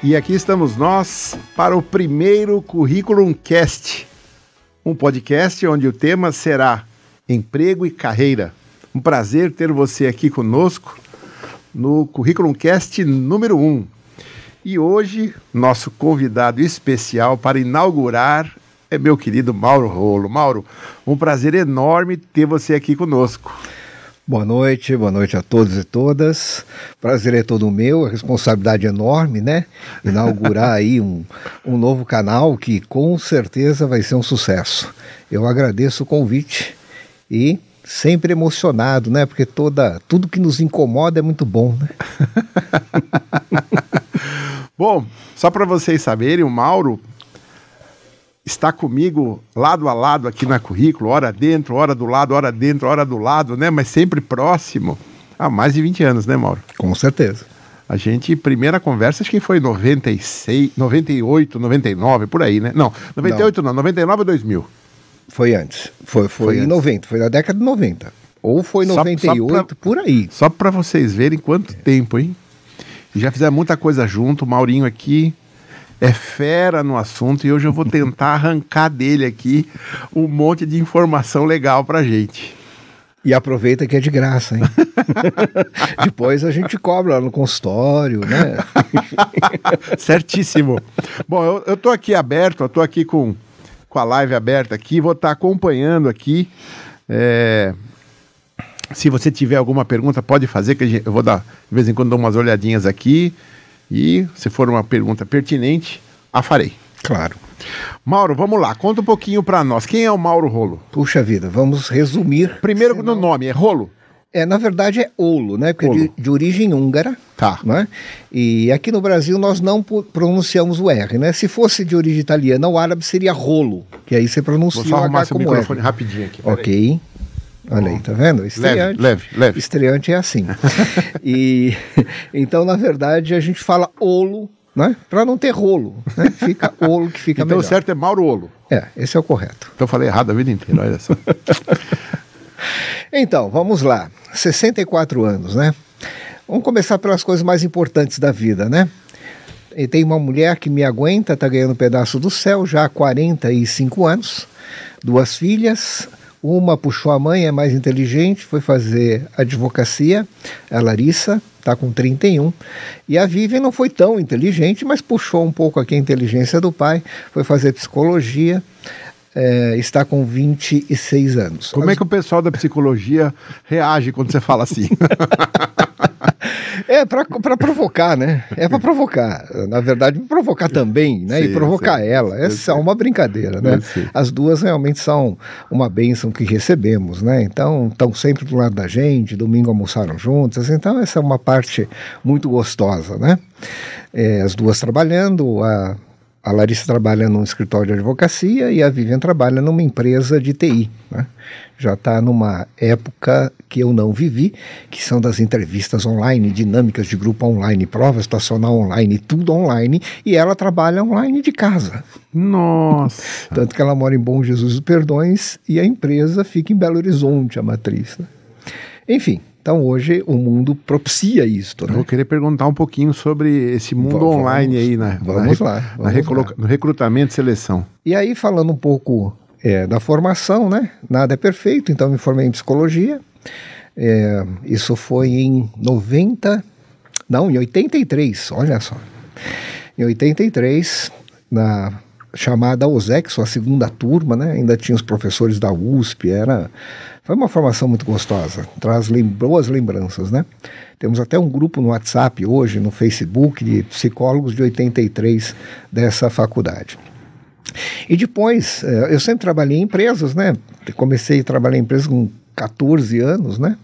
E aqui estamos nós para o primeiro Curriculum Cast, um podcast onde o tema será emprego e carreira. Um prazer ter você aqui conosco no Curriculum Cast número 1. E hoje, nosso convidado especial para inaugurar é meu querido Mauro Rolo. Mauro, um prazer enorme ter você aqui conosco. Boa noite, boa noite a todos e todas. Prazer é todo meu, a responsabilidade enorme, né? Inaugurar aí um, um novo canal que com certeza vai ser um sucesso. Eu agradeço o convite e sempre emocionado, né? Porque toda, tudo que nos incomoda é muito bom, né? bom, só para vocês saberem, o Mauro está comigo lado a lado aqui na currículo, hora dentro, hora do lado, hora dentro, hora do lado, né? Mas sempre próximo. Há mais de 20 anos, né, Mauro? Com certeza. A gente, primeira conversa, acho que foi 96, 98, 99, por aí, né? Não, 98 não, não 99 ou 2000. Foi antes. Foi, foi, foi em antes. 90, foi na década de 90. Ou foi 98, só, pra, por aí. Só para vocês verem quanto é. tempo, hein? Já fizeram muita coisa junto, o Maurinho aqui, é fera no assunto e hoje eu vou tentar arrancar dele aqui um monte de informação legal pra gente. E aproveita que é de graça, hein? Depois a gente cobra lá no consultório, né? Certíssimo. Bom, eu, eu tô aqui aberto, eu tô aqui com, com a live aberta aqui, vou estar tá acompanhando aqui. É... Se você tiver alguma pergunta, pode fazer, que eu vou dar, de vez em quando, dou umas olhadinhas aqui. E se for uma pergunta pertinente, a farei. Claro. Mauro, vamos lá, conta um pouquinho para nós. Quem é o Mauro Rolo? Puxa vida, vamos resumir. Primeiro senão... no nome, é Rolo? É, na verdade é Olo, né? Porque Olo. De, de, origem húngara. Tá. Né? E aqui no Brasil nós não pronunciamos o R, né? Se fosse de origem italiana, o árabe seria rolo, que aí você pronuncia Vou só arrumar o H como microfone R. rapidinho aqui. Ok. Olha aí, tá vendo? Estreante. Leve, leve, leve. Estreante é assim. e então, na verdade, a gente fala olo, né? Para não ter rolo, né? Fica olo que fica então, melhor. Então o certo é Mauro Olo. É, esse é o correto. Então eu falei errado a vida inteira, olha só. então, vamos lá. 64 anos, né? Vamos começar pelas coisas mais importantes da vida, né? E tem uma mulher que me aguenta, tá ganhando um pedaço do céu já há 45 anos, duas filhas, uma puxou a mãe, é mais inteligente, foi fazer advocacia, a Larissa, está com 31. E a Vivian não foi tão inteligente, mas puxou um pouco aqui a inteligência do pai, foi fazer psicologia. É, está com 26 anos. Como As... é que o pessoal da psicologia reage quando você fala assim? É, para provocar, né? É para provocar. Na verdade, provocar também, né? Sim, e provocar sim, ela. Essa é uma brincadeira, né? As duas realmente são uma bênção que recebemos, né? Então, estão sempre do lado da gente, domingo almoçaram juntas. Então, essa é uma parte muito gostosa, né? É, as duas trabalhando, a a Larissa trabalha num escritório de advocacia e a Vivian trabalha numa empresa de TI. Né? Já está numa época que eu não vivi, que são das entrevistas online, dinâmicas de grupo online, prova estacional online, tudo online, e ela trabalha online de casa. Nossa! Tanto que ela mora em Bom Jesus dos Perdões e a empresa fica em Belo Horizonte, a matriz. Né? Enfim, então hoje o mundo propicia isto. Né? Eu vou querer perguntar um pouquinho sobre esse mundo vamos, online aí, né? Vamos na, lá. Vamos lá. No recrutamento e seleção. E aí, falando um pouco é, da formação, né? Nada é perfeito, então me formei em psicologia. É, isso foi em 90, não, em 83, olha só. Em 83, na chamada OSEX, a segunda turma, né? Ainda tinha os professores da USP, era foi uma formação muito gostosa, traz boas lembranças, né? Temos até um grupo no WhatsApp hoje, no Facebook, de psicólogos de 83 dessa faculdade. E depois, eh, eu sempre trabalhei em empresas, né? Comecei a trabalhar em empresas com 14 anos, né?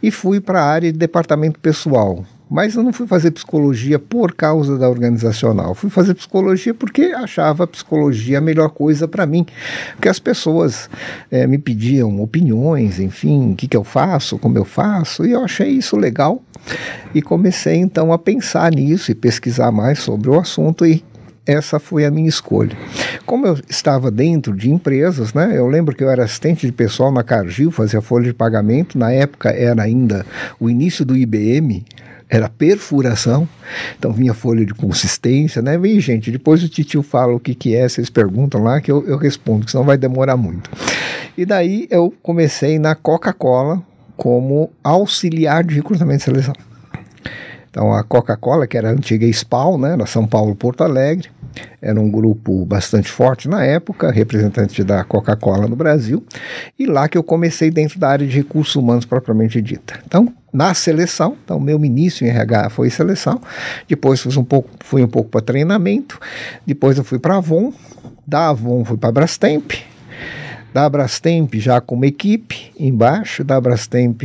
E fui para a área de departamento pessoal. Mas eu não fui fazer psicologia por causa da organizacional. Fui fazer psicologia porque achava a psicologia a melhor coisa para mim. Porque as pessoas é, me pediam opiniões, enfim, o que, que eu faço, como eu faço, e eu achei isso legal. E comecei então a pensar nisso e pesquisar mais sobre o assunto e essa foi a minha escolha. Como eu estava dentro de empresas, né, eu lembro que eu era assistente de pessoal na Cargill, fazia folha de pagamento, na época era ainda o início do IBM, era perfuração, então vinha folha de consistência, né? Vem, gente, depois o titio fala o que, que é, vocês perguntam lá que eu, eu respondo, que senão vai demorar muito. E daí eu comecei na Coca-Cola como auxiliar de recrutamento e seleção. Então a Coca-Cola, que era a antiga SPAL, né, na São Paulo, Porto Alegre, era um grupo bastante forte na época, representante da Coca-Cola no Brasil, e lá que eu comecei dentro da área de recursos humanos propriamente dita. Então, na seleção, então meu início em RH foi seleção, depois fui um pouco, fui um pouco para treinamento, depois eu fui para Avon, da Avon fui para Brastemp, da Brastemp já como equipe embaixo, da Brastemp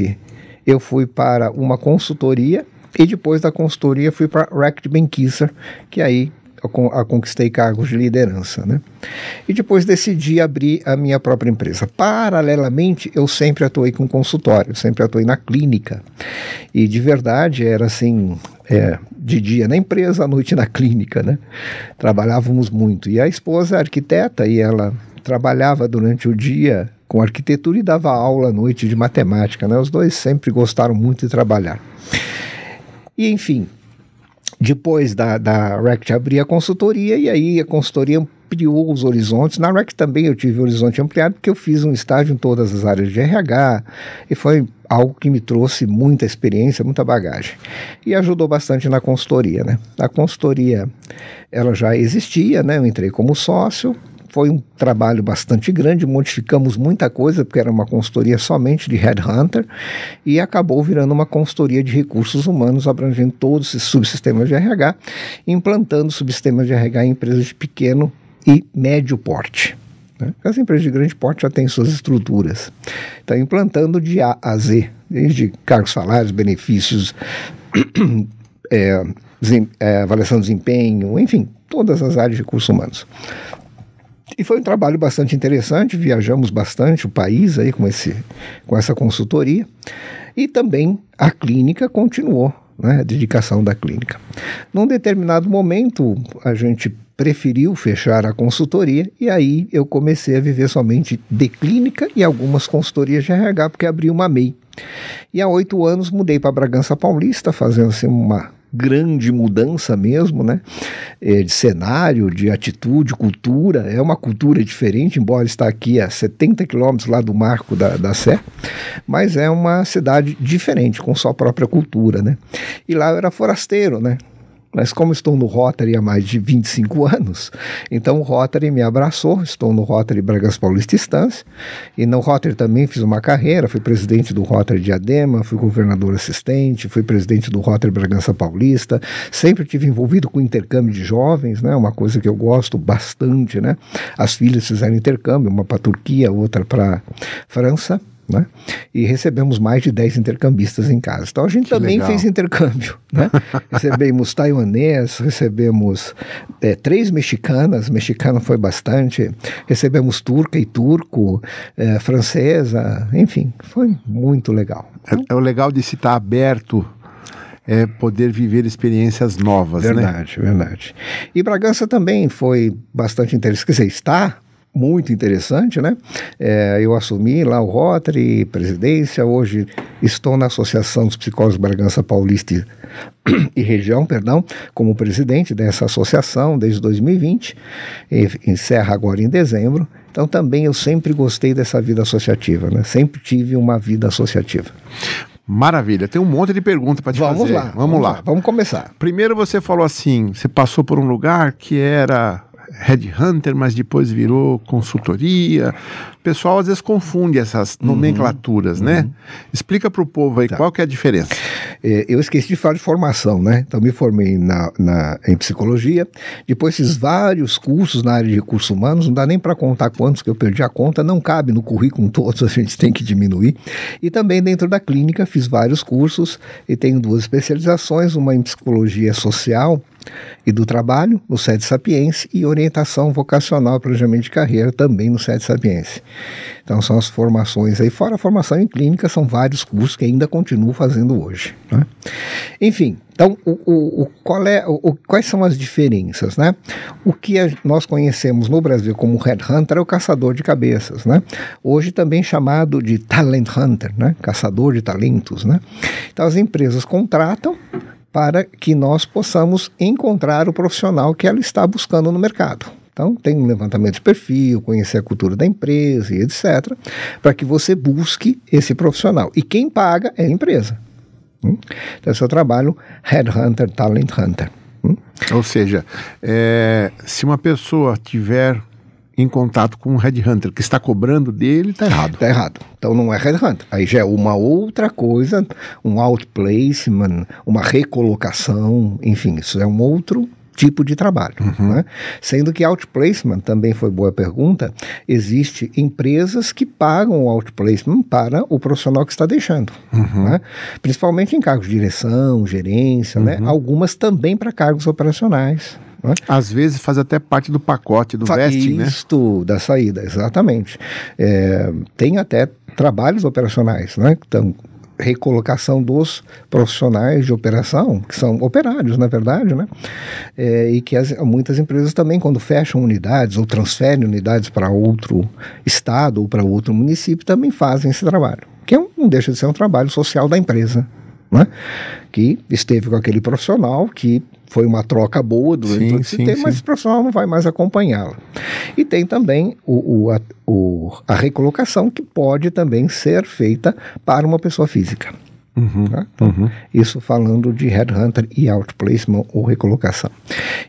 eu fui para uma consultoria e depois da consultoria fui para Rect Benkisser, que aí eu conquistei cargos de liderança, né? E depois decidi abrir a minha própria empresa. Paralelamente, eu sempre atuei com consultório, sempre atuei na clínica. E de verdade era assim, é, de dia na empresa, à noite na clínica, né? Trabalhávamos muito. E a esposa é arquiteta e ela trabalhava durante o dia com arquitetura e dava aula à noite de matemática, né? Os dois sempre gostaram muito de trabalhar. E enfim, depois da, da RECT abrir a consultoria e aí a consultoria ampliou os horizontes. Na REC também eu tive horizonte ampliado porque eu fiz um estágio em todas as áreas de RH e foi algo que me trouxe muita experiência, muita bagagem. E ajudou bastante na consultoria, né? A consultoria, ela já existia, né? Eu entrei como sócio, foi um trabalho bastante grande, modificamos muita coisa, porque era uma consultoria somente de headhunter, e acabou virando uma consultoria de recursos humanos, abrangendo todos esses subsistemas de RH, implantando subsistemas de RH em empresas de pequeno e médio porte. Né? As empresas de grande porte já têm suas estruturas. Então, implantando de A a Z, desde cargos, salários, benefícios, é, é, avaliação de desempenho, enfim, todas as áreas de recursos humanos. E foi um trabalho bastante interessante, viajamos bastante o país aí com, esse, com essa consultoria. E também a clínica continuou, né, a dedicação da clínica. Num determinado momento, a gente preferiu fechar a consultoria e aí eu comecei a viver somente de clínica e algumas consultorias de RH, porque abri uma MEI. E há oito anos mudei para Bragança Paulista, fazendo assim, uma grande mudança mesmo, né? É, de cenário, de atitude, cultura. É uma cultura diferente, embora está aqui a 70 quilômetros lá do marco da, da Sé, mas é uma cidade diferente, com sua própria cultura, né? E lá eu era forasteiro, né? Mas como estou no Rotary há mais de 25 anos, então o Rotary me abraçou, estou no Rotary Bragança Paulista Estância, e no Rotary também fiz uma carreira, fui presidente do Rotary Diadema, fui governador assistente, fui presidente do Rotary Bragança Paulista, sempre tive envolvido com intercâmbio de jovens, né, uma coisa que eu gosto bastante, né, as filhas fizeram intercâmbio, uma para Turquia, outra para França, né? E recebemos mais de 10 intercambistas em casa. Então a gente que também legal. fez intercâmbio. Né? recebemos taiwanês, recebemos é, três mexicanas, mexicana foi bastante, recebemos turca e turco, é, francesa, enfim, foi muito legal. É, é o legal de se estar aberto é poder viver experiências novas, verdade, né? Verdade, verdade. E Bragança também foi bastante interessante. Quer dizer, está muito interessante, né? É, eu assumi lá o Rotary, presidência, hoje estou na Associação dos Psicólogos Bragança Paulista e, e Região, perdão, como presidente dessa associação desde 2020, encerra agora em dezembro. Então também eu sempre gostei dessa vida associativa, né? Sempre tive uma vida associativa. Maravilha, tem um monte de perguntas para te vamos fazer. Lá, vamos, vamos lá, vamos começar. Primeiro você falou assim, você passou por um lugar que era headhunter, mas depois virou consultoria. O pessoal às vezes confunde essas uhum. nomenclaturas, né? uhum. né? Explica para o povo aí tá. qual que é a diferença. É, eu esqueci de falar de formação, né? Então me formei na, na, em psicologia, depois fiz vários cursos na área de recursos humanos, não dá nem para contar quantos que eu perdi a conta, não cabe no currículo todos, a gente tem que diminuir. E também dentro da clínica fiz vários cursos e tenho duas especializações, uma em psicologia social e do trabalho no SED Sapiense e orientação vocacional e planejamento de carreira também no SED Sapiense. Então são as formações aí, fora a formação em clínica, são vários cursos que ainda continuo fazendo hoje. Né? Enfim, então o, o, o qual é, o, quais são as diferenças? Né? O que a, nós conhecemos no Brasil como headhunter é o caçador de cabeças, né? hoje também chamado de talent hunter, né? caçador de talentos. Né? Então as empresas contratam para que nós possamos encontrar o profissional que ela está buscando no mercado. Então, tem um levantamento de perfil, conhecer a cultura da empresa e etc., para que você busque esse profissional. E quem paga é a empresa. Hum? Então, esse é o trabalho Headhunter, Talent Hunter. Hum? Ou seja, é, se uma pessoa tiver em contato com um headhunter que está cobrando dele, está errado. Está errado. Então não é headhunter. Aí já é uma outra coisa, um outplacement, uma recolocação, enfim, isso é um outro tipo de trabalho. Uhum. Né? Sendo que outplacement, também foi boa pergunta, existe empresas que pagam o outplacement para o profissional que está deixando. Uhum. Né? Principalmente em cargos de direção, gerência, né? uhum. né? algumas também para cargos operacionais. Né? Às vezes faz até parte do pacote do Fa vesting, né? Isto, da saída, exatamente. É, tem até trabalhos operacionais, né? Então, recolocação dos profissionais de operação, que são operários, na verdade, né? É, e que as, muitas empresas também, quando fecham unidades ou transferem unidades para outro estado ou para outro município, também fazem esse trabalho, que é um, não deixa de ser um trabalho social da empresa, né? que esteve com aquele profissional que foi uma troca boa durante sim, todo esse sim, tempo, sim. mas o profissional não vai mais acompanhá-la. E tem também o, o, a, o, a recolocação que pode também ser feita para uma pessoa física. Uhum, tá? então, uhum. Isso falando de headhunter e outplacement ou recolocação.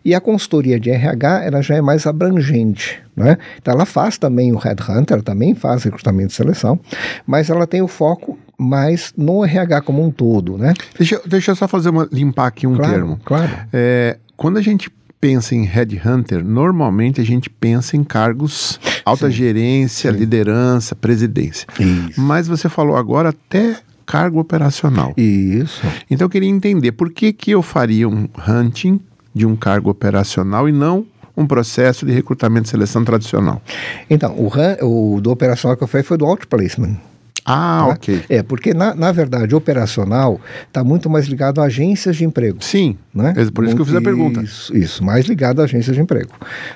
E a consultoria de RH ela já é mais abrangente. Né? Então ela faz também o headhunter, também faz recrutamento de seleção, mas ela tem o foco mais no RH como um todo. Né? Deixa, deixa eu só fazer uma, limpar aqui um claro, termo. Claro. É, quando a gente pensa em headhunter, normalmente a gente pensa em cargos alta sim, gerência, sim. liderança, presidência. Isso. Mas você falou agora até cargo operacional. Isso. Então eu queria entender por que, que eu faria um hunting de um cargo operacional e não um processo de recrutamento e seleção tradicional. Então, o, o do operacional que eu fiz foi do outplacement. Ah, tá? ok. É, porque na, na verdade, operacional está muito mais ligado a agências de emprego. Sim, né? É por isso muito, que eu fiz a pergunta. Isso, isso, mais ligado a agências de emprego.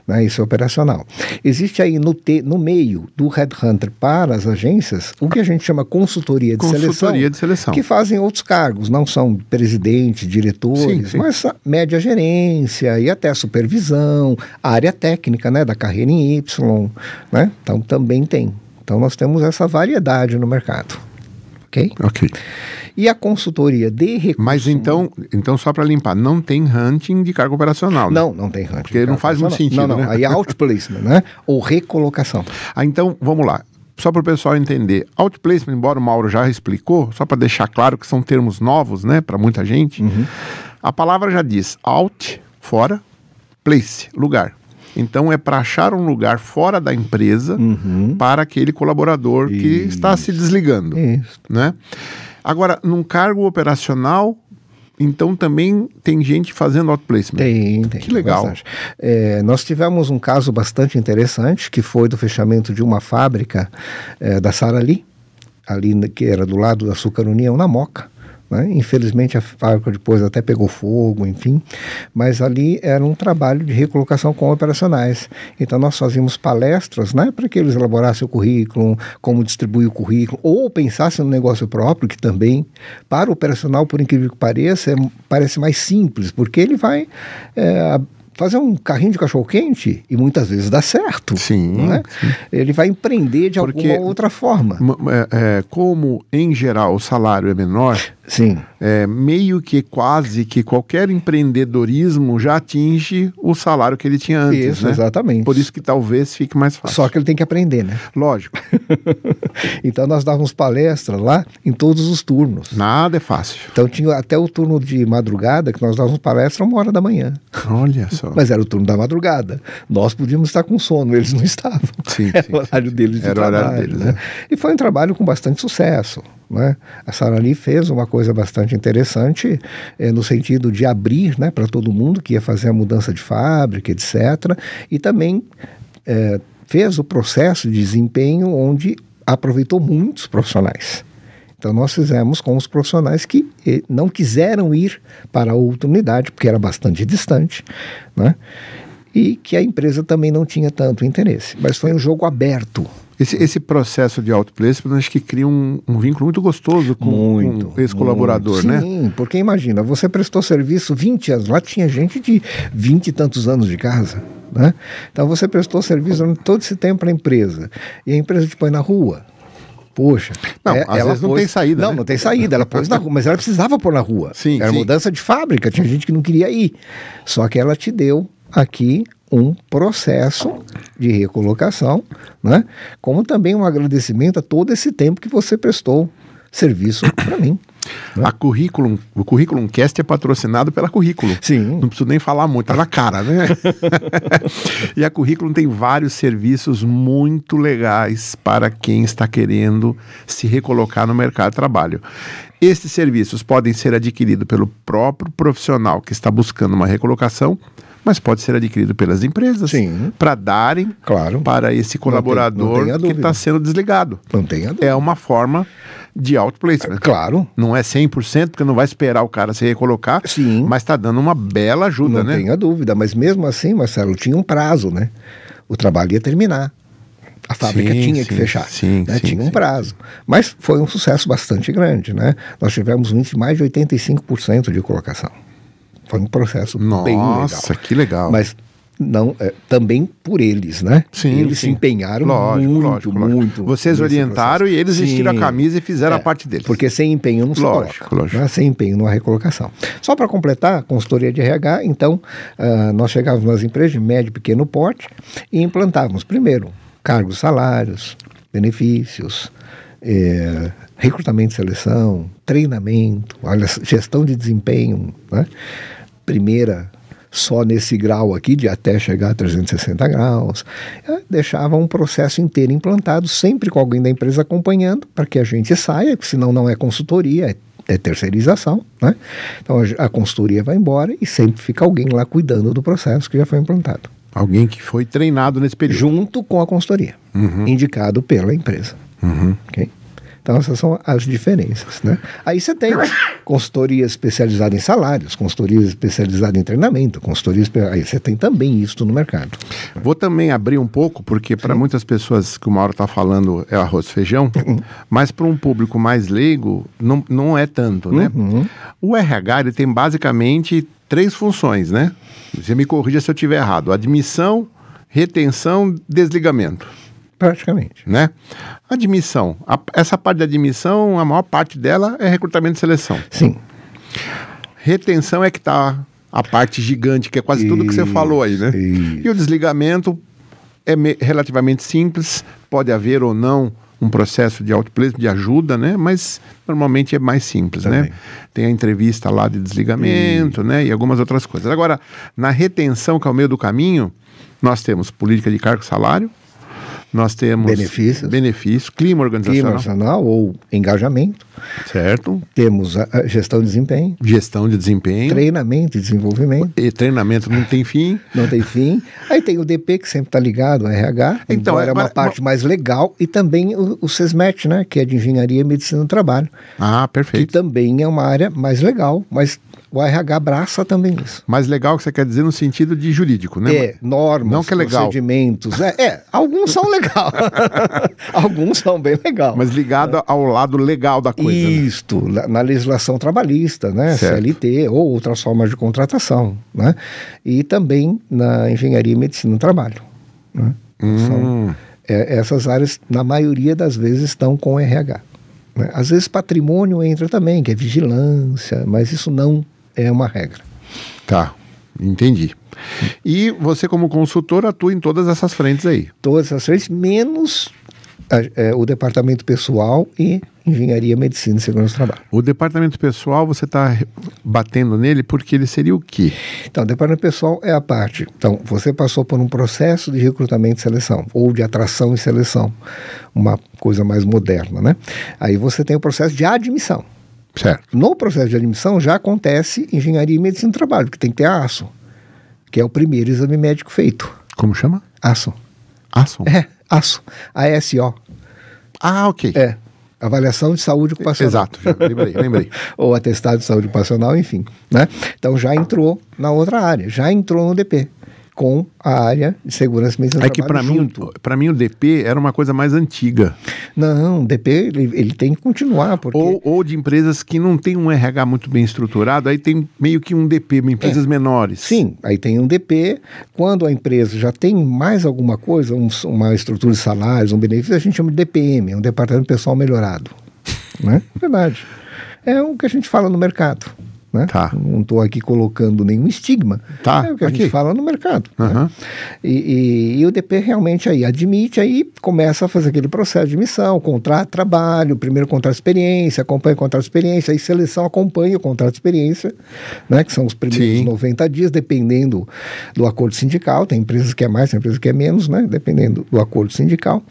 Né? Isso é operacional. Existe aí no, te, no meio do Headhunter para as agências o que a gente chama consultoria de consultoria seleção. Consultoria de seleção. Que fazem outros cargos, não são presidente, diretores, sim, sim. mas média gerência e até supervisão, área técnica né, da carreira em Y. Né? Então também tem. Então nós temos essa variedade no mercado. Ok? Ok. E a consultoria de recursos. Mas então, então só para limpar, não tem hunting de cargo operacional. Né? Não, não tem hunting. Porque não faz muito sentido. Não, não. Né? Aí é outplacement, né? Ou recolocação. Ah, então, vamos lá. Só para o pessoal entender, outplacement, embora o Mauro já explicou, só para deixar claro que são termos novos, né, para muita gente. Uhum. A palavra já diz out, fora, place, lugar. Então é para achar um lugar fora da empresa uhum. para aquele colaborador Isso. que está se desligando. Isso. Né? Agora, num cargo operacional, então também tem gente fazendo outplacement. Tem, tem. Que legal. É, nós tivemos um caso bastante interessante que foi do fechamento de uma fábrica é, da Sara Lee, ali que era do lado da Açúcar União, na Moca. Né? Infelizmente a fábrica depois até pegou fogo, enfim, mas ali era um trabalho de recolocação com operacionais. Então nós fazíamos palestras né, para que eles elaborassem o currículo, como distribuir o currículo, ou pensassem no negócio próprio, que também, para o operacional, por incrível que pareça, é, parece mais simples, porque ele vai é, fazer um carrinho de cachorro quente e muitas vezes dá certo. Sim. É? sim. Ele vai empreender de Porque, alguma outra forma. É, é, como em geral o salário é menor, Sim. É, meio que quase que qualquer empreendedorismo já atinge o salário que ele tinha antes. Isso, né? exatamente. Por isso que talvez fique mais fácil. Só que ele tem que aprender, né? Lógico. então nós dávamos palestras lá em todos os turnos. Nada é fácil. Então tinha até o turno de madrugada que nós dávamos palestra uma hora da manhã. Olha só. Mas era o turno da madrugada. Nós podíamos estar com sono, eles não estavam. Sim, era sim, o horário sim. deles de era trabalho. O horário deles, né? é. E foi um trabalho com bastante sucesso. Né? A Sarali fez uma coisa bastante interessante é, no sentido de abrir né, para todo mundo que ia fazer a mudança de fábrica, etc. E também é, fez o processo de desempenho onde aproveitou muitos profissionais. Então nós fizemos com os profissionais que eh, não quiseram ir para outra unidade, porque era bastante distante, né? e que a empresa também não tinha tanto interesse. Mas foi um jogo aberto. Esse, esse processo de outplacement acho que cria um, um vínculo muito gostoso com, Muito, com esse colaborador, muito. né? Sim, porque imagina, você prestou serviço 20 anos, lá tinha gente de 20 e tantos anos de casa, né? Então você prestou serviço durante todo esse tempo para a empresa, e a empresa te põe na rua. Poxa, Não, é, às ela vezes não pôs- tem saída, Não, né? não tem saída. Ela pôs na rua, mas ela precisava pôr na rua. Sim, Era sim. mudança de fábrica, tinha gente que não queria ir. Só que ela te deu aqui um processo de recolocação, né? Como também um agradecimento a todo esse tempo que você prestou serviço para mim. A Curriculum, o Curriculum Cast é patrocinado pela Curriculum. Sim. Não preciso nem falar muito, tá na cara, né? e a Curriculum tem vários serviços muito legais para quem está querendo se recolocar no mercado de trabalho. Estes serviços podem ser adquiridos pelo próprio profissional que está buscando uma recolocação, mas pode ser adquirido pelas empresas para darem Claro. para esse não colaborador tenha que está sendo desligado. Não dúvida. É uma forma de outplacement. Claro. Não é 100%, porque não vai esperar o cara se recolocar, Sim. mas está dando uma bela ajuda, Não né? tenha dúvida. Mas mesmo assim, Marcelo, tinha um prazo, né? O trabalho ia terminar. A fábrica Sim, tinha sim, que fechar. sim, né? sim, tinha um prazo. Mas foi um sucesso bastante grande, né? Nós tivemos um índice de mais de 85% de colocação. Foi um processo bem legal. Nossa, que legal. Mas não, é, também por eles, né? Sim, eles sim. se empenharam Lógico, muito, lógico, lógico. muito. Vocês orientaram e eles vestiram a camisa e fizeram a É, parte deles. Porque sem empenho não se Lógico, coloca. lógico. né? Sem empenho não há recolocação. Só para completar, a consultoria de RH, então, ah, nós chegávamos nas empresas de médio e pequeno porte e implantávamos, primeiro, cargos, salários, benefícios, eh, recrutamento e seleção, treinamento, olha, gestão de desempenho, né? Primeira só nesse grau aqui, de até chegar a 360 graus, deixava um processo inteiro implantado, sempre com alguém da empresa acompanhando, para que a gente saia, que senão não é consultoria, é, é terceirização, né? Então a, consultoria vai embora e sempre fica alguém lá cuidando do processo que já foi implantado, Alguém que foi treinado nesse período. junto com a consultoria, indicado pela empresa. Uhum. ok? Então essas são as diferenças, né? Aí você tem consultoria especializada em salários, consultoria especializada em treinamento, consultoria aí você tem também isso no mercado. Vou também abrir um pouco, porque para muitas pessoas que o Mauro está falando é arroz e feijão, Uhum. mas para um público mais leigo, não, não é tanto, né? Uhum. O RH ele tem basicamente três funções, né? Você me corrija se eu estiver errado. Admissão, retenção, desligamento, Praticamente. né? Admissão. A- essa parte da admissão, a maior parte dela é recrutamento e seleção. Sim. Retenção é que está a parte gigante, que é quase tudo que você Isso, falou aí, né? isso. E o desligamento é me- relativamente simples, pode haver ou não um processo de outplacement, de ajuda, né? Mas normalmente é mais simples, né? Também. Tem a entrevista lá de desligamento, né? E algumas outras coisas. Agora, na retenção, que é o meio do caminho, nós temos política de cargo e salário, nós temos Benefícios. benefício, clima Clima organizacional, organizacional ou engajamento. certo? Temos a, a gestão de desempenho, Gestão de desempenho, treinamento e desenvolvimento. e treinamento não tem fim. Não tem fim. Aí tem o DP, que sempre está ligado ao RH. Então, Então, é uma agora- parte mais legal. E também o, o SESMET, né? Que é de Engenharia e Medicina do Trabalho. Ah, Que perfeito. também é uma área mais legal. Mas o RH abraça também isso. Mais legal que você quer dizer no sentido de jurídico, né? É, normas, Não que é legal. procedimentos. É, é, alguns são legal. alguns são bem legal. Mas ligado ao lado legal da coisa. né? Isto, na, na legislação trabalhista, né? Certo. CLT ou outras formas de contratação, né? E também na engenharia e medicina do trabalho. Né? São, Hum, é, essas áreas, na maioria das vezes, estão com RH. né? Às vezes patrimônio entra também, que é vigilância, mas isso não é uma regra. tá, entendi. E você, como consultor, atua em todas essas frentes aí. Todas essas frentes, menos a- é, o departamento pessoal e engenharia, medicina e segurança do trabalho. O departamento pessoal, você está batendo nele porque ele seria o quê? Então, o departamento pessoal é a parte. Então, você passou por um processo de recrutamento e seleção, ou de atração e seleção, uma coisa mais moderna, né? Aí você tem o processo de admissão. Certo. No processo de admissão já acontece engenharia e medicina do trabalho, que tem que ter a ASO, que é o primeiro exame médico feito. Como chama? ASO. Ação. É, ASO. ASO. Ah, ok. É. Avaliação de saúde ocupacional. Exato, já lembrei, lembrei. ou atestado de saúde ocupacional, enfim. Né? Então já entrou na outra área, já entrou no DP. Com a área de segurança e É que para mim, para mim o DP era uma coisa mais antiga. Não, o DP ele, ele tem que continuar porque Ou, ou de empresas que não tem um RH muito bem estruturado, aí tem meio que um DP, empresas menores. Sim, aí tem um DP. Quando a empresa já tem mais alguma coisa, um- uma estrutura de salários, um benefício, a gente chama de DPM, é um Departamento Pessoal Melhorado. né? Verdade. É o que a gente fala no mercado. Né? Tá. Não estou aqui colocando nenhum estigma. Tá, É o que a gente fala no mercado. né? Aham. E, e- e o DP realmente aí admite, aí começa a fazer aquele processo de missão, contrato, trabalho, primeiro contrato de experiência, acompanha o contrato de experiência, aí seleção acompanha o contrato de experiência, né, que são os primeiros Sim. 90 dias, dependendo do acordo sindical, tem empresas que é mais, tem empresas que é menos, né, dependendo do acordo sindical,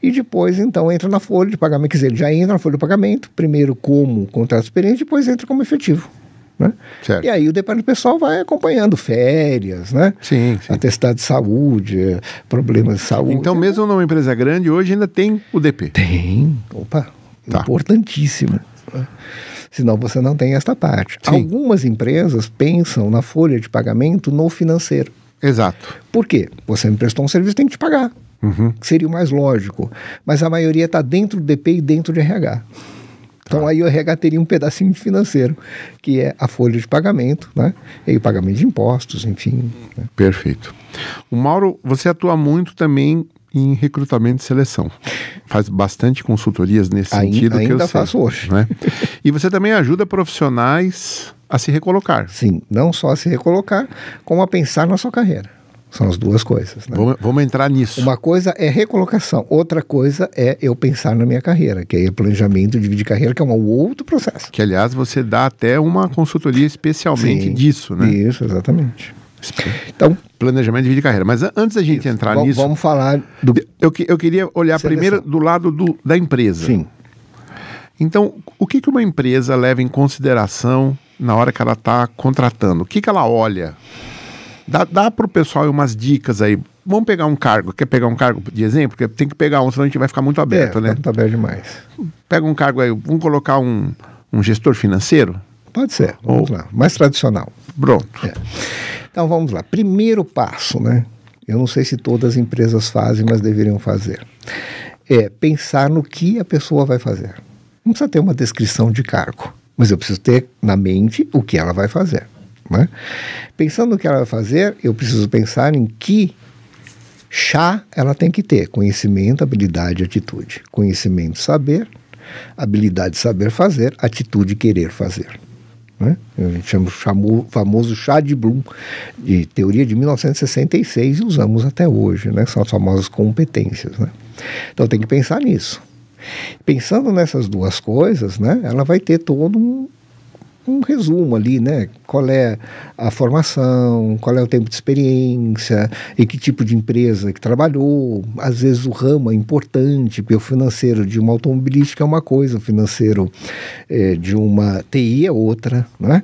e depois então entra na folha de pagamento, quer dizer, ele já entra na folha de pagamento, primeiro como contrato de experiência, depois entra como efetivo. Né? E aí o departamento pessoal vai acompanhando férias, né? Sim, sim. atestado de saúde, eh, problemas de saúde. Então, mesmo numa empresa grande, hoje ainda tem o DP. Tem, opa, Tá. importantíssimo. né? Senão você não tem esta parte. Sim. Algumas empresas pensam na folha de pagamento no financeiro. Exato. Por quê? Você me prestou um serviço, tem que te pagar. Uhum. Seria o mais lógico. Mas a maioria está dentro do DP e dentro de RH. Tá. Então aí o RH teria um pedacinho financeiro, que é a folha de pagamento, né? E o pagamento de impostos, enfim. né? Perfeito. O Mauro, você atua muito também em recrutamento e seleção. Faz bastante consultorias nesse Ai- sentido que eu ainda faço hoje. né? E você também ajuda profissionais a se recolocar. Sim, não só a se recolocar, como a pensar na sua carreira. São as duas coisas. Né? Vamos, vamos entrar nisso. Uma coisa é recolocação, outra coisa é eu pensar na minha carreira, que aí é planejamento de vida carreira, que é um outro processo. Que, aliás, você dá até uma consultoria especialmente Sim, disso, né? Isso, exatamente. Então, Planejamento de vida e carreira. Mas antes da gente entrar va- nisso, vamos falar do. eu, que- eu queria olhar Seleção. primeiro do lado do- da empresa. Sim. Então, o que, que uma empresa leva em consideração na hora que ela está contratando? O que, que ela olha? Dá, dá para o pessoal umas dicas aí. Vamos pegar um cargo. Quer pegar um cargo de exemplo? Porque tem que pegar um, senão a gente vai ficar muito aberto, é, né? Tá aberto demais. Pega um cargo aí. Vamos colocar um, um gestor financeiro? Pode ser, vamos Ou- lá. Mais tradicional. Pronto. É. Então vamos lá. Primeiro passo, né? Eu não sei se todas as empresas fazem, mas deveriam fazer. É pensar no que a pessoa vai fazer. Não precisa ter uma descrição de cargo, mas eu preciso ter na mente o que ela vai fazer. Né? Pensando no que ela vai fazer, eu preciso pensar em que chá ela tem que ter: conhecimento, habilidade e atitude. Conhecimento, saber, habilidade, saber fazer, atitude, querer fazer né? A gente chama o chamo- famoso chá de Bloom, de teoria de 1966 e usamos até hoje, né? São as famosas competências, né? Então tem que pensar nisso. Pensando nessas duas coisas, né? Ela vai ter todo um, um resumo ali, né? Qual é a formação, qual é o tempo de experiência, e que tipo de empresa que trabalhou. Às vezes o ramo é importante, porque o financeiro de uma automobilística é uma coisa, o financeiro eh, de uma TI é outra, né?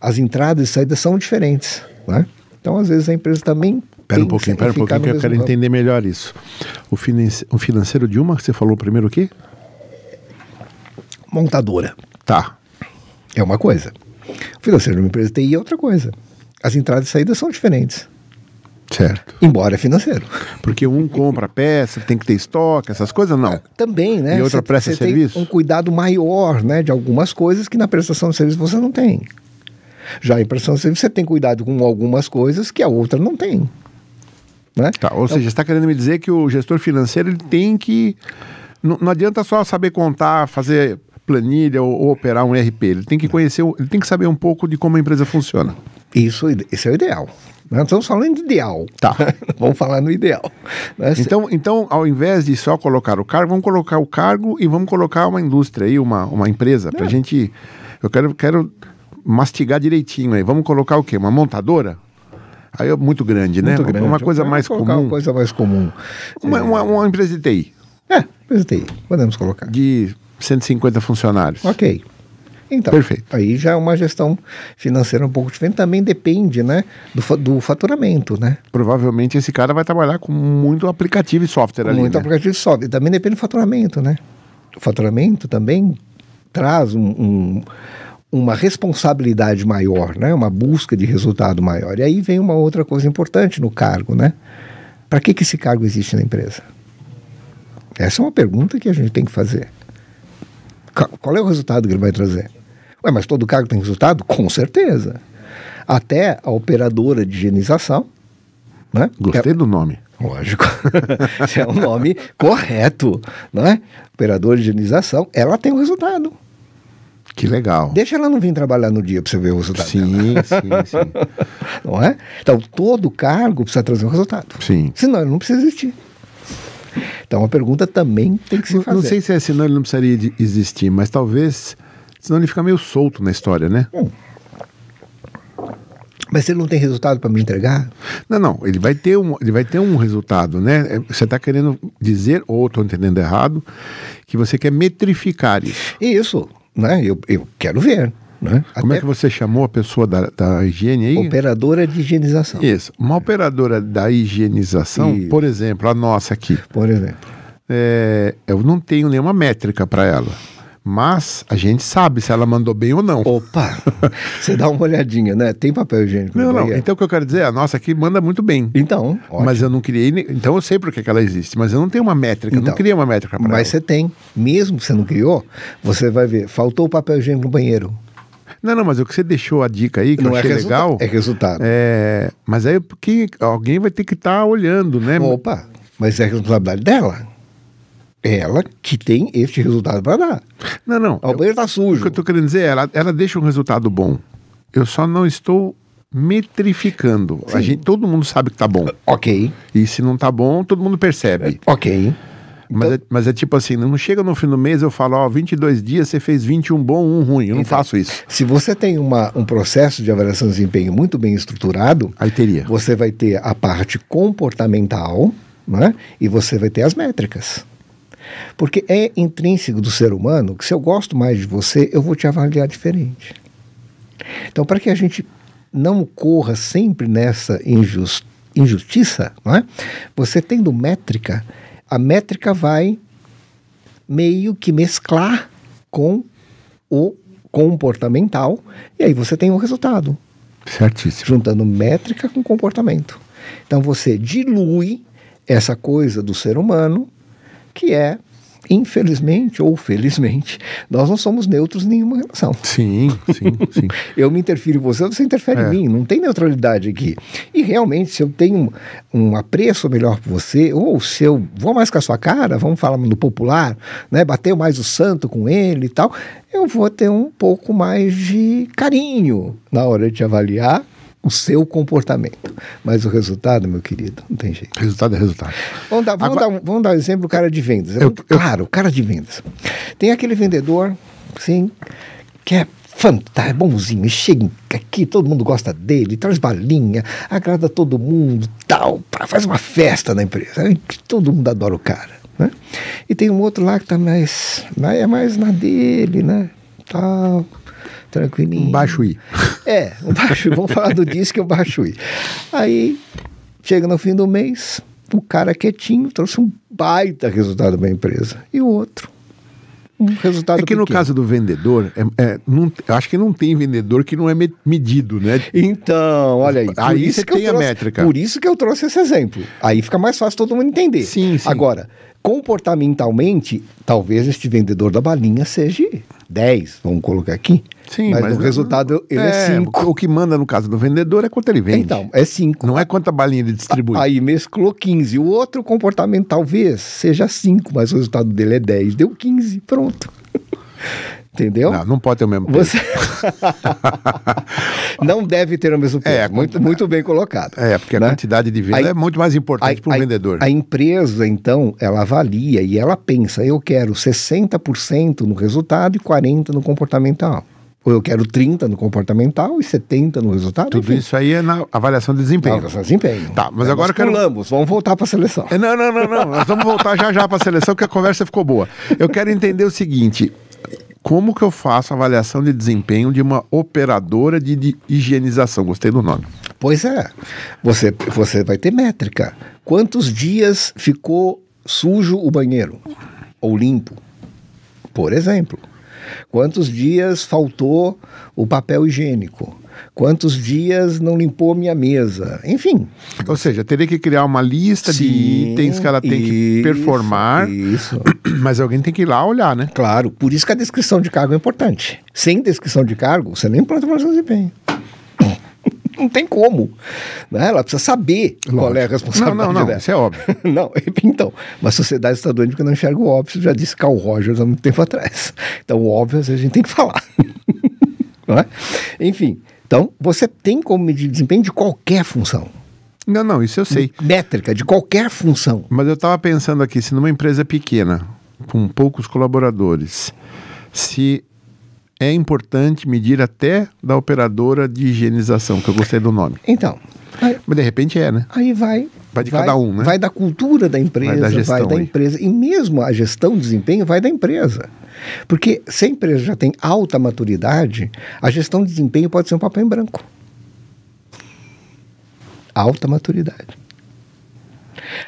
As entradas e saídas são diferentes, né? Então, às vezes, a empresa também. Pera um pouquinho, pera um pouquinho que eu quero ramo. entender melhor isso. O, financi- o financeiro de uma, você falou primeiro o quê? Montadora Tá. É uma coisa. O financeiro de uma empresa de TI é outra coisa. As entradas e saídas são diferentes, Certo. embora é financeiro. Porque um compra peça, tem que ter estoque, essas coisas, não. Também, né? E outra Cê- presta cê tem serviço? um cuidado maior, né, de algumas coisas que na prestação de serviço você não tem. Já em prestação de serviço você tem cuidado com algumas coisas que a outra não tem. Né? Tá, ou seja, você está querendo me dizer que o gestor financeiro ele tem que. Não, não adianta só saber contar, fazer planilha ou, ou operar um ERP. Ele tem que conhecer, o- ele tem que saber um pouco de como a empresa funciona. Isso, esse é o ideal. Nós estamos falando de ideal. Tá. Vamos falar no ideal. né? Então, então, ao invés de só colocar o cargo, vamos colocar o cargo e vamos colocar uma indústria aí, uma, uma empresa, É. para a gente. Eu quero, quero mastigar direitinho aí. Vamos colocar o quê? Uma montadora? Aí é muito grande, né? Muito grande. Uma coisa mais comum. Uma coisa mais comum. Uma, uma, uma empresa de TI, É, coisa de TI. Podemos colocar. de 150 funcionários. Ok. Então, Perfeito. aí já é uma gestão financeira um pouco diferente. Também depende, né, do, do faturamento, né? Provavelmente esse cara vai trabalhar com muito aplicativo e software ali. Muito né? aplicativo sobe. Também depende do faturamento, né? O faturamento também traz um, um, uma responsabilidade maior, né? uma busca de resultado maior. E aí vem uma outra coisa importante no cargo, né? Para que, que esse cargo existe na empresa? Essa é uma pergunta que a gente tem que fazer. Qual é o resultado que ele vai trazer? Ué, mas todo cargo tem resultado? Com certeza. Até a operadora de higienização. Né? Gostei é, do nome. Lógico. é um nome correto. Não é? Operadora de higienização, ela tem um resultado. Que legal. Deixa ela não vir trabalhar no dia para você ver o resultado. Sim, dela. sim, sim. Não é? Então, todo cargo precisa trazer um resultado. Sim. Senão ele não precisa existir. Então, a pergunta também tem que se fazer. Não sei se é senão ele não precisaria existir, mas talvez, senão ele fica meio solto na história, né? Hum. Mas se ele não tem resultado para me entregar? Não, não. Ele vai ter um, ele vai ter um resultado, né? É, você está querendo dizer, ou estou entendendo errado, que você quer metrificar isso. Isso né? Eu, eu quero ver. Né? Como é Até... que você chamou a pessoa da, da higiene aí? Operadora de higienização. Isso. Uma operadora da higienização, Isso. por exemplo, a nossa aqui. Por exemplo. É, eu não tenho nenhuma métrica para ela. Mas a gente sabe se ela mandou bem ou não. Opa! Você dá uma olhadinha, né? Tem papel higiênico. Não, não. Então o que eu quero dizer é, a nossa aqui manda muito bem. Então. Ótimo. Mas eu não criei. Então eu sei por que ela existe, mas eu não tenho uma métrica. Então, não criei uma métrica para Mas você tem. Mesmo que você não criou, você vai ver. Faltou o papel higiênico no banheiro. Não, não, mas o que você deixou a dica aí, que não eu é achei é legal. É resultado. É, mas aí porque alguém vai ter que estar tá olhando, né? Opa, mas é responsabilidade dela ela que tem este resultado para dar. Não, não. O banheiro está sujo. O que eu estou querendo dizer é, ela, ela deixa um resultado bom. Eu só não estou metrificando. A gente, todo mundo sabe que está bom. Ok. E se não está bom, todo mundo percebe. Ok. Mas, então... é, mas é tipo assim, não chega no fim do mês eu falo, ó, 22 dias você fez 21 bom, um ruim. Eu não então, faço isso. Se você tem uma, um processo de avaliação de desempenho muito bem estruturado, aí teria. Você vai ter a parte comportamental, né? E você vai ter as métricas. Porque é intrínseco do ser humano que se eu gosto mais de você, eu vou te avaliar diferente. Então, para que a gente não corra sempre nessa injust, injustiça, não é? você tendo métrica, a métrica vai meio que mesclar com o comportamental, e aí você tem um resultado. Certíssimo. Juntando métrica com comportamento. Então você dilui essa coisa do ser humano que é infelizmente ou felizmente, nós não somos neutros em nenhuma relação. Sim, sim, sim. eu me interfiro em você, você interfere é. em mim, não tem neutralidade aqui. E realmente, se eu tenho um, apreço melhor por você, ou se eu vou mais com a sua cara, vamos falar no popular, né, bater mais o santo com ele e tal, eu vou ter um pouco mais de carinho na hora de avaliar o seu comportamento. Mas o resultado, meu querido, não tem jeito. Resultado é resultado. Vamos dar, vamos Agora... dar, vamos dar um exemplo do cara de vendas. É eu, muito eu... claro, o cara de vendas. Tem aquele vendedor, sim, que é fantástico, é bonzinho, chega aqui, todo mundo gosta dele, traz balinha, agrada todo mundo, tal, faz uma festa na empresa. Todo mundo adora o cara. Né? E tem um outro lá que tá mais, é mais na dele, né? Tal, tranquilinho. Um baixo I. É, um baixo I. Vamos falar do disco, é um baixo I. Aí, chega no fim do mês, o cara quietinho trouxe um baita resultado para a empresa. E o outro, um resultado É que pequeno. no caso do vendedor, é, é, não, eu acho que não tem vendedor que não é medido, né? Então, olha aí. Aí você tem a trouxe, métrica. Por isso que eu trouxe esse exemplo. Aí fica mais fácil todo mundo entender. Sim, sim. Agora, comportamentalmente, talvez este vendedor da balinha seja 10, vamos colocar aqui. Sim, mas, mas o resultado ele é 5. É, o que manda no caso do vendedor é quanto ele vende. Então, é 5. Não é quanta balinha ele distribui. Aí mesclou 15. O outro comportamento talvez seja 5, mas o resultado dele é 10. Deu 15, pronto. Entendeu? Não, não pode ter o mesmo peso. Você... não deve ter o mesmo peso. É, muito, muito bem colocado. É, porque né? a quantidade de venda a, é muito mais importante para o vendedor. A empresa, então, ela avalia e ela pensa, eu quero 60% no resultado e 40% no comportamental. Ou eu quero 30 no comportamental e 70 no resultado. Tudo enfim. isso aí é na avaliação de desempenho. Na avaliação de desempenho. Tá, mas é, agora quero... pulamos, vamos voltar para a seleção. É, não, não, não, não. Nós vamos voltar já já para a seleção, porque a conversa ficou boa. Eu quero entender o seguinte: como que eu faço avaliação de desempenho de uma operadora de, de higienização? Gostei do nome. Pois é. Você, você vai ter métrica. Quantos dias ficou sujo o banheiro? Ou limpo? Por exemplo. Quantos dias faltou o papel higiênico? Quantos dias não limpou minha mesa? Enfim. Ou seja, teria que criar uma lista Sim, de itens que ela tem que isso, performar, Isso. mas alguém tem que ir lá olhar, né? Claro, por isso que a descrição de cargo é importante. Sem descrição de cargo, você nem planta mais desempenho. Não tem como. Né? Ela precisa saber qual é a Não, responsabilidade não, não, dela. isso é óbvio. Não, então, uma sociedade está doente porque não enxerga o óbvio, já disse Carl Rogers há muito tempo atrás. Então, o óbvio, às vezes, a gente tem que falar. Não é? Enfim, então, você tem como medir desempenho de qualquer função. Não, não, isso eu sei. Métrica de qualquer função. Mas eu estava pensando aqui, se numa empresa pequena, com poucos colaboradores, se é importante medir até da operadora de higienização, que eu gostei do nome. Então, aí, Mas de repente é, né? aí vai. Vai de cada um, né? Vai da cultura da empresa, Vai da vai da, gestão aí. empresa. E mesmo a gestão de desempenho vai da empresa. Porque se a empresa já tem alta maturidade, a gestão de desempenho pode ser um papel em branco. Alta maturidade.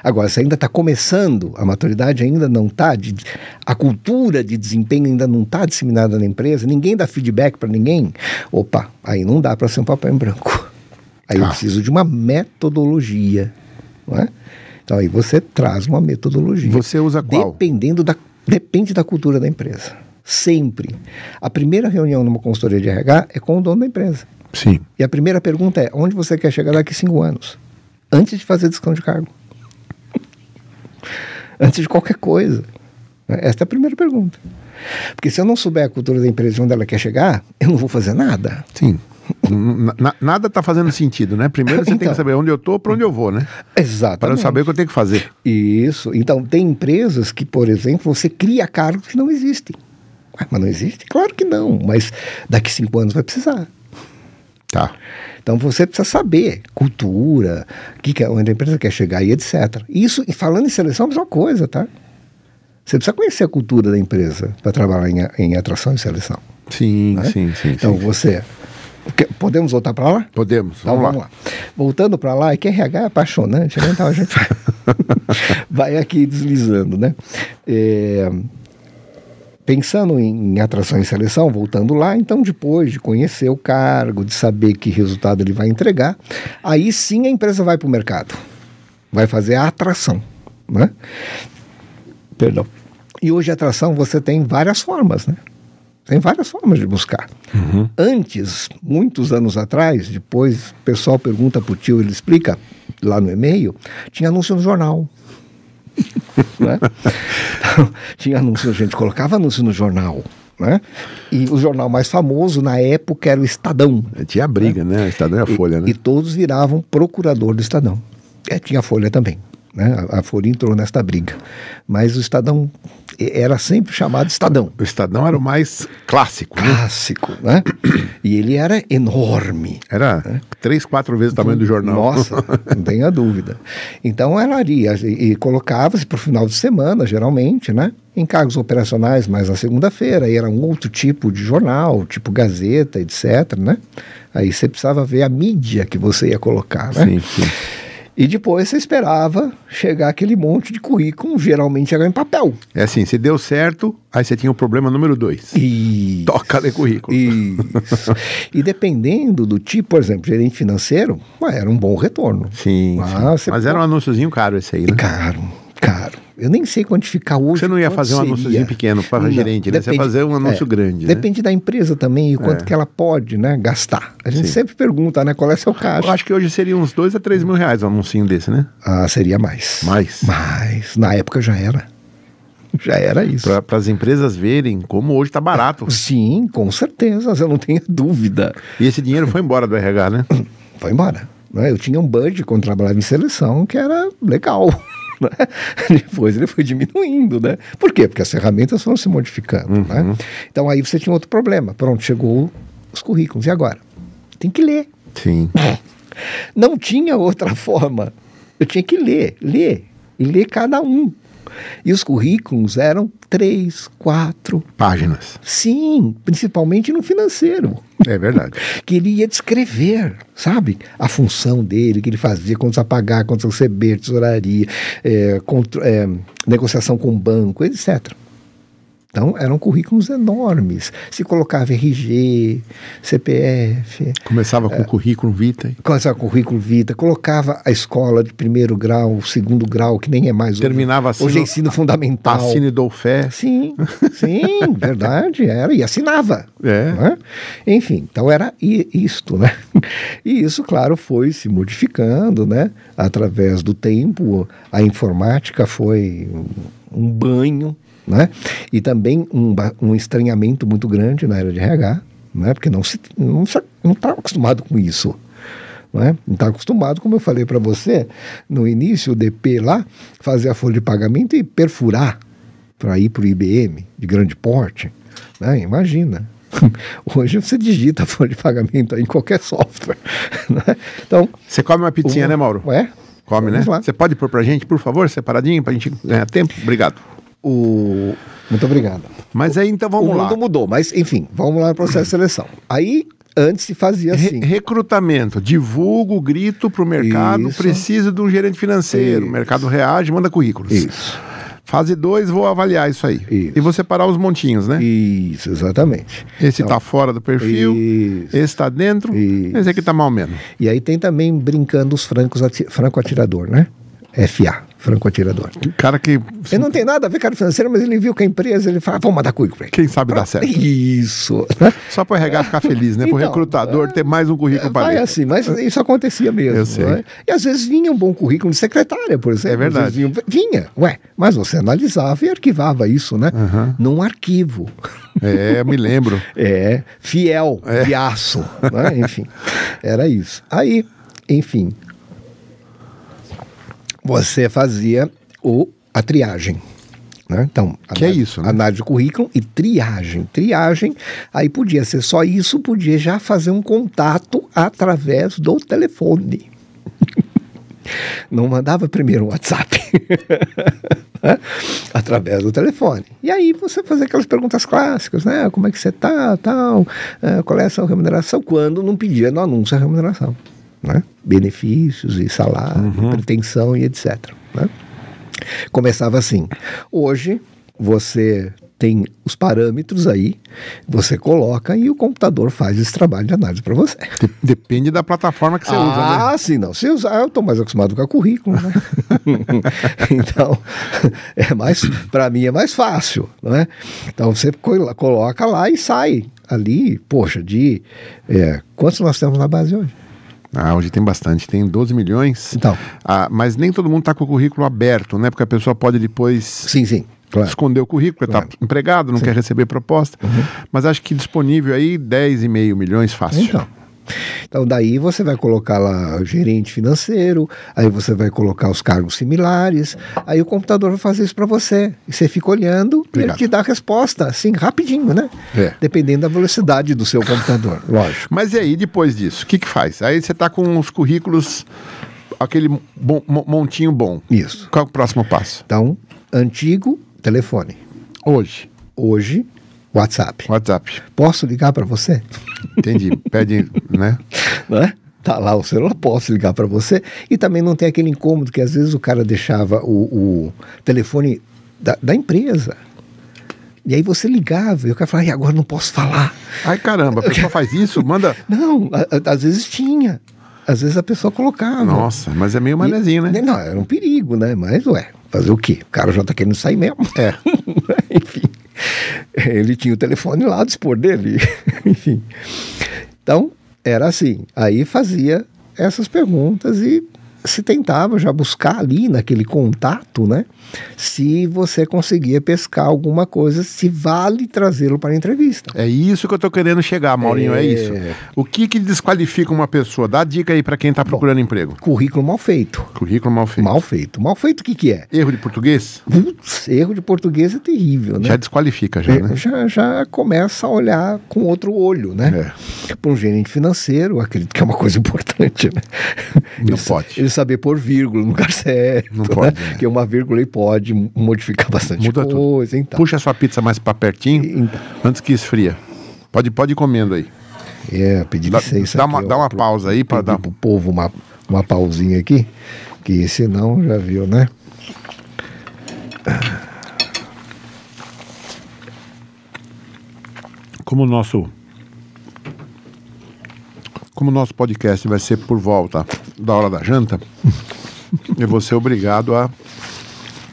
Agora, se ainda está começando, a maturidade ainda não está, a cultura de desempenho ainda não está disseminada na empresa, ninguém dá feedback para ninguém, opa, aí não dá para ser um papel em branco. Aí eu Ah. preciso de uma metodologia. Não é? Então aí você traz uma metodologia. Você usa qual? Dependendo da, depende da cultura da empresa. Sempre. A primeira reunião numa consultoria de RH é com o dono da empresa. Sim. E a primeira pergunta é: onde você quer chegar daqui a cinco anos? Antes de fazer discussão de cargo. Antes de qualquer coisa. Essa é a primeira pergunta. Porque se eu não souber a cultura da empresa de onde ela quer chegar, eu não vou fazer nada. Sim. Na- nada está fazendo sentido, né? Primeiro você tem Então. que saber onde eu estou, para onde eu vou, né? Para eu saber o que eu tenho que fazer. Isso. Então, tem empresas que, por exemplo, você cria cargos que não existem. Ué, mas não existe? Claro que não. Mas daqui cinco anos vai precisar. Tá. Então você precisa saber cultura, que que é- onde a empresa quer chegar e etc. Isso, e falando em seleção, é a mesma coisa, tá? Você precisa conhecer a cultura da empresa para trabalhar em, em atração e seleção. Sim, né? sim, sim. Então sim. você. Podemos voltar para lá? Podemos. Então Vamos, vamos lá. Voltando para lá, é que RH é apaixonante, né? Então a gente vai aqui deslizando, né? É, Pensando em, em atração e seleção, voltando lá, então depois de conhecer o cargo, de saber que resultado ele vai entregar, aí sim a empresa vai para o mercado, vai fazer a atração, né? Perdão. E hoje a atração você tem várias formas, né? Tem várias formas de buscar. Antes, muitos anos atrás, depois o pessoal pergunta para o tio, ele explica lá no e-mail, tinha anúncio no jornal. né? Então, tinha anúncio, a gente colocava anúncio no jornal. Né? E o jornal mais famoso na época era o Estadão. Tinha a briga, né? O Estadão é a Folha, né? E todos viravam procurador do Estadão. É, tinha a Folha também. Né? A, a Folha entrou nesta briga. Mas o Estadão era sempre chamado Estadão. O Estadão era o mais clássico, né? Clássico, né? E ele era enorme. Era três, quatro vezes o tamanho do jornal. Nossa, não tenha dúvida. Então ela iria e, e colocava-se para o final de semana, geralmente, né? Em cargos operacionais, mais na segunda-feira, aí era um outro tipo de jornal, tipo Gazeta, etc, né? Aí você precisava ver a mídia que você ia colocar, né? Sim, sim. E depois você esperava chegar aquele monte de currículo, geralmente chegava em papel. É assim, se deu certo, aí você tinha o problema número dois. E Toca de currículo. Isso. e dependendo do tipo, por exemplo, gerente financeiro, ué, era um bom retorno. Sim, Ah, sim. Mas pô- era um anúnciozinho caro esse aí, né? Caro, caro. Eu nem sei quantificar hoje. Você não ia fazer um anúnciozinho pequeno para Não, gerente, né? Você ia depende- fazer um anúncio é, grande, né? Depende da empresa também e quanto É. que ela pode né, gastar. A gente Sim. sempre pergunta, né? Qual é seu Eu caixa? acho que hoje seria uns dois a três mil reais um anúncio desse, né? Ah, seria mais. Mais. Mais. Na época já era. Já era isso. Para as empresas verem como hoje tá barato. Sim, com certeza, eu não tenho dúvida. E esse dinheiro foi embora do RH, né? Foi embora. né? Eu tinha um budget quando trabalhava em seleção que era legal. né? Depois ele foi diminuindo, né? Por quê? Porque as ferramentas foram se modificando, né? Então aí você tinha outro problema. Pronto, chegou os currículos. E agora? Tem que ler. Sim. Não tinha outra forma. Eu tinha que ler, ler. E ler cada um. E os currículos eram três, quatro. Páginas. Sim, principalmente no financeiro É verdade. que ele ia descrever, sabe? A função dele, que ele fazia, quantos a pagar, quantos a receber, tesouraria, é, contro- é, negociação com o banco, etc. Então eram currículos enormes. Se colocava RG, CPF. Começava com o currículo Vita. Começava com o currículo Vita, colocava a escola de primeiro grau, segundo grau, que nem é mais. Terminava assim. Hoje é no- ensino fundamental. Assine do fé. Sim, sim, verdade, era, e assinava. É. né? Enfim, então era isto, né? E isso, claro, foi se modificando, né? Através do tempo, a informática foi um banho, né? E também um, um estranhamento muito grande na era de RH, né? Porque não se não estava acostumado com isso. Não é? Não está acostumado, como eu falei para você, no início o DP lá, fazer a folha de pagamento e perfurar para ir para o IBM de grande porte. Né? Imagina. Hoje você digita a folha de pagamento em qualquer software. né? Então, Você come uma pizzinha, né, Mauro? Ué? Come, né? Vamos lá. Você pode pôr pra gente, por favor, separadinho, pra gente ganhar tempo? Obrigado. O... Muito obrigado. Mas aí, então, vamos o lá. mundo mudou, mas enfim, vamos lá no processo de seleção. Aí, antes se fazia Re- assim. recrutamento, divulgo, grito pro mercado, Isso. preciso de um gerente financeiro. O Isso. mercado reage, manda currículos. Isso. Fase 2, vou avaliar isso aí. Isso. E vou separar os montinhos, né? Isso, exatamente. Esse Então, tá fora do perfil, Isso. esse tá dentro, Isso. esse aqui tá mal menos. E aí tem também brincando os francos ati- franco atirador, né? FA, franco atirador. O cara que, Ele não tem nada a ver com a área financeira, mas ele viu que a empresa, ele fala, vamos mandar currículo pra ele. quem sabe dá certo. Isso. né? Só pro RH ficar feliz, né? Então, recrutador ter mais um currículo para Vai ler. assim, mas isso acontecia mesmo. Eu sei. né? E às vezes vinha um bom currículo de secretária, por exemplo. É verdade. Vinha, vinha. Ué, mas você analisava e arquivava isso, né? Aham. Num arquivo. É, eu me lembro. É, fiel, É. de aço. né? Enfim, era isso. Aí, enfim, você fazia o, a triagem. Né? Então, Que é análise- isso, né? Análise de currículo e triagem. Triagem, aí podia ser só isso, podia já fazer um contato através do telefone. Não mandava primeiro um WhatsApp. né? Através do telefone. E aí você fazia aquelas perguntas clássicas, né? Como é que você tá, tal, eh, qual é a sua remuneração? Quando não pedia no anúncio a remuneração. Né? Benefícios e salário, pretensão e etc. né? Começava assim. Hoje você tem os parâmetros aí, você coloca e o computador faz esse trabalho de análise para você. De- Depende da plataforma que você usa, né? Ah, sim, não. Se usar, eu estou mais acostumado com a currículo, né? então, é mais, para mim é mais fácil, não é? Então você co- coloca lá e sai ali, poxa, de é, quantos nós temos na base hoje? Ah, hoje tem bastante, tem 12 milhões. Então, Ah, mas nem todo mundo está com o currículo aberto, né? Porque a pessoa pode depois sim, sim, claro. esconder o currículo, está Claro. empregado, não quer receber proposta. Mas acho que disponível aí 10,5 milhões fácil. Então. Então, daí você vai colocar lá gerente financeiro, aí você vai colocar os cargos similares, aí o computador vai fazer isso para você. E você fica olhando e ele Obrigado. te dá a resposta, assim, rapidinho, né? É. Dependendo da velocidade do seu computador, lógico. Mas e aí, depois disso, o que que faz? Aí você está com os currículos, aquele bom- mo- montinho bom. Isso. Qual é o próximo passo? Então, antigo, telefone. Hoje, Hoje, WhatsApp. WhatsApp. Posso ligar para você? Entendi. Pede, né? né? Tá lá o celular, posso ligar para você. E também não tem aquele incômodo que às vezes o cara deixava o, o telefone da, da empresa. E aí você ligava e o cara falava, e agora não posso falar. Ai, caramba, a pessoa faz isso, manda. Não, a- a- às vezes tinha. Às vezes a pessoa colocava. Nossa, mas é meio manezinho, né? Não, era um perigo, né? Mas, ué, fazer o quê? O cara já tá querendo sair mesmo. É. Enfim, ele tinha o telefone lá, dispor dele. Enfim. Então, era assim. Aí fazia essas perguntas e se tentava já buscar ali naquele contato, né? Se você conseguia pescar alguma coisa, se vale trazê-lo para a entrevista. É isso que eu tô querendo chegar, Maurinho, é, É. isso. O que que desqualifica uma pessoa? Dá dica aí para quem tá procurando emprego. Currículo mal feito. Currículo mal feito. Mal feito. Mal feito o que, que é? Erro de português? Putz, erro de português é terrível, né? Já desqualifica, já, É, né? já, já começa a olhar com outro olho, né? Para um gerente financeiro, acredito que é uma coisa importante, né? Não pode. Saber pôr vírgula no lugar certo, Não né? pode, é. Porque uma vírgula aí pode modificar bastante Muda tudo. coisa, então. Puxa a sua pizza mais para pertinho Então. antes que esfria. Pode, pode ir comendo aí. É, pedir Dá- licença dá aqui, uma- ó, dá uma pro- pausa aí pra pedir dar- pro povo uma, uma pausinha aqui, que senão já viu, né? como o nosso como o nosso podcast vai ser por volta da hora da janta, eu vou ser obrigado a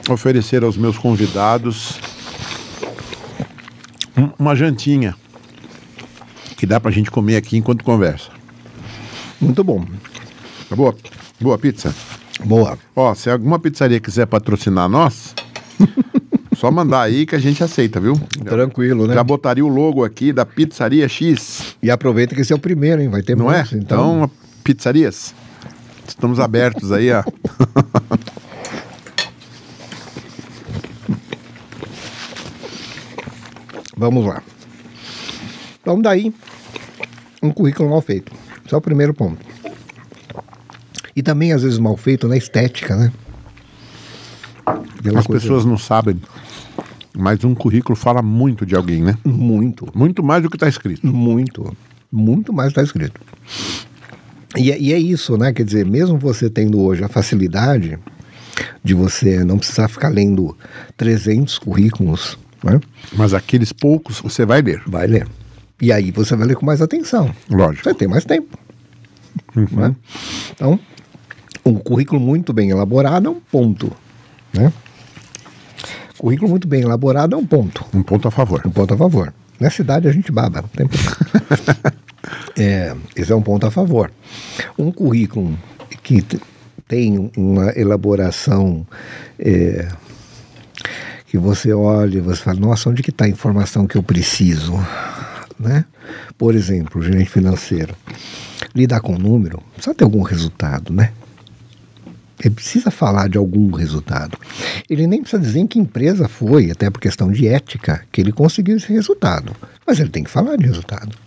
oferecer aos meus convidados um- uma jantinha que dá pra gente comer aqui enquanto conversa. Muito bom. Tá boa? Boa pizza? Boa. Ó, se alguma pizzaria quiser patrocinar nós, só mandar aí que a gente aceita, viu? Tranquilo, né? Já botaria o logo aqui da Pizzaria X, E aproveita que esse é o primeiro, hein? Vai ter não é? muitos, Então, pizzarias, estamos abertos aí, ó. Vamos lá. Então, daí, um currículo mal feito. Esse é o primeiro ponto. E também, às vezes, mal feito na estética, né? Aquela As coisa- pessoas não sabem, mas um currículo fala muito de alguém, né? Muito, Muito mais do que está escrito. muito, muito mais está escrito. E é, e é isso, né? Quer dizer, mesmo você tendo hoje a facilidade de você não precisar ficar lendo 300 currículos, né? Mas aqueles poucos você vai ler, Vai ler. E aí você vai ler com mais atenção. lógico. Você tem mais tempo. né? Então, um currículo muito bem elaborado é um ponto. Né? Currículo muito bem elaborado é um ponto. Um ponto a favor. Um ponto a favor. Nessa idade a gente baba. tem. é, esse é um ponto a favor. Um currículo que tem uma elaboração é, que você olha e você fala, nossa, onde que está a informação que eu preciso? Né? Por exemplo, o gerente financeiro. Lidar com o número, precisa ter algum resultado, né? Ele precisa falar de algum resultado. Ele nem precisa dizer em que empresa foi, até por questão de ética, que ele conseguiu esse resultado. Mas ele tem que falar de resultado.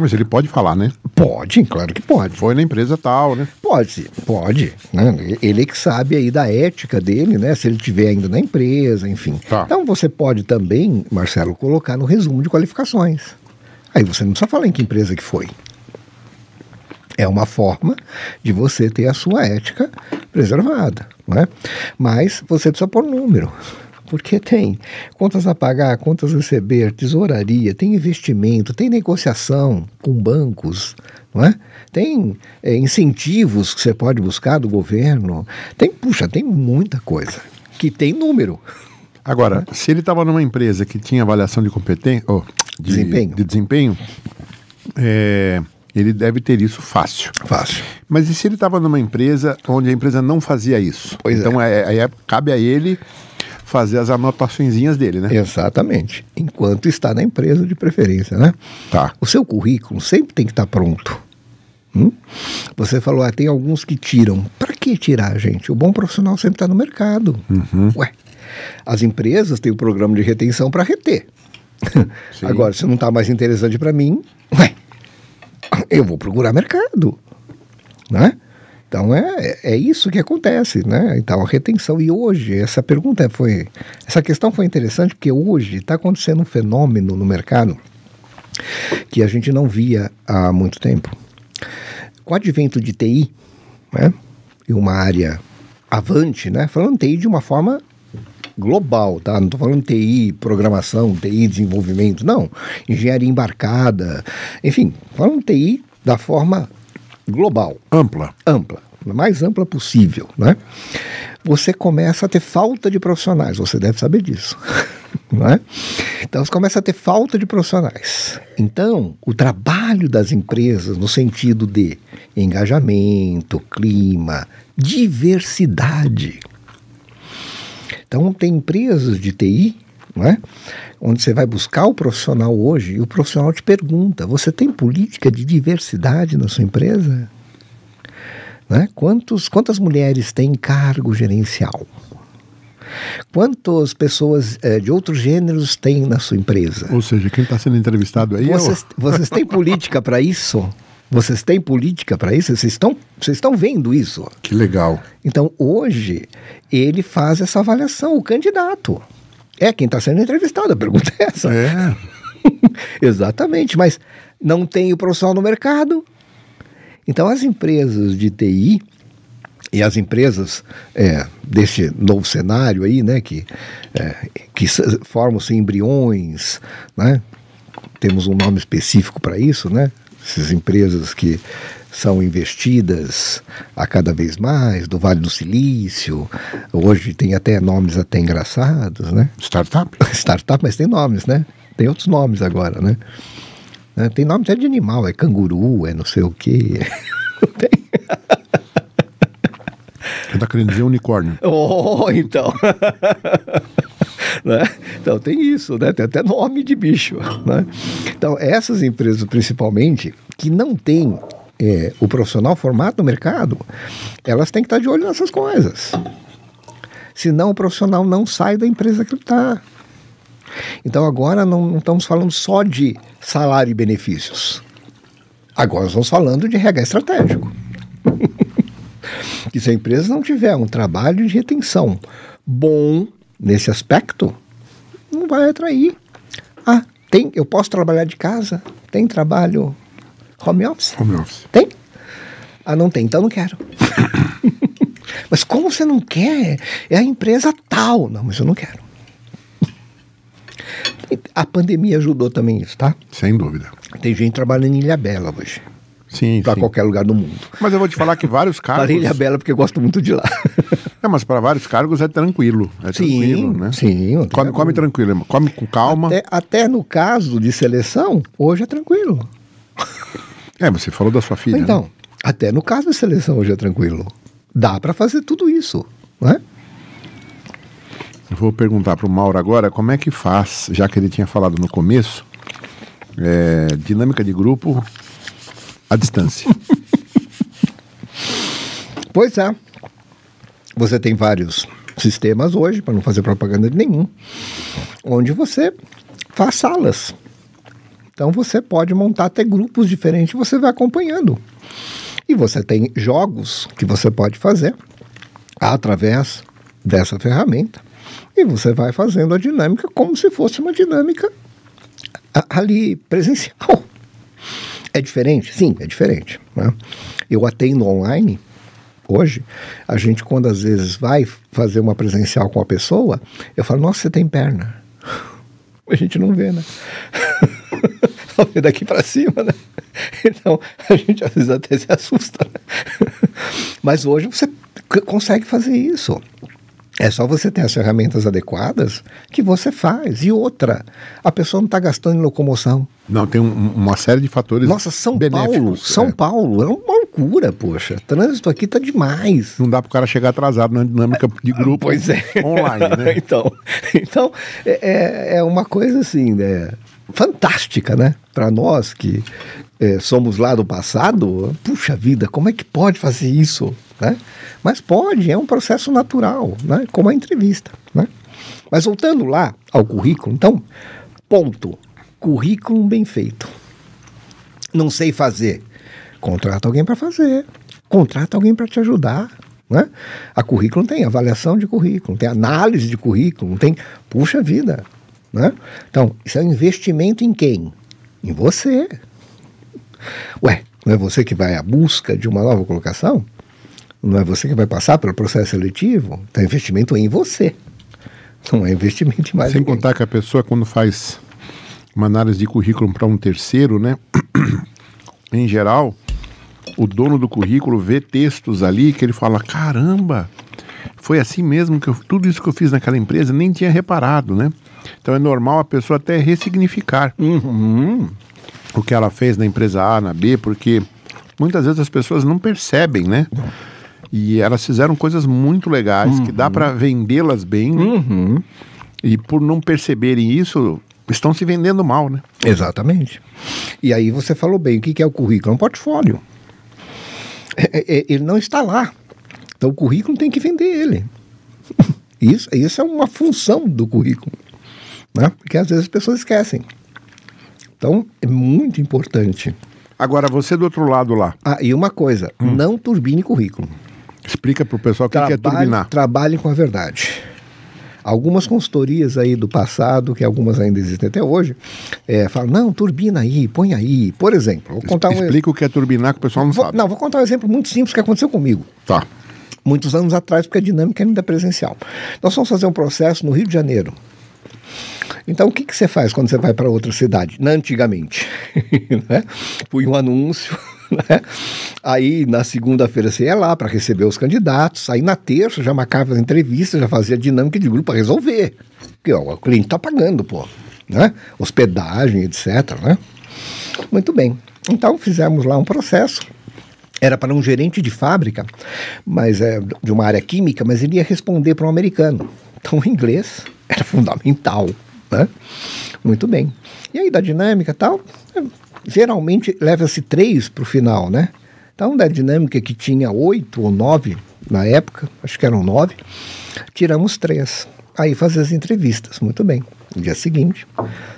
Mas ele pode falar, né? Pode, claro que pode. Foi na empresa tal, né? Pode, pode. Né? Ele é que sabe aí da ética dele, né? Se ele tiver ainda na empresa, enfim. Tá. Então você pode também, Marcelo, colocar no resumo de qualificações. Aí você não precisa falar em que empresa que foi. É uma forma de você ter a sua ética preservada, não é? Mas você precisa pôr número. Porque tem contas a pagar, contas a receber, tesouraria, tem investimento, tem negociação com bancos, não é? Tem é, incentivos que você pode buscar do governo. Tem, puxa, tem muita coisa que tem número. Agora, se ele estava numa empresa que tinha avaliação de competência, oh, de Desempenho. de desempenho é, ele deve ter isso fácil. Fácil. Mas e se ele estava numa empresa onde a empresa não fazia isso? Pois é. então é, é- cabe a ele fazer as anotaçõezinhas dele, né? Exatamente. Enquanto está na empresa de preferência, né? Tá. O seu currículo sempre tem que estar pronto. Hum? Você falou, ah, tem alguns que tiram. Para que tirar, gente? O bom profissional sempre está no mercado. Ué, as empresas têm o programa de retenção para reter. Sim. Agora, se não está mais interessante para mim, ué, eu vou procurar mercado. Né? Então é, é isso que acontece, né? Então a retenção. E hoje, essa pergunta foi. Essa questão foi interessante porque hoje está acontecendo um fenômeno no mercado que a gente não via há muito tempo. Com o advento de TI, né? E uma área avante, né? Falando TI de uma forma global, tá? Não estou falando TI, programação, TI, desenvolvimento, não. Engenharia embarcada, enfim, falando TI da forma global Ampla. ampla, a mais ampla possível, né? Você começa a ter falta de profissionais, você deve saber disso, é? Então você começa a ter falta de profissionais. Então, o trabalho das empresas no sentido de engajamento, clima, diversidade. Então, tem empresas de TI, não é? onde você vai buscar o profissional hoje e o profissional te pergunta: você tem política de diversidade na sua empresa? Né? Quantos, quantas mulheres têm cargo gerencial? Quantas pessoas eh, de outros gêneros tem na sua empresa? Ou seja, quem está sendo entrevistado aí é o- Vocês, vocês têm política para isso? Vocês têm política para isso? Vocês estão, vocês estão vendo isso? Que legal. Então, hoje, ele faz essa avaliação, o candidato. É quem está sendo entrevistado, a pergunta é essa. É. Exatamente, mas não tem o profissional no mercado. Então, as empresas de TI e as empresas é, desse novo cenário aí, né, que, é, que formam-se embriões, né, temos um nome específico para isso, né? Essas empresas que são investidas a cada vez mais, do Vale do Silício. Hoje tem até nomes até engraçados, né? Startup? Startup, mas tem nomes, né? Tem outros nomes agora, né? né? Tem nome até de animal, é canguru, é não sei o quê. tem. Você está querendo dizer unicórnio? Oh, então. né? Então tem isso, né? Tem até nome de bicho. Né? Então, essas empresas, principalmente, que não têm é, o profissional formado no mercado, elas têm que estar de olho nessas coisas. Senão o profissional não sai da empresa que ele está. Então agora não, não estamos falando só de salário e benefícios. Agora estamos falando de RH estratégico. que se a empresa não tiver um trabalho de retenção bom nesse aspecto, não vai atrair. Ah, tem, eu posso trabalhar de casa? Tem trabalho home office? Home office. Tem? Ah, não tem, então não quero. mas como você não quer? É a empresa tal. Não, mas eu não quero. A pandemia ajudou também isso, tá? Sem dúvida. Tem gente trabalhando em Ilha Bela hoje. Sim, Para sim. qualquer lugar do mundo. Mas eu vou te falar que vários cargos. Para Ilha Bela porque eu gosto muito de lá. É, mas para vários cargos é tranquilo. É tranquilo, né? sim. tem Come, come tranquilo, come com calma. Até, até no caso de seleção, hoje é tranquilo. É, você falou da sua filha. né? Então, até no caso de seleção hoje é tranquilo. Dá para fazer tudo isso, né? Eu vou perguntar para o Mauro agora como é que faz, já que ele tinha falado no começo, é, dinâmica de grupo à distância. Pois é. Você tem vários sistemas hoje, para não fazer propaganda de nenhum, onde você faz salas. Então você pode montar até grupos diferentes, você vai acompanhando. E você tem jogos que você pode fazer através dessa ferramenta. E você vai fazendo a dinâmica como se fosse uma dinâmica ali presencial. É diferente? Sim, é diferente. né? Eu atendo online hoje. A gente, quando às vezes vai fazer uma presencial com a pessoa, eu falo, nossa, você tem perna. A gente não vê, né? Daqui para cima, né? Então, a gente às vezes até se assusta. Né? Mas hoje você consegue fazer isso. É só você ter as ferramentas adequadas que você faz. E outra, a pessoa não está gastando em locomoção. Não, tem um- uma série de fatores Nossa, São benéficos. Paulo, São é. Paulo, é uma loucura, poxa. Trânsito aqui tá demais. Não dá para o cara chegar atrasado na dinâmica de grupo Pois é. online, né? então, então é, é- é uma coisa assim, né? Fantástica, né? Para nós que é, somos lá do passado, puxa vida, como é que pode fazer isso? Né? Mas pode, é um processo natural, né? como a entrevista. Né? Mas voltando lá ao currículo, então, ponto. Currículo bem feito. Não sei fazer. Contrata alguém para fazer. Contrata alguém para te ajudar. Né? A currículo tem avaliação de currículo, tem análise de currículo, tem. Puxa vida. Né? Então, isso é um investimento em quem? Em você. Ué, não é você que vai à busca de uma nova colocação? Não é você que vai passar pelo processo seletivo? Então, é investimento em você. Não é investimento em mais Sem ninguém. contar que a pessoa, quando faz uma análise de currículo para um terceiro, né? em geral, o dono do currículo vê textos ali que ele fala: caramba, foi assim mesmo que eu, tudo isso que eu fiz naquela empresa nem tinha reparado, né? Então é normal a pessoa até ressignificar Uhum. o que ela fez na empresa A, na B, porque muitas vezes as pessoas não percebem, né? E elas fizeram coisas muito legais que dá para vendê-las bem? Uhum. E por não perceberem isso, estão se vendendo mal, né? Exatamente. E aí você falou bem, o que que é o currículo? É um portfólio. É- é- é- ele não está lá. Então o currículo tem que vender ele. Isso, isso é uma função do currículo. Né? Porque às vezes as pessoas esquecem. Então é muito importante. Agora, você do outro lado lá, Ah, e uma coisa, não turbine currículo. explica pro pessoal o que, que é turbinar. trabalhe com a verdade. Algumas consultorias aí do passado, que algumas ainda existem até hoje, é, falam, não, turbina aí, põe aí. Por exemplo, vou contar um Explica o que é turbinar que o pessoal não Vou- sabe. não, vou contar um exemplo muito simples que aconteceu comigo. Tá. Muitos anos atrás, porque a dinâmica ainda é presencial. Nós fomos fazer um processo no Rio de Janeiro. Então, o que, que você faz quando você vai para outra cidade? Antigamente, né? Fui um anúncio, né? Aí, na segunda-feira, você ia lá para receber os candidatos. Aí, na terça, já marcava as entrevistas, já fazia dinâmica de grupo para resolver. Porque ó, o cliente está pagando, pô. Né? Hospedagem, etc. Né? Muito bem. Então, fizemos lá um processo era para um gerente de fábrica, mas é de uma área química, mas ele ia responder para um americano. Então o inglês era fundamental, né? Muito bem. E aí da dinâmica tal, geralmente leva-se três para o final, né? Então da dinâmica que tinha oito ou nove na época, acho que eram nove, tiramos três. Aí fazer as entrevistas, muito bem. No dia seguinte,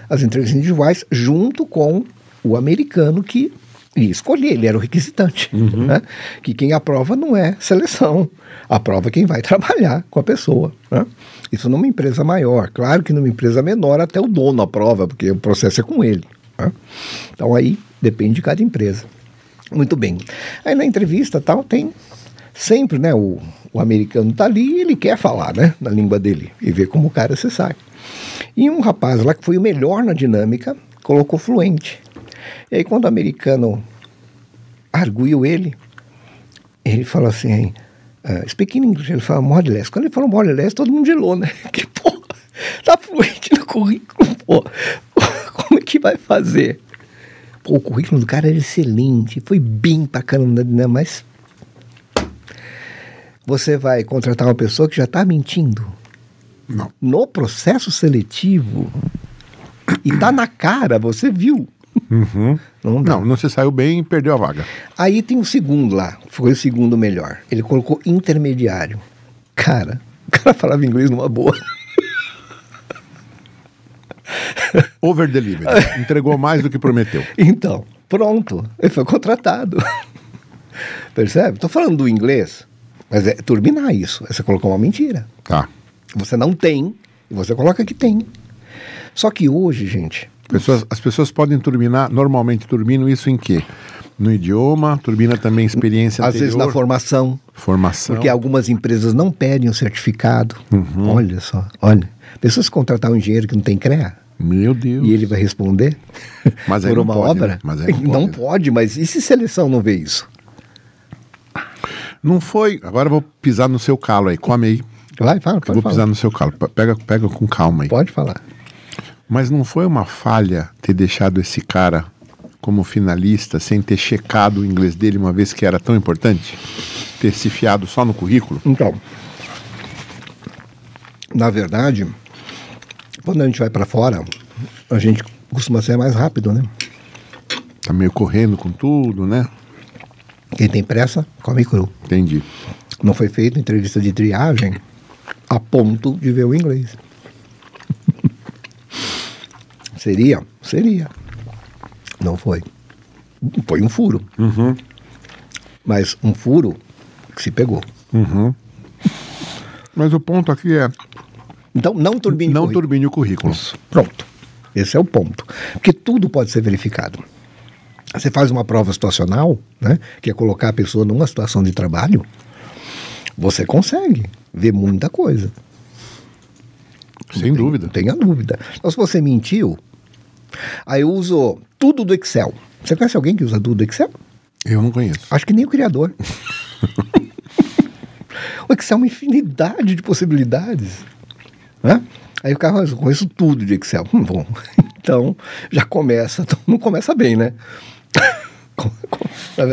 as entrevistas individuais junto com o americano que e escolher, ele era o requisitante. Uhum. Né? Que quem aprova não é seleção, aprova quem vai trabalhar com a pessoa. Né? Isso numa empresa maior. Claro que numa empresa menor até o dono aprova, porque o processo é com ele. Né? Então aí depende de cada empresa. Muito bem. Aí na entrevista tal tem sempre, né, o, o americano está ali e ele quer falar, né, na língua dele e ver como o cara se sai. E um rapaz lá que foi o melhor na dinâmica colocou fluente. E aí, quando o americano arguiu ele, ele falou assim: uh, speak in English. Ele fala more or less. Quando ele falou more or less, todo mundo gelou, né? Que porra, tá fluente no currículo, pô. Como é que vai fazer? Pô, o currículo do cara era excelente, foi bem pra caramba, né? Mas você vai contratar uma pessoa que já está mentindo. Não. No processo seletivo. E tá na cara, você viu. Uhum. Não, não, não se saiu bem e perdeu a vaga. Aí tem o segundo lá, foi o segundo melhor. Ele colocou intermediário. Cara, o cara falava inglês numa boa. Over delivery. Entregou mais do que prometeu. Então, pronto. Ele foi contratado. Percebe? Estou falando do inglês, mas é turbinar isso. Você colocou uma mentira. Tá. Você não tem, e você coloca que tem. Só que hoje, gente, Pessoas, as pessoas podem turbinar, normalmente turbinam isso em quê? No idioma, turbina também experiência Às anterior. vezes na formação. Formação. Porque algumas empresas não pedem o certificado. Uhum. Olha só, olha. Pessoas contratar um engenheiro que não tem CREA. Meu Deus. E ele vai responder mas por uma pode, obra? Né? Mas não, pode. não pode, mas e se seleção não vê isso? Não foi. Agora eu vou pisar no seu calo aí. Come aí. Vai, fala, pode Eu vou falar. pisar no seu calo. Pega, pega com calma aí. Pode falar. Mas não foi uma falha ter deixado esse cara como finalista sem ter checado o inglês dele uma vez que era tão importante? Ter se fiado só no currículo? Então, na verdade, quando a gente vai para fora, a gente costuma ser mais rápido, né? Tá meio correndo com tudo, né? Quem tem pressa, come cru. Entendi. Não foi feita entrevista de triagem a ponto de ver o inglês. Seria? Seria. Não foi. Foi um furo. Uhum. Mas um furo que se pegou. Uhum. Mas o ponto aqui é. Então, não turbine Não o currículo. turbine o currículo. Isso. Pronto. Esse é o ponto. Porque tudo pode ser verificado. Você faz uma prova situacional, né, que é colocar a pessoa numa situação de trabalho, você consegue ver muita coisa. Sem Não tem- dúvida. Não tenha dúvida. Então, se você mentiu, aí eu uso tudo do Excel. Você conhece alguém que usa tudo do Excel? Eu não conheço. Acho que nem o criador. o Excel é uma infinidade de possibilidades. Né? Aí o cara conheço tudo de Excel. Hum, bom, então já começa, então não começa bem, né?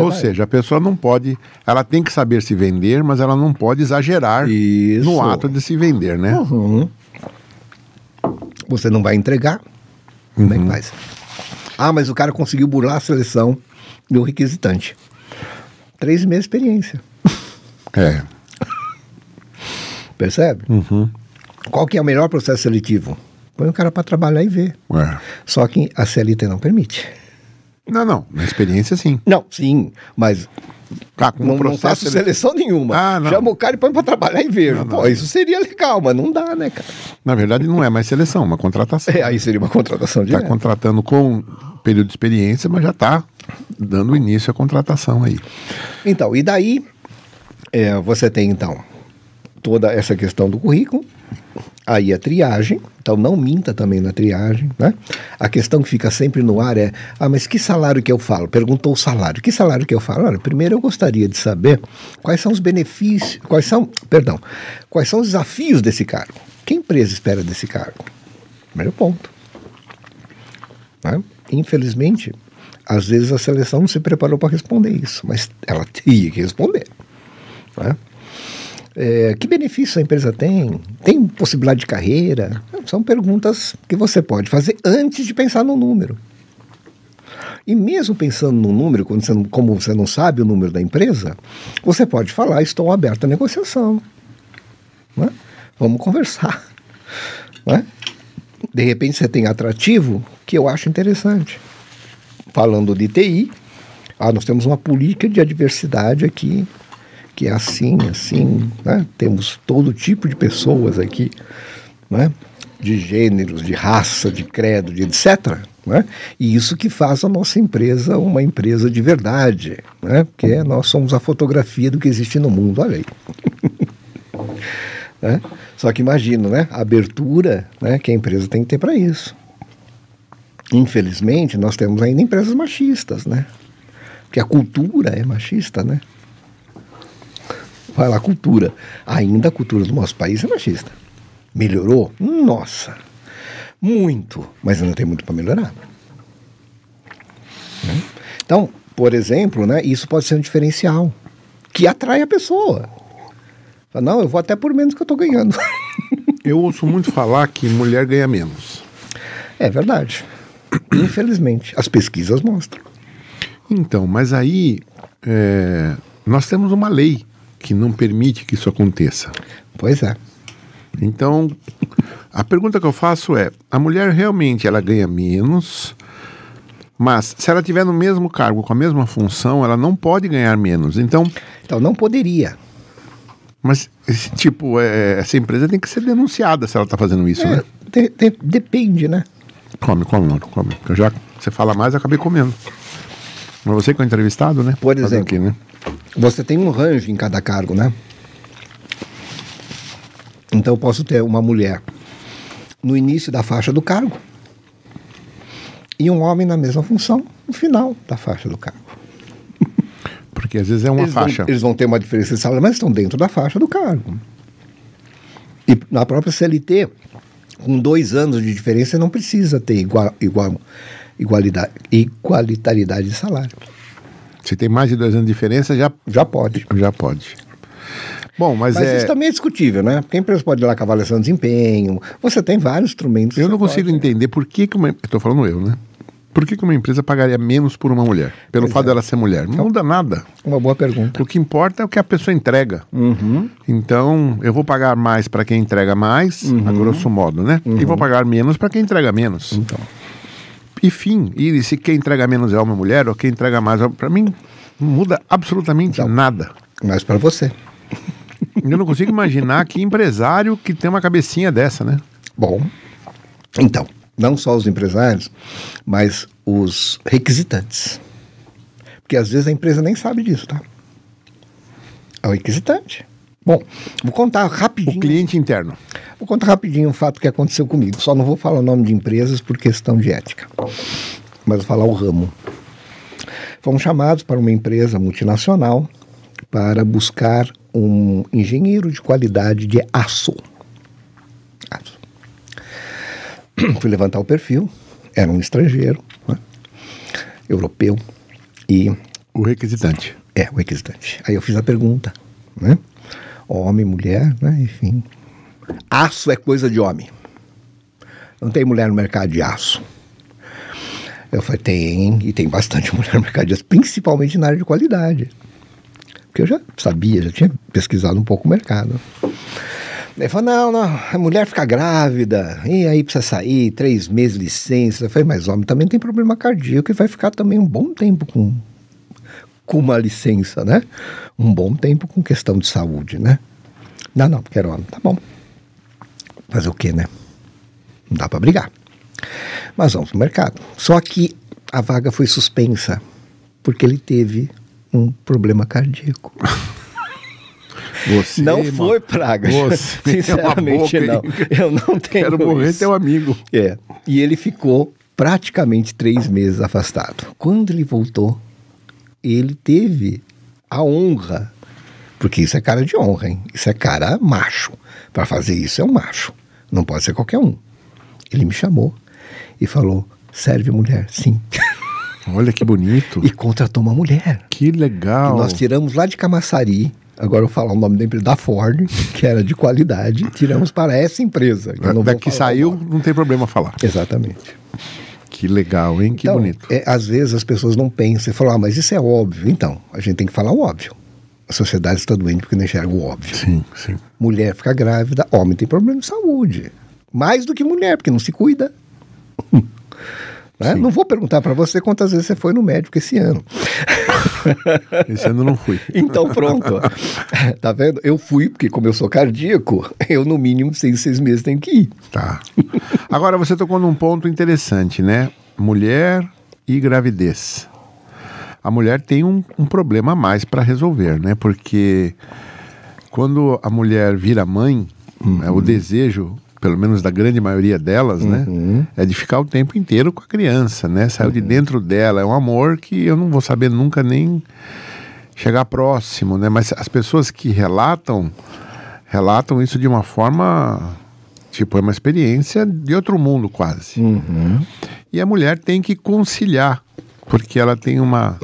Ou seja, a pessoa não pode. Ela tem que saber se vender, mas ela não pode exagerar Isso. no ato de se vender, né? Uhum. Você não vai entregar? Como é Uhum. que faz? Ah, mas o cara conseguiu burlar a seleção do requisitante. Três meses de experiência. É. Percebe? Uhum. Qual que é o melhor processo seletivo? Põe o cara para trabalhar e ver. é. Só que a CLT não permite. Não, não. Na experiência, sim. Não, sim, mas Com não, o não processo faço seleção nenhuma. Ah, não. Chama o cara e põe para trabalhar e vejo. Não, não, Pô, isso seria legal, mas não dá, né, cara? Na verdade, não é mais seleção, é uma contratação. É, aí seria uma contratação Está direta. contratando com período de experiência, mas já está dando início à contratação aí. Então, e daí é, você tem então toda essa questão do currículo. Aí a triagem, então não minta também na triagem, né? A questão que fica sempre no ar é, ah, mas que salário que eu falo? Perguntou o salário. Que salário que eu falo? Olha, primeiro eu gostaria de saber quais são os benefícios, quais são, perdão, quais são os desafios desse cargo. Que empresa espera desse cargo? Primeiro ponto. Né? Infelizmente, às vezes a seleção não se preparou para responder isso, mas ela tinha que responder. Né? É, que benefício a empresa tem? Tem possibilidade de carreira? São perguntas que você pode fazer antes de pensar no número. E mesmo pensando no número, você não, como você não sabe o número da empresa, você pode falar: estou aberto à negociação. Né? Vamos conversar. Né? De repente você tem atrativo que eu acho interessante. Falando de TI, ah, nós temos uma política de adversidade aqui que é assim, assim, né? Temos todo tipo de pessoas aqui, né? De gêneros, de raça, de credo, de etc. Né? E isso que faz a nossa empresa uma empresa de verdade, né? Porque nós somos a fotografia do que existe no mundo, olha aí. né? Só que imagina, né? A abertura né, que a empresa tem que ter para isso. Infelizmente, nós temos ainda empresas machistas, né? Porque a cultura é machista, né? Vai lá, cultura. Ainda a cultura do nosso país é machista. Melhorou? Nossa, muito, mas ainda tem muito para melhorar. Né? Então, por exemplo, né, isso pode ser um diferencial que atrai a pessoa. Fala, não, eu vou até por menos que eu estou ganhando. eu ouço muito falar que mulher ganha menos. É verdade. Infelizmente, as pesquisas mostram. Então, mas aí é, nós temos uma lei que não permite que isso aconteça. Pois é. Então, a pergunta que eu faço é: a mulher realmente ela ganha menos, mas se ela tiver no mesmo cargo, com a mesma função, ela não pode ganhar menos. Então, então não poderia. Mas, tipo, é, essa empresa tem que ser denunciada se ela está fazendo isso, é, né? De, de, depende, né? Come, come, não, come. Eu já, você fala mais, eu acabei comendo. Mas você que é o entrevistado, né? Por exemplo, aqui, né? Você tem um range em cada cargo, né? Então eu posso ter uma mulher no início da faixa do cargo e um homem na mesma função no final da faixa do cargo. Porque às vezes é uma eles faixa. Vão, eles vão ter uma diferença de salário, mas estão dentro da faixa do cargo. E na própria CLT, com dois anos de diferença, não precisa ter igual, igual, igualidade, igualitariedade de salário. Se tem mais de dois anos de diferença, já, já pode. Já pode. Bom, mas, mas é... isso também é discutível, né? Porque a empresa pode ir lá de desempenho. Você tem vários instrumentos. Eu não consigo pode... entender por que, que uma. Estou falando eu, né? Por que, que uma empresa pagaria menos por uma mulher? Pelo pois fato é. dela ser mulher? Não então, muda nada. Uma boa pergunta. O que importa é o que a pessoa entrega. Uhum. Então, eu vou pagar mais para quem entrega mais, uhum. a grosso modo, né? Uhum. E vou pagar menos para quem entrega menos. Então. E fim. E se quem entrega menos é uma mulher ou quem entrega mais, para mim não muda absolutamente então, nada. Mas para você. Eu não consigo imaginar que empresário que tem uma cabecinha dessa, né? Bom, então, não só os empresários, mas os requisitantes. Porque às vezes a empresa nem sabe disso, tá? É o requisitante. Bom, vou contar rapidinho. O cliente interno. Vou contar rapidinho um fato que aconteceu comigo. Só não vou falar o nome de empresas por questão de ética. Mas vou falar o ramo. Fomos chamados para uma empresa multinacional para buscar um engenheiro de qualidade de aço. aço. Fui levantar o perfil, era um estrangeiro, né? europeu, e... O requisitante. É, o requisitante. Aí eu fiz a pergunta, né? Homem, mulher, né? Enfim. Aço é coisa de homem. Não tem mulher no mercado de aço. Eu falei, tem, e tem bastante mulher no mercado de aço, principalmente na área de qualidade. Porque eu já sabia, já tinha pesquisado um pouco o mercado. Ele falou, não, não, a mulher fica grávida, e aí precisa sair, três meses de licença. Eu falei, mas homem também tem problema cardíaco e vai ficar também um bom tempo com, com uma licença, né? Um bom tempo com questão de saúde, né? Não, não, porque era homem, tá bom. Fazer o quê, né? Não dá para brigar. Mas vamos no mercado. Só que a vaga foi suspensa porque ele teve um problema cardíaco. Você, não foi praga. Você é Sinceramente, boca, não. Eu não tenho Quero morrer isso. teu amigo. É. E ele ficou praticamente três meses afastado. Quando ele voltou, ele teve a honra, porque isso é cara de honra, hein? Isso é cara macho. Para fazer isso é um macho. Não pode ser qualquer um. Ele me chamou e falou: serve mulher, sim. Olha que bonito. E contratou uma mulher. Que legal. Nós tiramos lá de Camaçari, agora eu vou falar o nome da empresa, da Ford, que era de qualidade, tiramos para essa empresa. que Daqui falar o saiu, não tem problema falar. Exatamente. Que legal, hein? Que então, bonito. é, às vezes as pessoas não pensam e falam, ah, mas isso é óbvio. Então, a gente tem que falar o óbvio. A sociedade está doente porque não enxerga o óbvio. Sim, sim. Mulher fica grávida, homem tem problema de saúde. Mais do que mulher, porque não se cuida. Né? Não vou perguntar para você quantas vezes você foi no médico esse ano. Esse ano não fui. Então pronto. tá vendo? Eu fui, porque como eu sou cardíaco, eu no mínimo seis, seis meses tenho que ir. Tá. Agora você tocou num ponto interessante, né? Mulher e gravidez. A mulher tem um, um problema a mais para resolver, né? Porque quando a mulher vira mãe, é, o desejo, pelo menos da grande maioria delas, né? É de ficar o tempo inteiro com a criança, né? Saiu de dentro dela. É um amor que eu não vou saber nunca nem chegar próximo, né? Mas as pessoas que relatam, relatam isso de uma forma, tipo, é uma experiência de outro mundo quase. E a mulher tem que conciliar, porque ela tem uma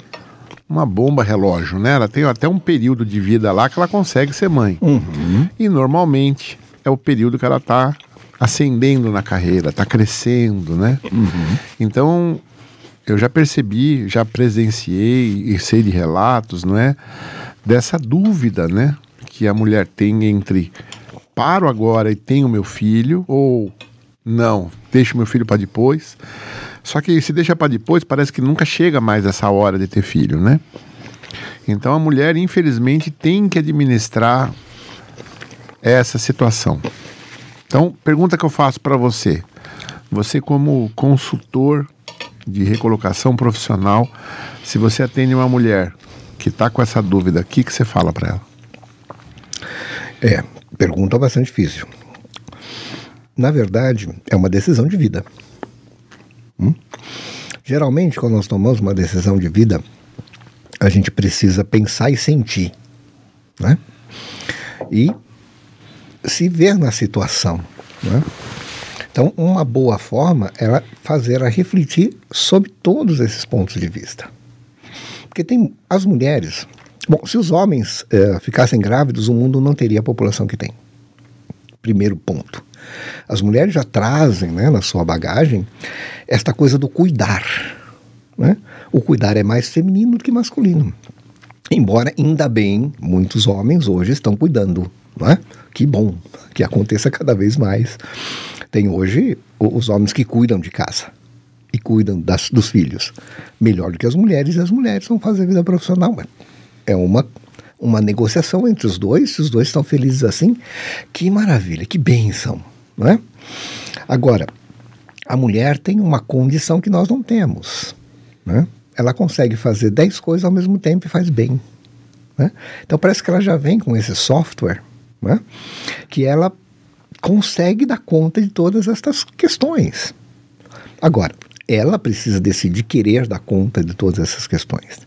uma bomba relógio, né? Ela tem até um período de vida lá que ela consegue ser mãe. E normalmente é o período que ela está ascendendo na carreira, está crescendo, né? Então eu já percebi, já presenciei e sei de relatos, não é? Dessa dúvida, né? Que a mulher tem entre paro agora e tenho meu filho, ou não, deixo meu filho para depois. Só que se deixa para depois, parece que nunca chega mais essa hora de ter filho, né? Então a mulher, infelizmente, tem que administrar essa situação. Então, pergunta que eu faço para você. Você, como consultor de recolocação profissional, se você atende uma mulher que está com essa dúvida, o que, que você fala para ela? É, pergunta bastante difícil. Na verdade, é uma decisão de vida. Hum? Geralmente, quando nós tomamos uma decisão de vida, a gente precisa pensar e sentir, né? E se ver na situação, né? Então, uma boa forma é fazer a refletir sobre todos esses pontos de vista. Porque tem as mulheres. Bom, se os homens eh, ficassem grávidos, o mundo não teria a população que tem. Primeiro ponto. As mulheres já trazem né, na sua bagagem esta coisa do cuidar. Né? O cuidar é mais feminino do que masculino. Embora, ainda bem, muitos homens hoje estão cuidando. Não é? Que bom que aconteça cada vez mais. Tem hoje os homens que cuidam de casa e cuidam das, dos filhos melhor do que as mulheres, e as mulheres vão fazer vida profissional. É uma, uma negociação entre os dois, se os dois estão felizes assim, que maravilha, que bênção. Não é? Agora, a mulher tem uma condição que nós não temos. Né? Ela consegue fazer dez coisas ao mesmo tempo e faz bem. Né? Então parece que ela já vem com esse software né? que ela consegue dar conta de todas estas questões. Agora, ela precisa decidir querer dar conta de todas essas questões.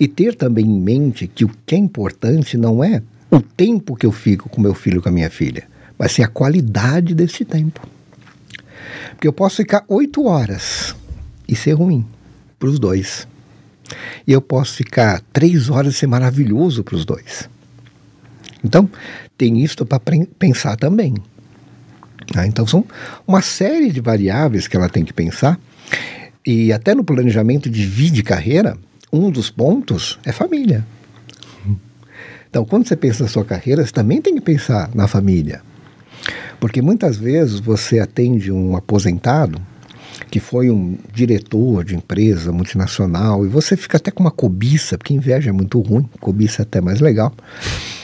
E ter também em mente que o que é importante não é o tempo que eu fico com meu filho com a minha filha, mas sim a qualidade desse tempo. Porque eu posso ficar oito horas e ser ruim para os dois. E eu posso ficar três horas e ser maravilhoso para os dois. Então, tem isso para pensar também. Ah, então, são uma série de variáveis que ela tem que pensar. E até no planejamento de vida e carreira, um dos pontos é família. Então, quando você pensa na sua carreira, você também tem que pensar na família. Porque muitas vezes você atende um aposentado que foi um diretor de empresa multinacional e você fica até com uma cobiça, porque inveja é muito ruim, cobiça é até mais legal.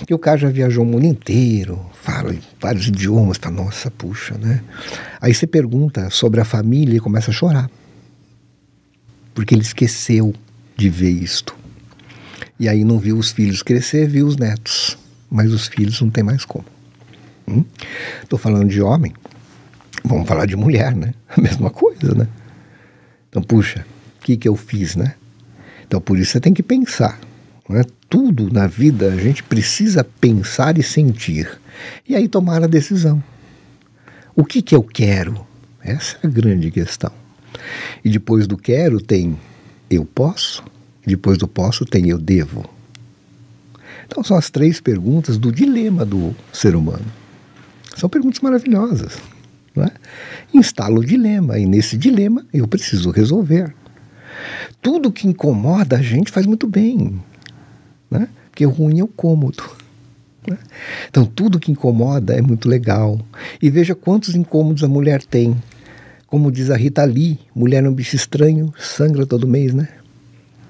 E o cara já viajou o mundo inteiro, fala vários idiomas, fala, nossa, puxa, né? Aí você pergunta sobre a família e começa a chorar. Porque ele esqueceu de ver isto. E aí não viu os filhos crescer, viu os netos. mas os filhos não tem mais como. Estou hum? falando de homem, vamos falar de mulher, né? A mesma coisa, né? Então, puxa, o que, que eu fiz, né? Então, por isso você tem que pensar. Né? Tudo na vida a gente precisa pensar e sentir. E aí tomar a decisão. O que, que eu quero? Essa é a grande questão. E depois do quero tem eu posso, depois do posso tem eu devo. Então são as três perguntas do dilema do ser humano. São perguntas maravilhosas. Né? Instala o dilema, e nesse dilema eu preciso resolver. Tudo que incomoda a gente faz muito bem, né? porque ruim é o cômodo. Né? Então, tudo que incomoda é muito legal. E veja quantos incômodos a mulher tem. Como diz a Rita Lee, mulher é um bicho estranho, sangra todo mês, né?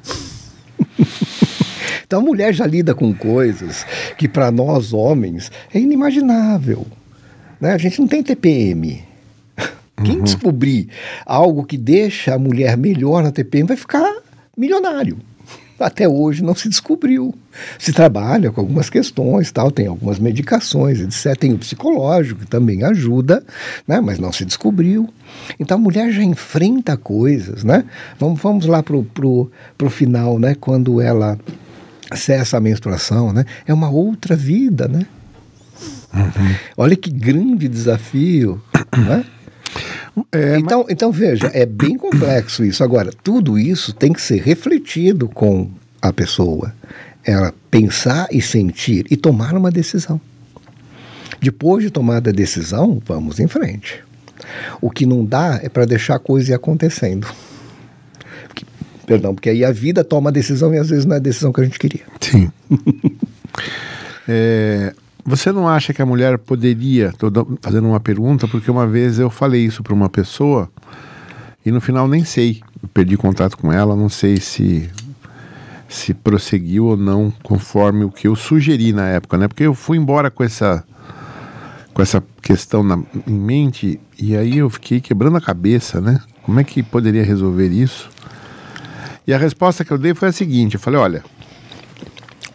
então a mulher já lida com coisas que para nós homens é inimaginável. Né? A gente não tem TPM. Quem uhum. descobrir algo que deixa a mulher melhor na TPM vai ficar milionário. Até hoje não se descobriu. Se trabalha com algumas questões, tal, tem algumas medicações, etc. Tem o psicológico que também ajuda, né? mas não se descobriu. Então a mulher já enfrenta coisas, né? Vamos, vamos lá pro, pro, pro final, né? Quando ela cessa a menstruação, né? É uma outra vida, né? Uhum. Olha que grande desafio, né? É, então, mas... então veja, é bem complexo isso. Agora, tudo isso tem que ser refletido com a pessoa. Ela pensar e sentir e tomar uma decisão. Depois de tomada a decisão, vamos em frente. O que não dá é para deixar a coisa ir acontecendo. Porque, perdão, porque aí a vida toma a decisão e às vezes não é a decisão que a gente queria. Sim. é, você não acha que a mulher poderia, estou fazendo uma pergunta, porque uma vez eu falei isso para uma pessoa e no final nem sei, eu perdi contato com ela, não sei se se prosseguiu ou não conforme o que eu sugeri na época, né? Porque eu fui embora com essa com essa questão na, em mente e aí eu fiquei quebrando a cabeça, né? Como é que poderia resolver isso? E a resposta que eu dei foi a seguinte: eu falei, olha,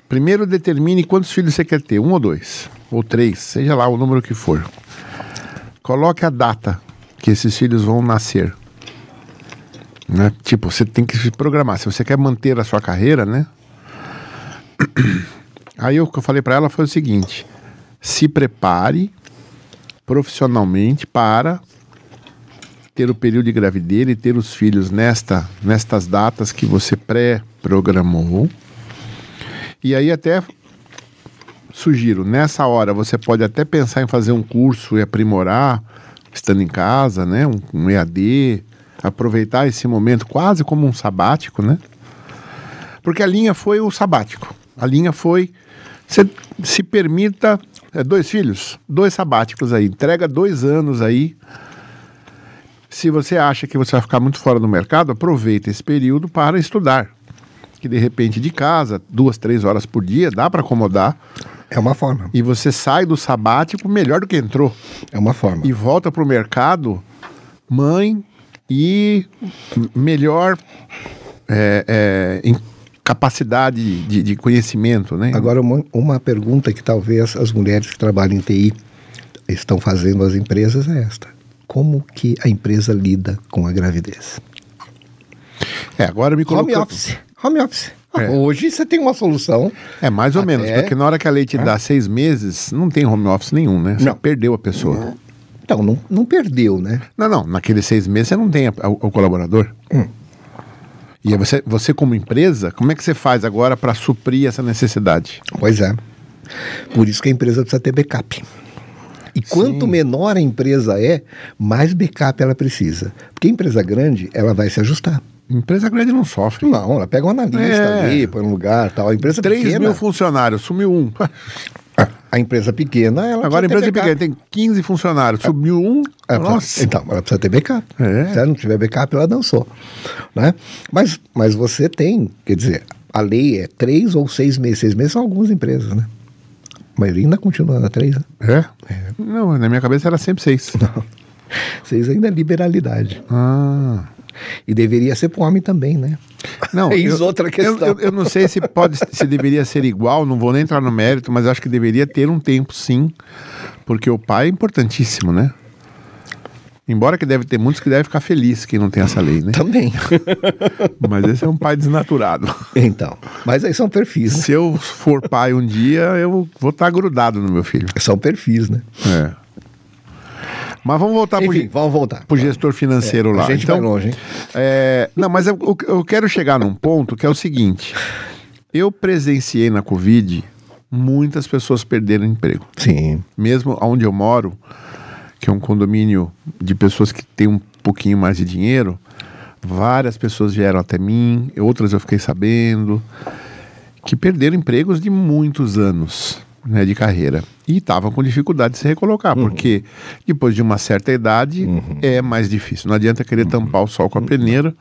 Primeiro determine quantos filhos você quer ter, um ou dois, ou três, seja lá o número que for. Coloque a data que esses filhos vão nascer. Né? Tipo, você tem que se programar. Se você quer manter a sua carreira, né? Aí o que eu falei para ela foi o seguinte: se prepare profissionalmente para ter o período de gravidez e ter os filhos nesta, nestas datas que você pré-programou e aí até sugiro, nessa hora você pode até pensar em fazer um curso e aprimorar, estando em casa, né? Um, um EAD, aproveitar esse momento quase como um sabático, né? Porque a linha foi o sabático. A linha foi você se permita é, dois filhos, dois sabáticos aí, entrega dois anos aí. Se você acha que você vai ficar muito fora do mercado, aproveita esse período para estudar que de repente de casa, duas, três horas por dia, dá para acomodar. É uma forma. E você sai do sabático melhor do que entrou. É uma forma. E volta para o mercado mãe e melhor é, é, capacidade de, de, conhecimento, né? Agora, uma, uma pergunta que talvez as mulheres que trabalham em TI estão fazendo às empresas é esta. Como que a empresa lida com a gravidez? É, agora me colocou... Home office. Home office. É. Hoje você tem uma solução. É, mais ou até... menos, porque na hora que a lei te é. dá seis meses, não tem home office nenhum, né? Você não. perdeu a pessoa. Então, não, não perdeu, né? Não, não. Naqueles seis meses você não tem a, a, o colaborador. Hum. E você, você, como empresa, como é que você faz agora para suprir essa necessidade? Pois é. Por isso que a empresa precisa ter backup. E quanto Sim. menor a empresa é, mais backup ela precisa. Porque a empresa grande, ela vai se ajustar. Empresa grande não sofre. Não, ela pega um analista é. ali, põe um lugar tal. A empresa 3 pequena... mil funcionários, sumiu um. A empresa pequena, ela Agora a empresa pequena tem 15 funcionários, sumiu um. É, nossa. Então, ela precisa ter backup. É. Se ela não tiver backup, ela dançou. Né? Mas, mas você tem, quer dizer, a lei é três ou seis meses. Seis meses são algumas empresas, né? Maioria ainda continua na três, né? É? é? Não, na minha cabeça era sempre seis. Não. Seis ainda é liberalidade. Ah. E deveria ser para o homem também, né? Não, Eis eu, outra questão. Eu, eu, eu não sei se pode, se deveria ser igual, não vou nem entrar no mérito, mas acho que deveria ter um tempo, sim, porque o pai é importantíssimo, né? Embora que deve ter muitos que devem ficar felizes que não tem essa lei, né? Também. Mas esse é um pai desnaturado. Então, mas aí são perfis, né? Se eu for pai um dia, eu vou estar grudado no meu filho. São perfis, né? É. Mas vamos voltar Enfim, pro, vamos voltar. pro gestor financeiro É, lá. A gente então, vai longe, hein? É, não, mas eu, eu quero chegar num ponto que é o seguinte: eu presenciei na Covid muitas pessoas perderam emprego. Sim. Mesmo onde eu moro, que é um condomínio de pessoas que têm um pouquinho mais de dinheiro, várias pessoas vieram até mim, outras eu fiquei sabendo, que perderam empregos de muitos anos né, de carreira. E estavam com dificuldade de se recolocar, porque depois de uma certa idade é mais difícil. Não adianta querer tampar o sol com a peneira.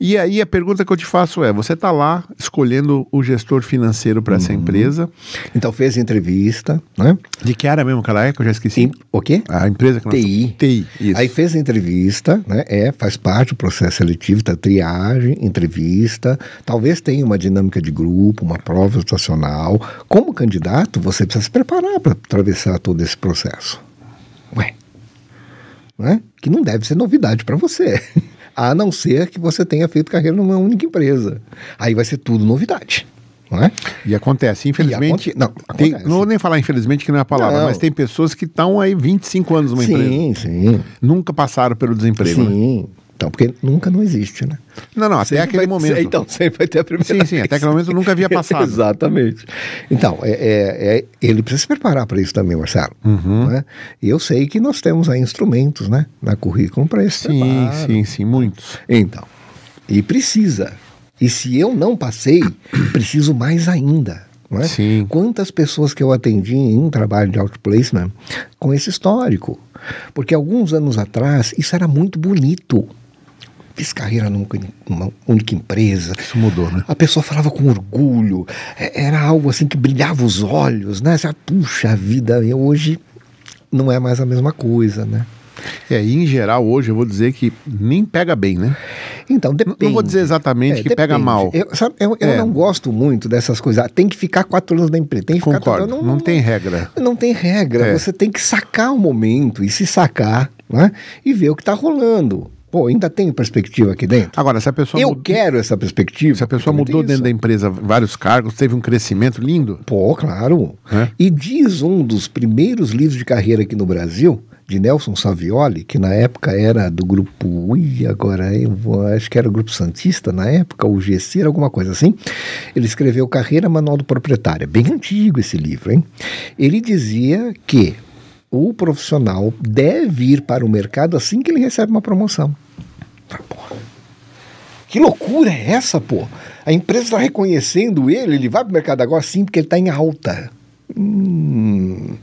E aí a pergunta que eu te faço é: você está lá escolhendo o gestor financeiro para essa empresa? Então fez entrevista, né? De que área mesmo que ela é? Que eu já esqueci. Em- o quê? A empresa que nós TI. TI, isso. Aí fez a entrevista, né? É, faz parte do processo seletivo, tá? Triagem, entrevista. Talvez tenha uma dinâmica de grupo, uma prova estacional. Como candidato, você precisa se preparar para atravessar todo esse processo. Ué. Né? Que não deve ser novidade para você. A não ser que você tenha feito carreira numa única empresa. Aí vai ser tudo novidade. Não é? E acontece, infelizmente. E aconte- não, tem- acontece. não vou nem falar infelizmente, que não é a palavra, Não. mas tem pessoas que estão aí 25 anos numa empresa. Sim, sim. Nunca passaram pelo desemprego. né? Então, porque nunca não existe, né? Não, não, até Sempre aquele vai- momento. Então, sempre vai ter a primeira Sim, sim, até vez. aquele momento nunca havia passado. Exatamente. Então, é, é- é- ele precisa se preparar para isso também, Marcelo. Uhum. né? E eu sei que nós temos aí instrumentos, né? Na currículo para esse Sim, preparo. sim, sim, muitos. Então, e precisa. E se eu não passei, preciso mais ainda. Não é? Sim. Quantas pessoas que eu atendi em um trabalho de outplacement com esse histórico? Porque alguns anos atrás isso era muito bonito. Fiz carreira numa, numa única empresa. Isso mudou, né? A pessoa falava com orgulho, é- era algo assim que brilhava os olhos, né? Você, Puxa vida, eu hoje não é mais a mesma coisa, né? É, e em geral, hoje eu vou dizer que nem pega bem, né? Então, depende. Não vou dizer exatamente É, que pega depende. mal. Eu, sabe, eu, eu É. não gosto muito dessas coisas. Ah, Tem que ficar quatro anos na empresa. Tem que ficar Concordo. quatro- Não, tem regra. Não tem regra. É. Você tem que sacar o momento e se sacar né? e ver o que está rolando. Pô, ainda tem perspectiva aqui dentro? Agora, se a pessoa eu mudou, quero essa perspectiva. se a pessoa mudou dentro isso. da empresa vários cargos, teve um crescimento lindo. Pô, claro. É. E diz um dos primeiros livros de carreira aqui no Brasil, de Nelson Savioli, que na época era do grupo. Ui, agora eu vou, acho que era o grupo Santista na época, o GC, era alguma coisa assim. Ele escreveu Carreira Manual do Proprietário. Bem antigo esse livro, hein? Ele dizia que o profissional deve ir para o mercado assim que ele recebe uma promoção. Que loucura é essa, pô? A empresa está reconhecendo ele, ele vai para o mercado agora sim, porque ele está em alta. Hum.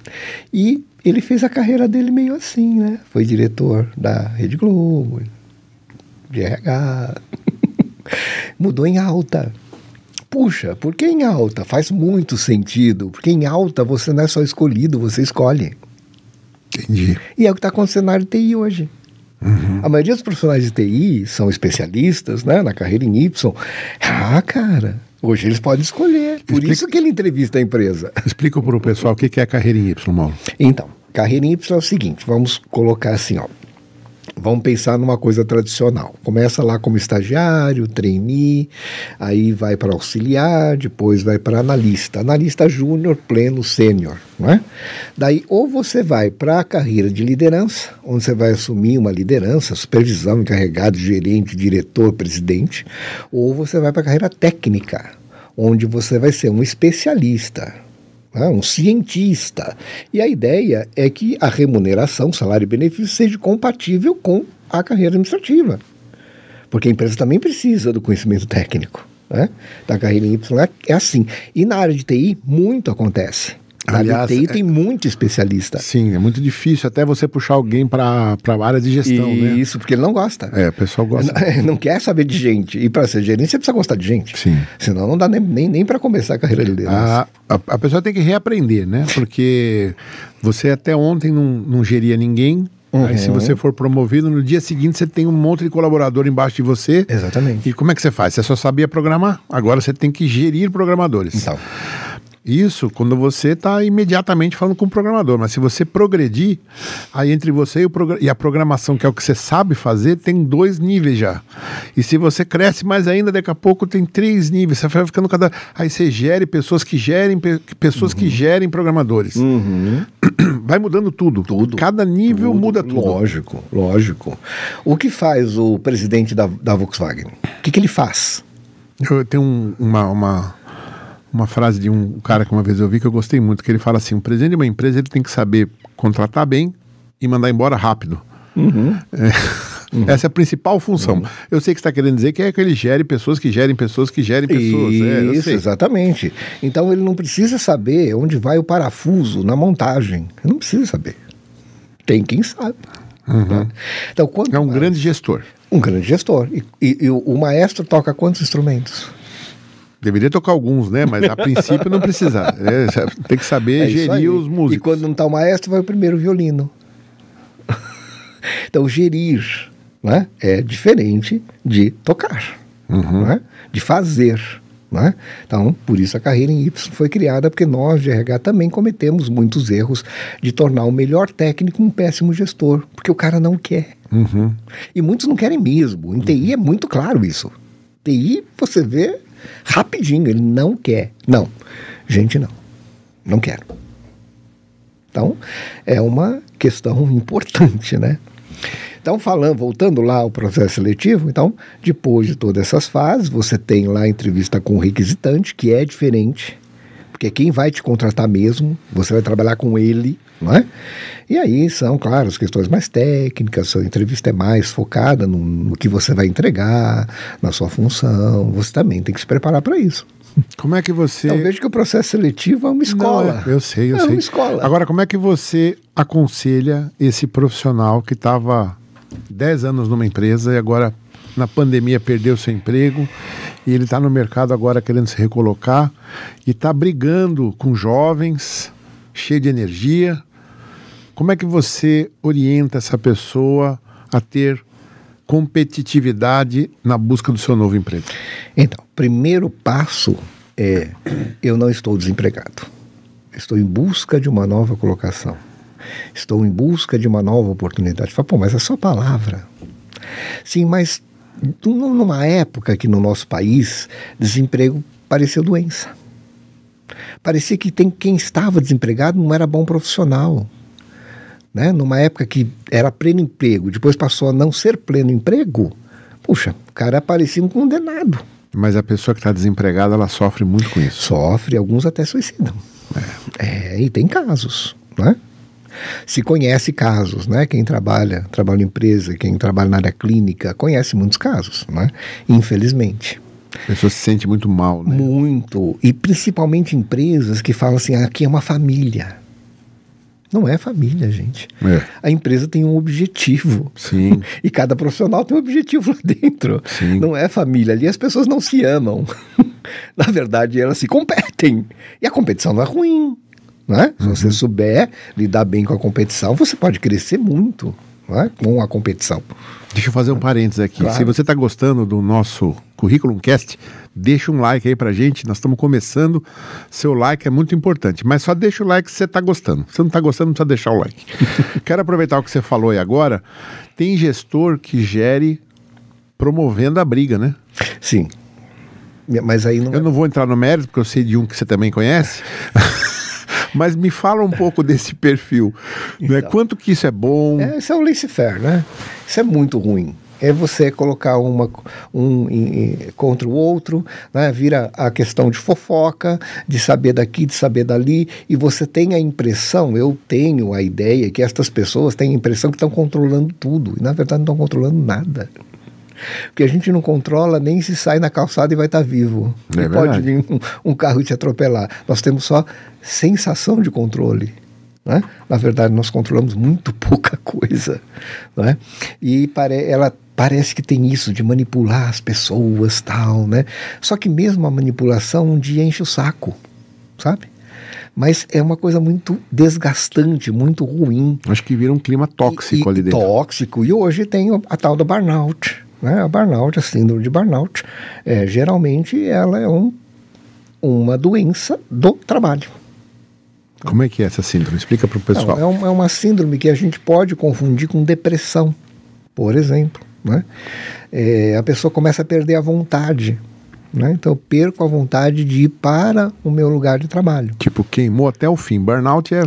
E ele fez a carreira dele meio assim, né? Foi diretor da Rede Globo, de RH. Mudou em alta. Puxa, por que em alta? Faz muito sentido, porque em alta você não é só escolhido, você escolhe. Entendi. E é o que está acontecendo na área de TI hoje. A maioria dos profissionais de TI são especialistas né, na carreira em Y. Ah, cara, hoje eles podem escolher. Por Explica- isso que ele entrevista a empresa. Explica para o pessoal o que é a carreira em Y, Mauro. Então, carreira em Y é o seguinte: vamos colocar assim, ó. Vamos pensar numa coisa tradicional. Começa lá como estagiário, trainee, aí vai para auxiliar, depois vai para analista. Analista júnior, pleno, sênior, é? Daí ou você vai para a carreira de liderança, onde você vai assumir uma liderança, supervisão, encarregado, gerente, diretor, presidente, ou você vai para a carreira técnica, onde você vai ser um especialista, né, um cientista. E a ideia é que a remuneração, salário e benefício seja compatível com a carreira administrativa. Porque a empresa também precisa do conhecimento técnico. Né? Da carreira Y é assim. E na área de TI, muito acontece. Aliás, de TI é- tem muito especialista. Sim, é muito difícil até você puxar alguém para a área de gestão, né? Isso, porque ele não gosta. É, o pessoal gosta. Não quer saber de gente. E para ser gerente, você precisa gostar de gente. Sim. Senão não dá nem, nem, nem para começar a carreira de liderança. A, a, a pessoa tem que reaprender, né? Porque você até ontem não, não geria ninguém, Uhum. Aí, se você for promovido, no dia seguinte você tem um monte de colaborador embaixo de você. Exatamente. E como é que você faz? Você só sabia programar, agora você tem que gerir programadores. Então. Isso quando você está imediatamente falando com o programador. Mas se você progredir, aí entre você e, e, a programação, que é o que você sabe fazer, tem dois níveis já. E se você cresce mais ainda, daqui a pouco tem três níveis. Você vai ficando cada. Aí você gere pessoas que gerem, pessoas uhum. que gerem programadores. Uhum. Vai mudando tudo. Tudo. Cada nível tudo. muda tudo. Lógico, lógico. O que faz o presidente da, da Volkswagen? O que, que ele faz? Eu tenho um, uma, uma uma frase de um cara que uma vez eu vi que eu gostei muito, que ele fala assim, o presidente de uma empresa ele tem que saber contratar bem e mandar embora rápido. Uhum. É, uhum. Essa é a principal função. Uhum. Eu sei que está querendo dizer que é que ele gere pessoas que gerem pessoas que gerem pessoas. É, Isso, é, exatamente. Então ele não precisa saber onde vai o parafuso na montagem. Ele não precisa saber. Tem quem sabe. Uhum. Né? Então, quanto é um grande gestor. Um grande gestor. E, e, e o, o maestro toca quantos instrumentos? Deveria tocar alguns, né? Mas a princípio não precisa. É, tem que saber é gerir os músicos. E quando não está o maestro, vai o primeiro violino. então, gerir né, é diferente de tocar, uhum. né, de fazer. Né? Então, por isso a carreira em Y foi criada, porque nós de RH também cometemos muitos erros de tornar o melhor técnico um péssimo gestor, porque o cara não quer. Uhum. E muitos não querem mesmo. Em TI é muito claro isso. TI, você vê, Rapidinho, ele não quer. Não, gente, não. Não quero. Então, é uma questão importante, né? Então, falando, voltando lá ao processo seletivo, então, depois de todas essas fases, você tem lá a entrevista com o requisitante, que é diferente, porque quem vai te contratar mesmo, você vai trabalhar com ele, não é? E aí são, claro, as questões mais técnicas, a entrevista é mais focada no, no que você vai entregar, na sua função, você também tem que se preparar para isso. Como é que você. Então vejo que o processo seletivo é uma escola. Não, é, eu sei, eu é sei. É uma escola. Agora, como é que você aconselha esse profissional que estava 10 anos numa empresa e agora na pandemia perdeu seu emprego e ele está no mercado agora querendo se recolocar e está brigando com jovens, cheio de energia. Como é que você orienta essa pessoa a ter competitividade na busca do seu novo emprego? Então, primeiro passo é eu não estou desempregado. Estou em busca de uma nova colocação. Estou em busca de uma nova oportunidade. Fala, pô, mas é só palavra. Sim, mas numa época que no nosso país desemprego parecia doença. Parecia que tem quem estava desempregado não era bom profissional. Né? Numa época que era pleno emprego, depois passou a não ser pleno emprego, puxa, o cara parecia um condenado. Mas a pessoa que está desempregada, ela sofre muito com isso. Sofre, alguns até suicidam. É, é e tem casos, né? se conhece casos, né? Quem trabalha, trabalha em empresa, quem trabalha na área clínica, conhece muitos casos, né? Infelizmente. A pessoa se sente muito mal, né? Muito. E principalmente empresas que falam assim, aqui é uma família. Não é família, gente. É. A empresa tem um objetivo. Sim. E cada profissional tem um objetivo lá dentro. Sim. Não é família. Ali as pessoas não se amam. Na verdade, elas se competem. E a competição não é ruim. Né? Se você uhum. souber lidar bem com a competição, você pode crescer muito né? com a competição. Deixa eu fazer um parênteses aqui. Claro. Se você está gostando do nosso Currículo Cast, deixa um like aí pra gente. Nós estamos começando. Seu like é muito importante. Mas só deixa o like se você está gostando. Se não está gostando, não precisa deixar o like. Quero aproveitar o que você falou aí agora. Tem gestor que gere promovendo a briga, né? Sim. Mas aí não. Eu não vou entrar no mérito, porque eu sei de um que você também conhece. Mas me fala um pouco desse perfil. Né? Então, né? Quanto que isso é bom? É, isso é o laissez-faire, né? Isso é muito ruim é você colocar uma, um em, contra o outro, né? vira a questão de fofoca, de saber daqui, de saber dali, e você tem a impressão, eu tenho a ideia que estas pessoas têm a impressão que estão controlando tudo, e na verdade não estão controlando nada. Porque a gente não controla nem se sai na calçada e vai estar tá vivo. É pode vir um, um carro e te atropelar. Nós temos só sensação de controle. Né? Na verdade, nós controlamos muito pouca coisa. Né? E pare ela parece que tem isso de manipular as pessoas tal, né? Só que mesmo a manipulação um dia enche o saco, sabe? Mas é uma coisa muito desgastante, muito ruim. Acho que vira um clima tóxico e, ali dentro. Tóxico. E hoje tem a tal da burnout. Né? A burnout, a síndrome de burnout, é, geralmente ela é um, uma doença do trabalho. Como é que é essa síndrome? Explica para o pessoal. Não, é, um, é uma síndrome que a gente pode confundir com depressão, por exemplo. Né? É, a pessoa começa a perder a vontade né? Então eu perco a vontade de ir para o meu lugar de trabalho. Tipo, queimou até o fim. Burnout é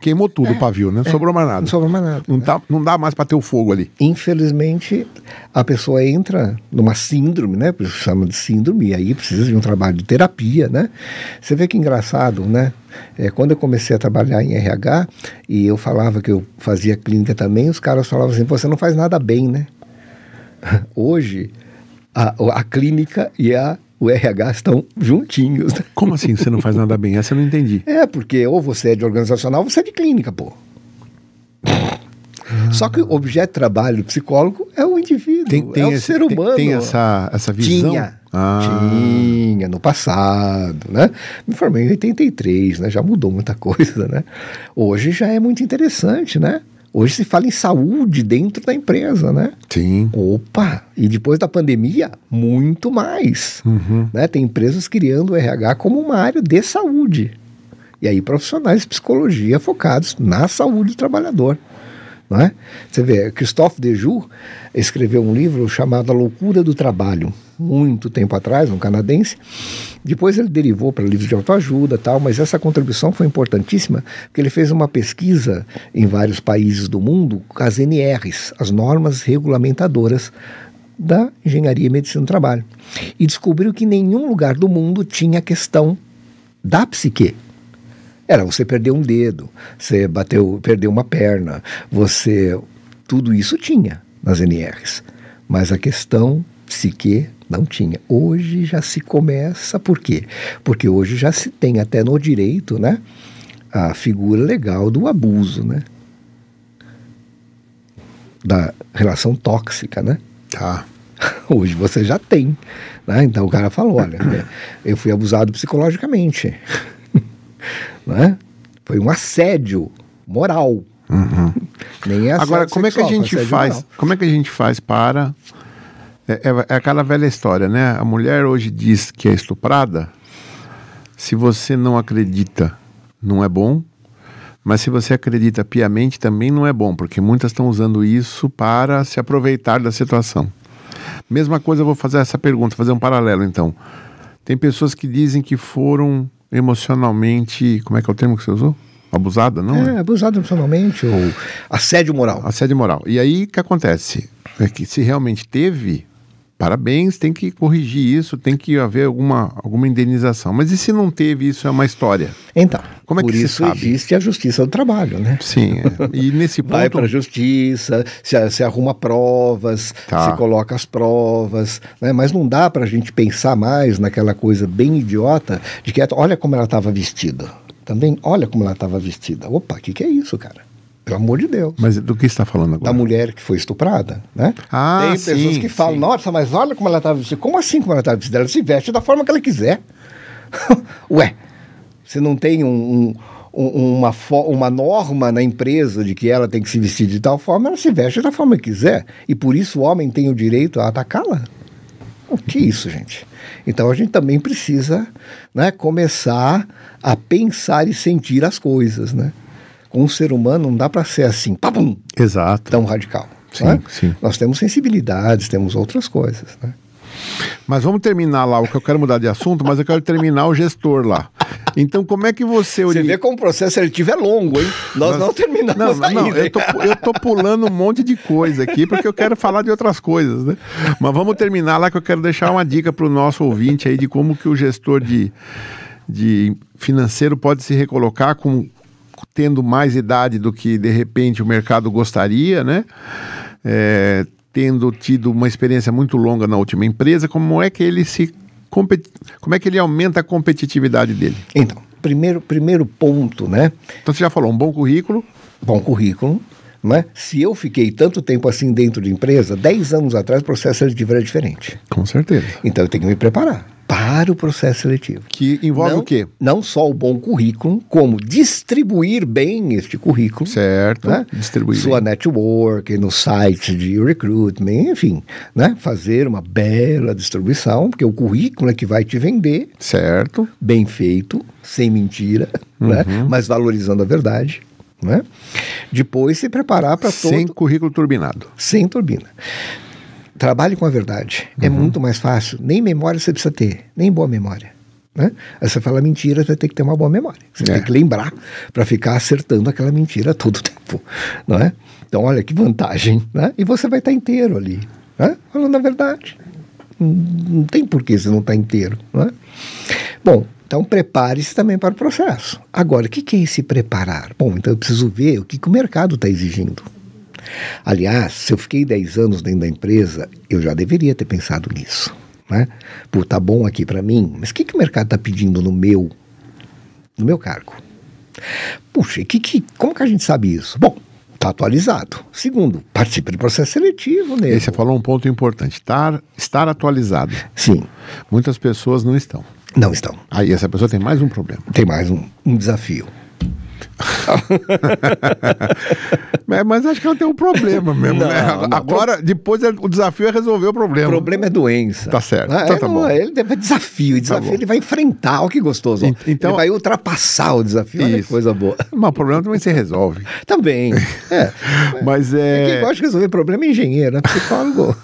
queimou tudo é, o pavio, né? Não é, sobrou mais nada. Não sobrou mais nada. Não, né? tá, não dá mais para ter o fogo ali. Infelizmente, a pessoa entra numa síndrome, né? Chama de síndrome, e aí precisa de um trabalho de terapia, né? Você vê que engraçado, né? É, quando eu comecei a trabalhar em RH e eu falava que eu fazia clínica também, os caras falavam assim: você não faz nada bem, né? Hoje, a, a clínica e a o RH estão juntinhos. Como assim você não faz nada bem? Essa eu não entendi. É, porque ou você é de organizacional ou você é de clínica, pô. Ah. Só que o objeto de trabalho do psicólogo é o indivíduo, tem, tem é esse, o ser humano. Tem, tem, essa, essa visão? Tinha. Ah. Tinha, no passado, né? Me formei em 83, né? Já mudou muita coisa, né? Hoje já é muito interessante, né? Hoje se fala em saúde dentro da empresa, né? Sim. Opa! E depois da pandemia, muito mais. Uhum. Né? Tem empresas criando o RH como uma área de saúde. E aí profissionais de psicologia focados na saúde do trabalhador. Não é? Você vê, Christophe Dejoux escreveu um livro chamado A Loucura do Trabalho, muito tempo atrás, um canadense. Depois ele derivou para livros de autoajuda tal, mas essa contribuição foi importantíssima, porque ele fez uma pesquisa em vários países do mundo com as NRs, as normas regulamentadoras da engenharia e medicina do trabalho. E descobriu que nenhum lugar do mundo tinha a questão da psique era você perder um dedo, você bateu, perdeu uma perna, você. Tudo isso tinha nas NRs. Mas a questão psique não tinha. Hoje já se começa, por quê? Porque hoje já se tem até no direito, né? A figura legal do abuso, né? Da relação tóxica, né? Tá. Hoje você já tem. Né? Então o cara falou: olha, eu fui abusado psicologicamente né? Foi um assédio moral. Uhum. Nem é Agora, como é que a gente faz? Moral. Como é que a gente faz para é, é, é, aquela velha história, né? A mulher hoje diz que é estuprada. Se você não acredita, não é bom. Mas se você acredita piamente, também não é bom, porque muitas estão usando isso para se aproveitar da situação. Mesma coisa, eu vou fazer essa pergunta, fazer um paralelo então. Tem pessoas que dizem que foram emocionalmente. Como é que é o termo que você usou? Abusada, não? É, é? abusada emocionalmente ou assédio moral. Assédio moral. E aí o que acontece? É que se realmente teve, parabéns, tem que corrigir isso, tem que haver alguma, alguma indenização. Mas e se não teve, isso é uma história? Então, como é por que isso sabe? existe a justiça do trabalho, né? Sim, é. e nesse ponto... Vai para a justiça, se, se, arruma provas, tá. se coloca as provas, né? mas não dá para a gente pensar mais naquela coisa bem idiota de que, olha como ela estava vestida. Também, olha como ela estava vestida. Opa, o que, que é isso, cara? Pelo amor de Deus. Mas do que está falando agora? Da mulher que foi estuprada, né? Ah, Tem pessoas sim, que falam, sim. nossa, mas olha como ela estava vestida. Como assim como ela estava vestida? Ela se veste da forma que ela quiser. Ué, você não tem um, um, uma, uma norma na empresa de que ela tem que se vestir de tal forma, ela se veste da forma que quiser. E por isso o homem tem o direito a atacá-la? O que é isso, gente? Então a gente também precisa né, começar a pensar e sentir as coisas, né? Com um ser humano não dá para ser assim, papum, Exato. tão radical. Sim, né? sim. Nós temos sensibilidades, temos outras coisas, né? Mas vamos terminar lá, o que eu quero mudar de assunto, mas eu quero terminar o gestor lá. Então, como é que você... Você vê como o processo seletivo é longo, hein? Nós não terminamos não, não, Eu tô, eu tô pulando um monte de coisa aqui, porque eu quero falar de outras coisas, né? Mas vamos terminar lá, que eu quero deixar uma dica para o nosso ouvinte aí de como que o gestor de, de financeiro pode se recolocar com, tendo mais idade do que de repente o mercado gostaria, né? É, tendo tido uma experiência muito longa na última empresa, como é que ele se como é que ele aumenta a competitividade dele? Então, primeiro, primeiro ponto, né? Então você já falou, um bom currículo. Bom currículo, né? Se eu fiquei tanto tempo assim dentro de empresa, 10 anos atrás o processo era diferente. Com certeza. Então eu tenho que me preparar. Para o processo seletivo. Que envolve não, o quê? Não só o bom currículo, como distribuir bem este currículo. Certo. Né? Distribuir. Sua bem. network, no site de recruitment, enfim, né? Fazer uma bela distribuição, porque o currículo é que vai te vender, Certo. bem feito, sem mentira, né? Mas valorizando a verdade, né? Depois se preparar para todo Sem currículo turbinado. sem turbina. Trabalhe com a verdade. É muito mais fácil. Nem memória você precisa ter, nem boa memória. Né? Aí você fala mentira, você vai ter que ter uma boa memória. Você É. tem que lembrar para ficar acertando aquela mentira todo o tempo. Não é? Então, olha que vantagem. Né? E você vai estar inteiro ali, né? falando a verdade. Não, tem porquê você não estar inteiro. Não é? Bom, então prepare-se também para o processo. Agora, o que que é esse preparar? Bom, então eu preciso ver o que, que o mercado está exigindo. Aliás, se eu fiquei 10 anos dentro da empresa, eu já deveria ter pensado nisso. Né? Pô, tá bom aqui para mim, mas o que, que o mercado está pedindo no meu, no meu cargo? Puxa, que, que, como que a gente sabe isso? Bom, está atualizado. Segundo, participe do processo seletivo nele. você falou um ponto importante: estar, estar atualizado. Sim, Muitas pessoas não estão. não estão. Aí essa pessoa tem mais um problema. Tem mais um, um desafio. É, mas acho que ela tem um problema mesmo, Não, né? não. Agora, depois é- o desafio é resolver o problema. O problema é doença. Tá certo. Ah, Então é, tá bom. Ele deve desafio. Desafio bom. ele vai enfrentar. Olha que gostoso. ó. Então- ele vai ultrapassar o desafio. Olha que coisa boa. Mas o problema também se resolve. Também. É. Mas Quem é. gosta de resolver problema é engenheiro, é psicólogo.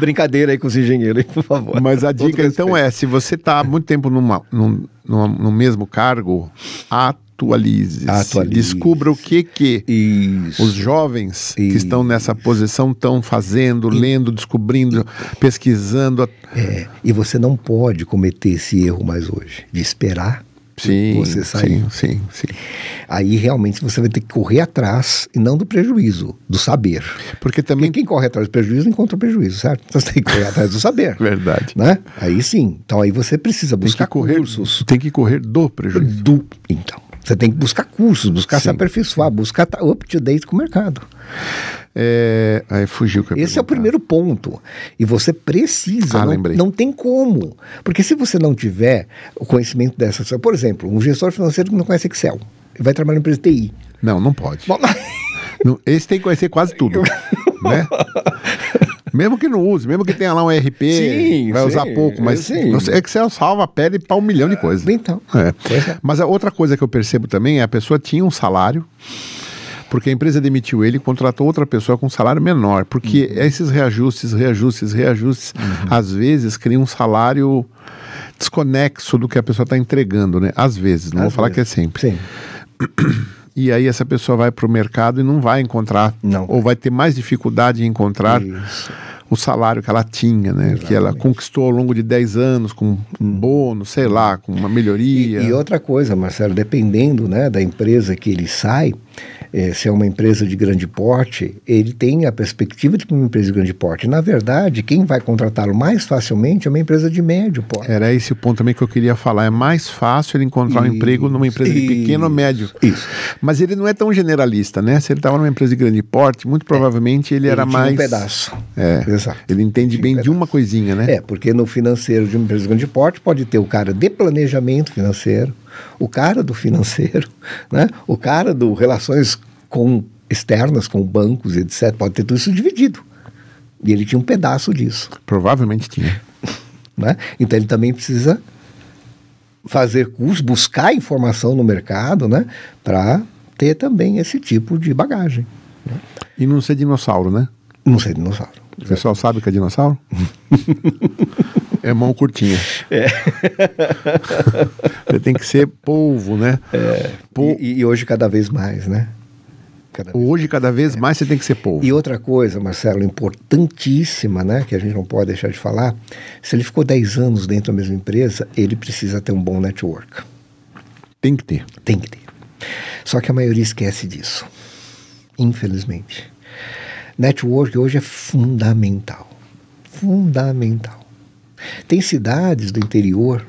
Brincadeira aí com os engenheiros, por favor. Mas a dica então é: se você está há muito tempo numa, num, numa- no mesmo cargo, atualize. Atualize. Descubra o que que Isso. os jovens que Isso. estão nessa posição estão fazendo, lendo, descobrindo, pesquisando. É, e você não pode cometer esse erro mais hoje, de esperar Sim, você sair. sim, sim, sim. Aí realmente você vai ter que correr atrás, e não do prejuízo, do saber. Porque também. Porque quem corre atrás do prejuízo encontra o prejuízo, certo? Então você tem que correr atrás do saber. Verdade. Né? Aí sim. Então aí você precisa Tem que buscar correr, cursos. tem que correr do prejuízo. Do, então, você tem que buscar cursos, buscar se Sim. aperfeiçoar, buscar estar up to date com o mercado. É, aí fugiu que eu Esse é o primeiro ponto. E você precisa, Ah, não, lembrei. não tem como. Porque se você não tiver o conhecimento dessas por exemplo, um gestor financeiro que não conhece Excel, vai trabalhar em empresa TI. Não, não pode. Bom, Não, esse tem que conhecer quase tudo. né? Mesmo que não use, mesmo que tenha lá um RP, Sim, vai usar sim, pouco, mas sim. você- Excel salva a pele para um milhão de coisas. então, É. É. Mas a outra coisa que eu percebo também é a pessoa tinha um salário, porque a empresa demitiu ele e contratou outra pessoa com um salário menor. Porque Uhum. esses reajustes, reajustes, reajustes, às vezes criam um salário desconexo do que a pessoa está entregando, né? Às vezes, não Às vou falar vezes. que é sempre. sim. E aí essa pessoa vai para o mercado e não vai encontrar, Não. ou vai ter mais dificuldade em encontrar Isso. o salário que ela tinha, né? Que ela conquistou ao longo de 10 anos com um bônus, sei lá, com uma melhoria. E, e outra coisa, Marcelo, dependendo né, da empresa que ele sai, eh, se é uma empresa de grande porte, ele tem a perspectiva de uma empresa de grande porte. Na verdade, quem vai contratá-lo mais facilmente é uma empresa de médio porte. Era esse o ponto também que eu queria falar. É mais fácil ele encontrar um Isso, emprego numa empresa de pequeno ou isso, médio. Isso. Mas ele não é tão generalista, né? Se ele estava numa empresa de grande porte, muito provavelmente ele, era É. tinha mais. um pedaço. É. Exato. Ele entende Tinha um bem de pedaço. uma coisinha, né? É, porque no financeiro de uma empresa de grande porte pode ter o cara de planejamento financeiro, o cara do financeiro, né? o cara do relações com externas, com bancos, etc. Pode ter tudo isso dividido. E ele tinha um pedaço disso. Provavelmente tinha. Né? Então ele também precisa fazer curso, buscar informação no mercado, né? Para ter também esse tipo de bagagem. E não ser dinossauro, né? Não sei dinossauro. O pessoal sabe que é dinossauro? é mão curtinha. É. Você tem que ser polvo, né? Po- E, e hoje cada vez mais, né? Cada vez Hoje, cada vez mais, você tem que ser polvo. E outra coisa, Marcelo, importantíssima, né, que a gente não pode deixar de falar, se ele ficou 10 anos dentro da mesma empresa, ele precisa ter um bom network. Tem que ter. Tem que ter. Só que a maioria esquece disso. Infelizmente. Network hoje é fundamental. Fundamental. Tem cidades do interior,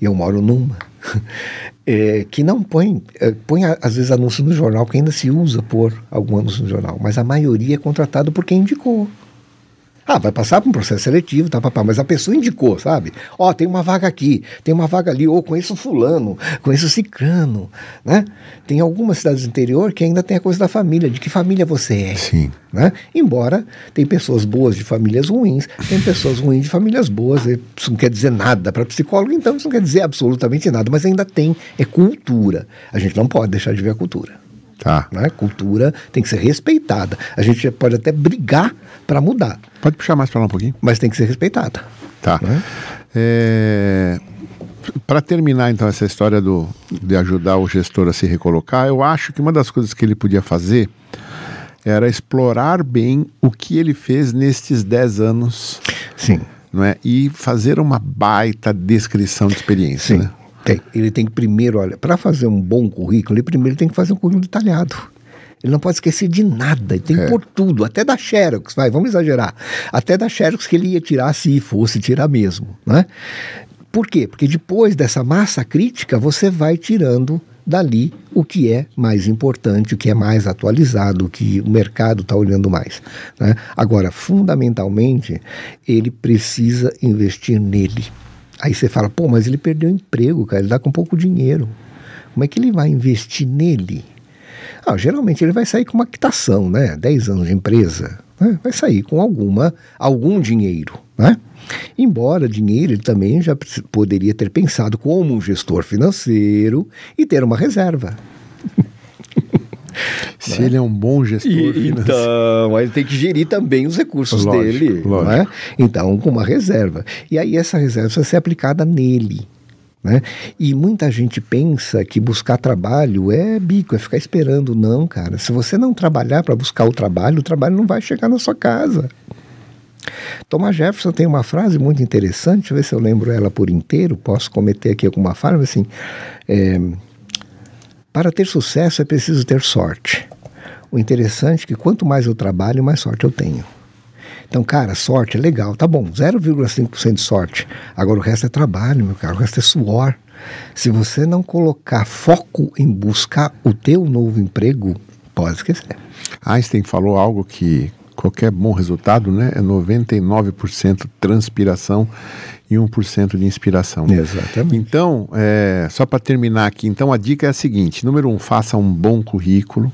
e eu moro numa, é, que não põe, é, põe às vezes anúncio no jornal, porque ainda se usa por algum anúncio no jornal, mas a maioria é contratado por quem indicou. Ah, vai passar por um processo seletivo, tá, papá, mas a pessoa indicou, sabe? Ó, tem uma vaga aqui, tem uma vaga ali, ou conheço fulano, conheço cicrano, né? Tem algumas cidades do interior que ainda tem a coisa da família, de que família você é. Sim. Né? Embora tem pessoas boas de famílias ruins, tem pessoas ruins de famílias boas, isso não quer dizer nada para psicólogo, então isso não quer dizer absolutamente nada, mas ainda tem, é cultura. A gente não pode deixar de ver a cultura. Tá. Né? Cultura tem que ser respeitada. A gente pode até brigar para mudar. Pode puxar mais para lá um pouquinho. Mas tem que ser respeitada. Tá. Né? É... Para terminar, então, essa história do, de ajudar o gestor a se recolocar, eu acho que uma das coisas que ele podia fazer era explorar bem o que ele fez nestes 10 anos. Sim. Não é? E fazer uma baita descrição de experiência. Sim. Né? Tem. Ele tem que primeiro, olha, para fazer um bom currículo, ele primeiro tem que fazer um currículo detalhado. Ele não pode esquecer de nada, ele tem que é. pôr tudo, até da Xerox, vai, vamos exagerar. Até da Xerox que ele ia tirar se fosse tirar mesmo, né? Por quê? Porque depois dessa massa crítica, você vai tirando dali o que é mais importante, o que é mais atualizado, o que o mercado está olhando mais. Né? Agora, fundamentalmente, ele precisa investir nele. Aí você fala, pô, mas ele perdeu o emprego, cara, ele dá com pouco dinheiro. Como é que ele vai investir nele? Ah, geralmente ele vai sair com uma quitação, né? 10 anos de empresa, né? vai sair com alguma, algum dinheiro, né? Embora dinheiro ele também já poderia ter pensado como um gestor financeiro e ter uma reserva. Se ele é um bom gestor e, Então, ele tem que gerir também os recursos lógico, dele. Lógico. Não é? Então, com uma reserva. E aí essa reserva precisa ser aplicada nele. Né? E muita gente pensa que buscar trabalho é bico, é ficar esperando. Não, cara. Se você não trabalhar para buscar o trabalho, o trabalho não vai chegar na sua casa. Thomas Jefferson tem uma frase muito interessante, deixa eu ver se eu lembro ela por inteiro, posso cometer aqui alguma falha, assim, é, para ter sucesso é preciso ter sorte. O interessante é que quanto mais eu trabalho, mais sorte eu tenho. Então, cara, sorte é legal, tá bom, 0,5% de sorte. Agora o resto é trabalho, meu cara, o resto é suor. Se você não colocar foco em buscar o teu novo emprego, pode esquecer. Einstein falou algo que qualquer bom resultado né, é 99% transpiração e 1% de inspiração. Exatamente. Então, é, só para terminar aqui, então a dica é a seguinte: número um, faça um bom currículo,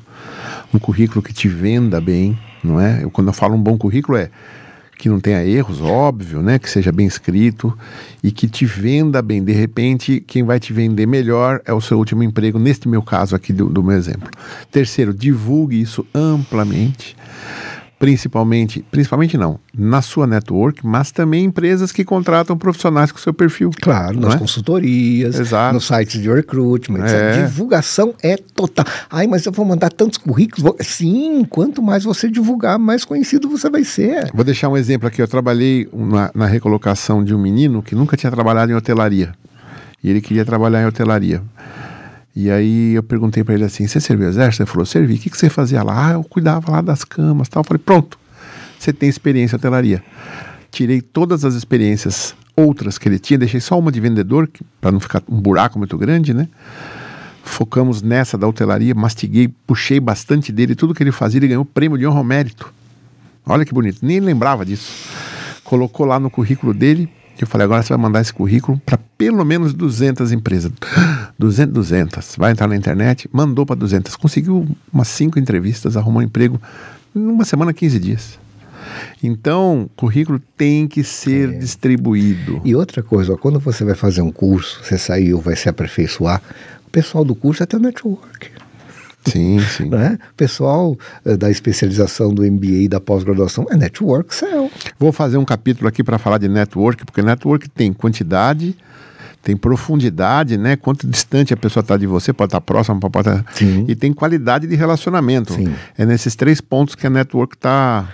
um currículo que te venda bem não é? Eu, quando eu falo um bom currículo é que não tenha erros, óbvio, né? Que seja bem escrito e que te venda bem. De repente, quem vai te vender melhor é o seu último emprego, neste meu caso aqui do, do meu exemplo. Terceiro, divulgue isso amplamente principalmente, principalmente não, na sua network, mas também empresas que contratam profissionais com seu perfil. Claro, nas é? consultorias, Exato. nos sites de recruitment. É. Divulgação é total. Ai, mas eu vou mandar tantos currículos. Sim, quanto mais você divulgar, mais conhecido você vai ser. Vou deixar um exemplo aqui. Eu trabalhei na, na recolocação de um menino que nunca tinha trabalhado em hotelaria. E ele queria trabalhar em hotelaria. E aí eu perguntei para ele assim: Você serviu exército? Ele falou: Servi. O que, que você fazia lá? Ah, eu cuidava lá das camas tal. Eu falei: Pronto, você tem experiência em hotelaria. Tirei todas as experiências outras que ele tinha, deixei só uma de vendedor, para não ficar um buraco muito grande, né? Focamos nessa da hotelaria, mastiguei, puxei bastante dele, tudo que ele fazia, ele ganhou prêmio de honra ao mérito. Olha que bonito, nem lembrava disso. Colocou lá no currículo dele, eu falei, agora você vai mandar esse currículo para pelo menos 200 empresas. 200, 200. Vai entrar na internet, mandou para 200. Conseguiu umas 5 entrevistas, arrumou um emprego numa semana, 15 dias. Então, currículo tem que ser é. distribuído. E outra coisa, ó, quando você vai fazer um curso, você saiu, vai se aperfeiçoar, o pessoal do curso é teu network. Sim, sim. Né? O pessoal uh, da especialização do MBA e da pós-graduação é network cell. Vou fazer um capítulo aqui para falar de network, porque network tem quantidade, tem profundidade, né? Quanto distante a pessoa está de você, pode estar tá próxima, pode estar. Tá... E tem qualidade de relacionamento. Sim. É nesses três pontos que a network está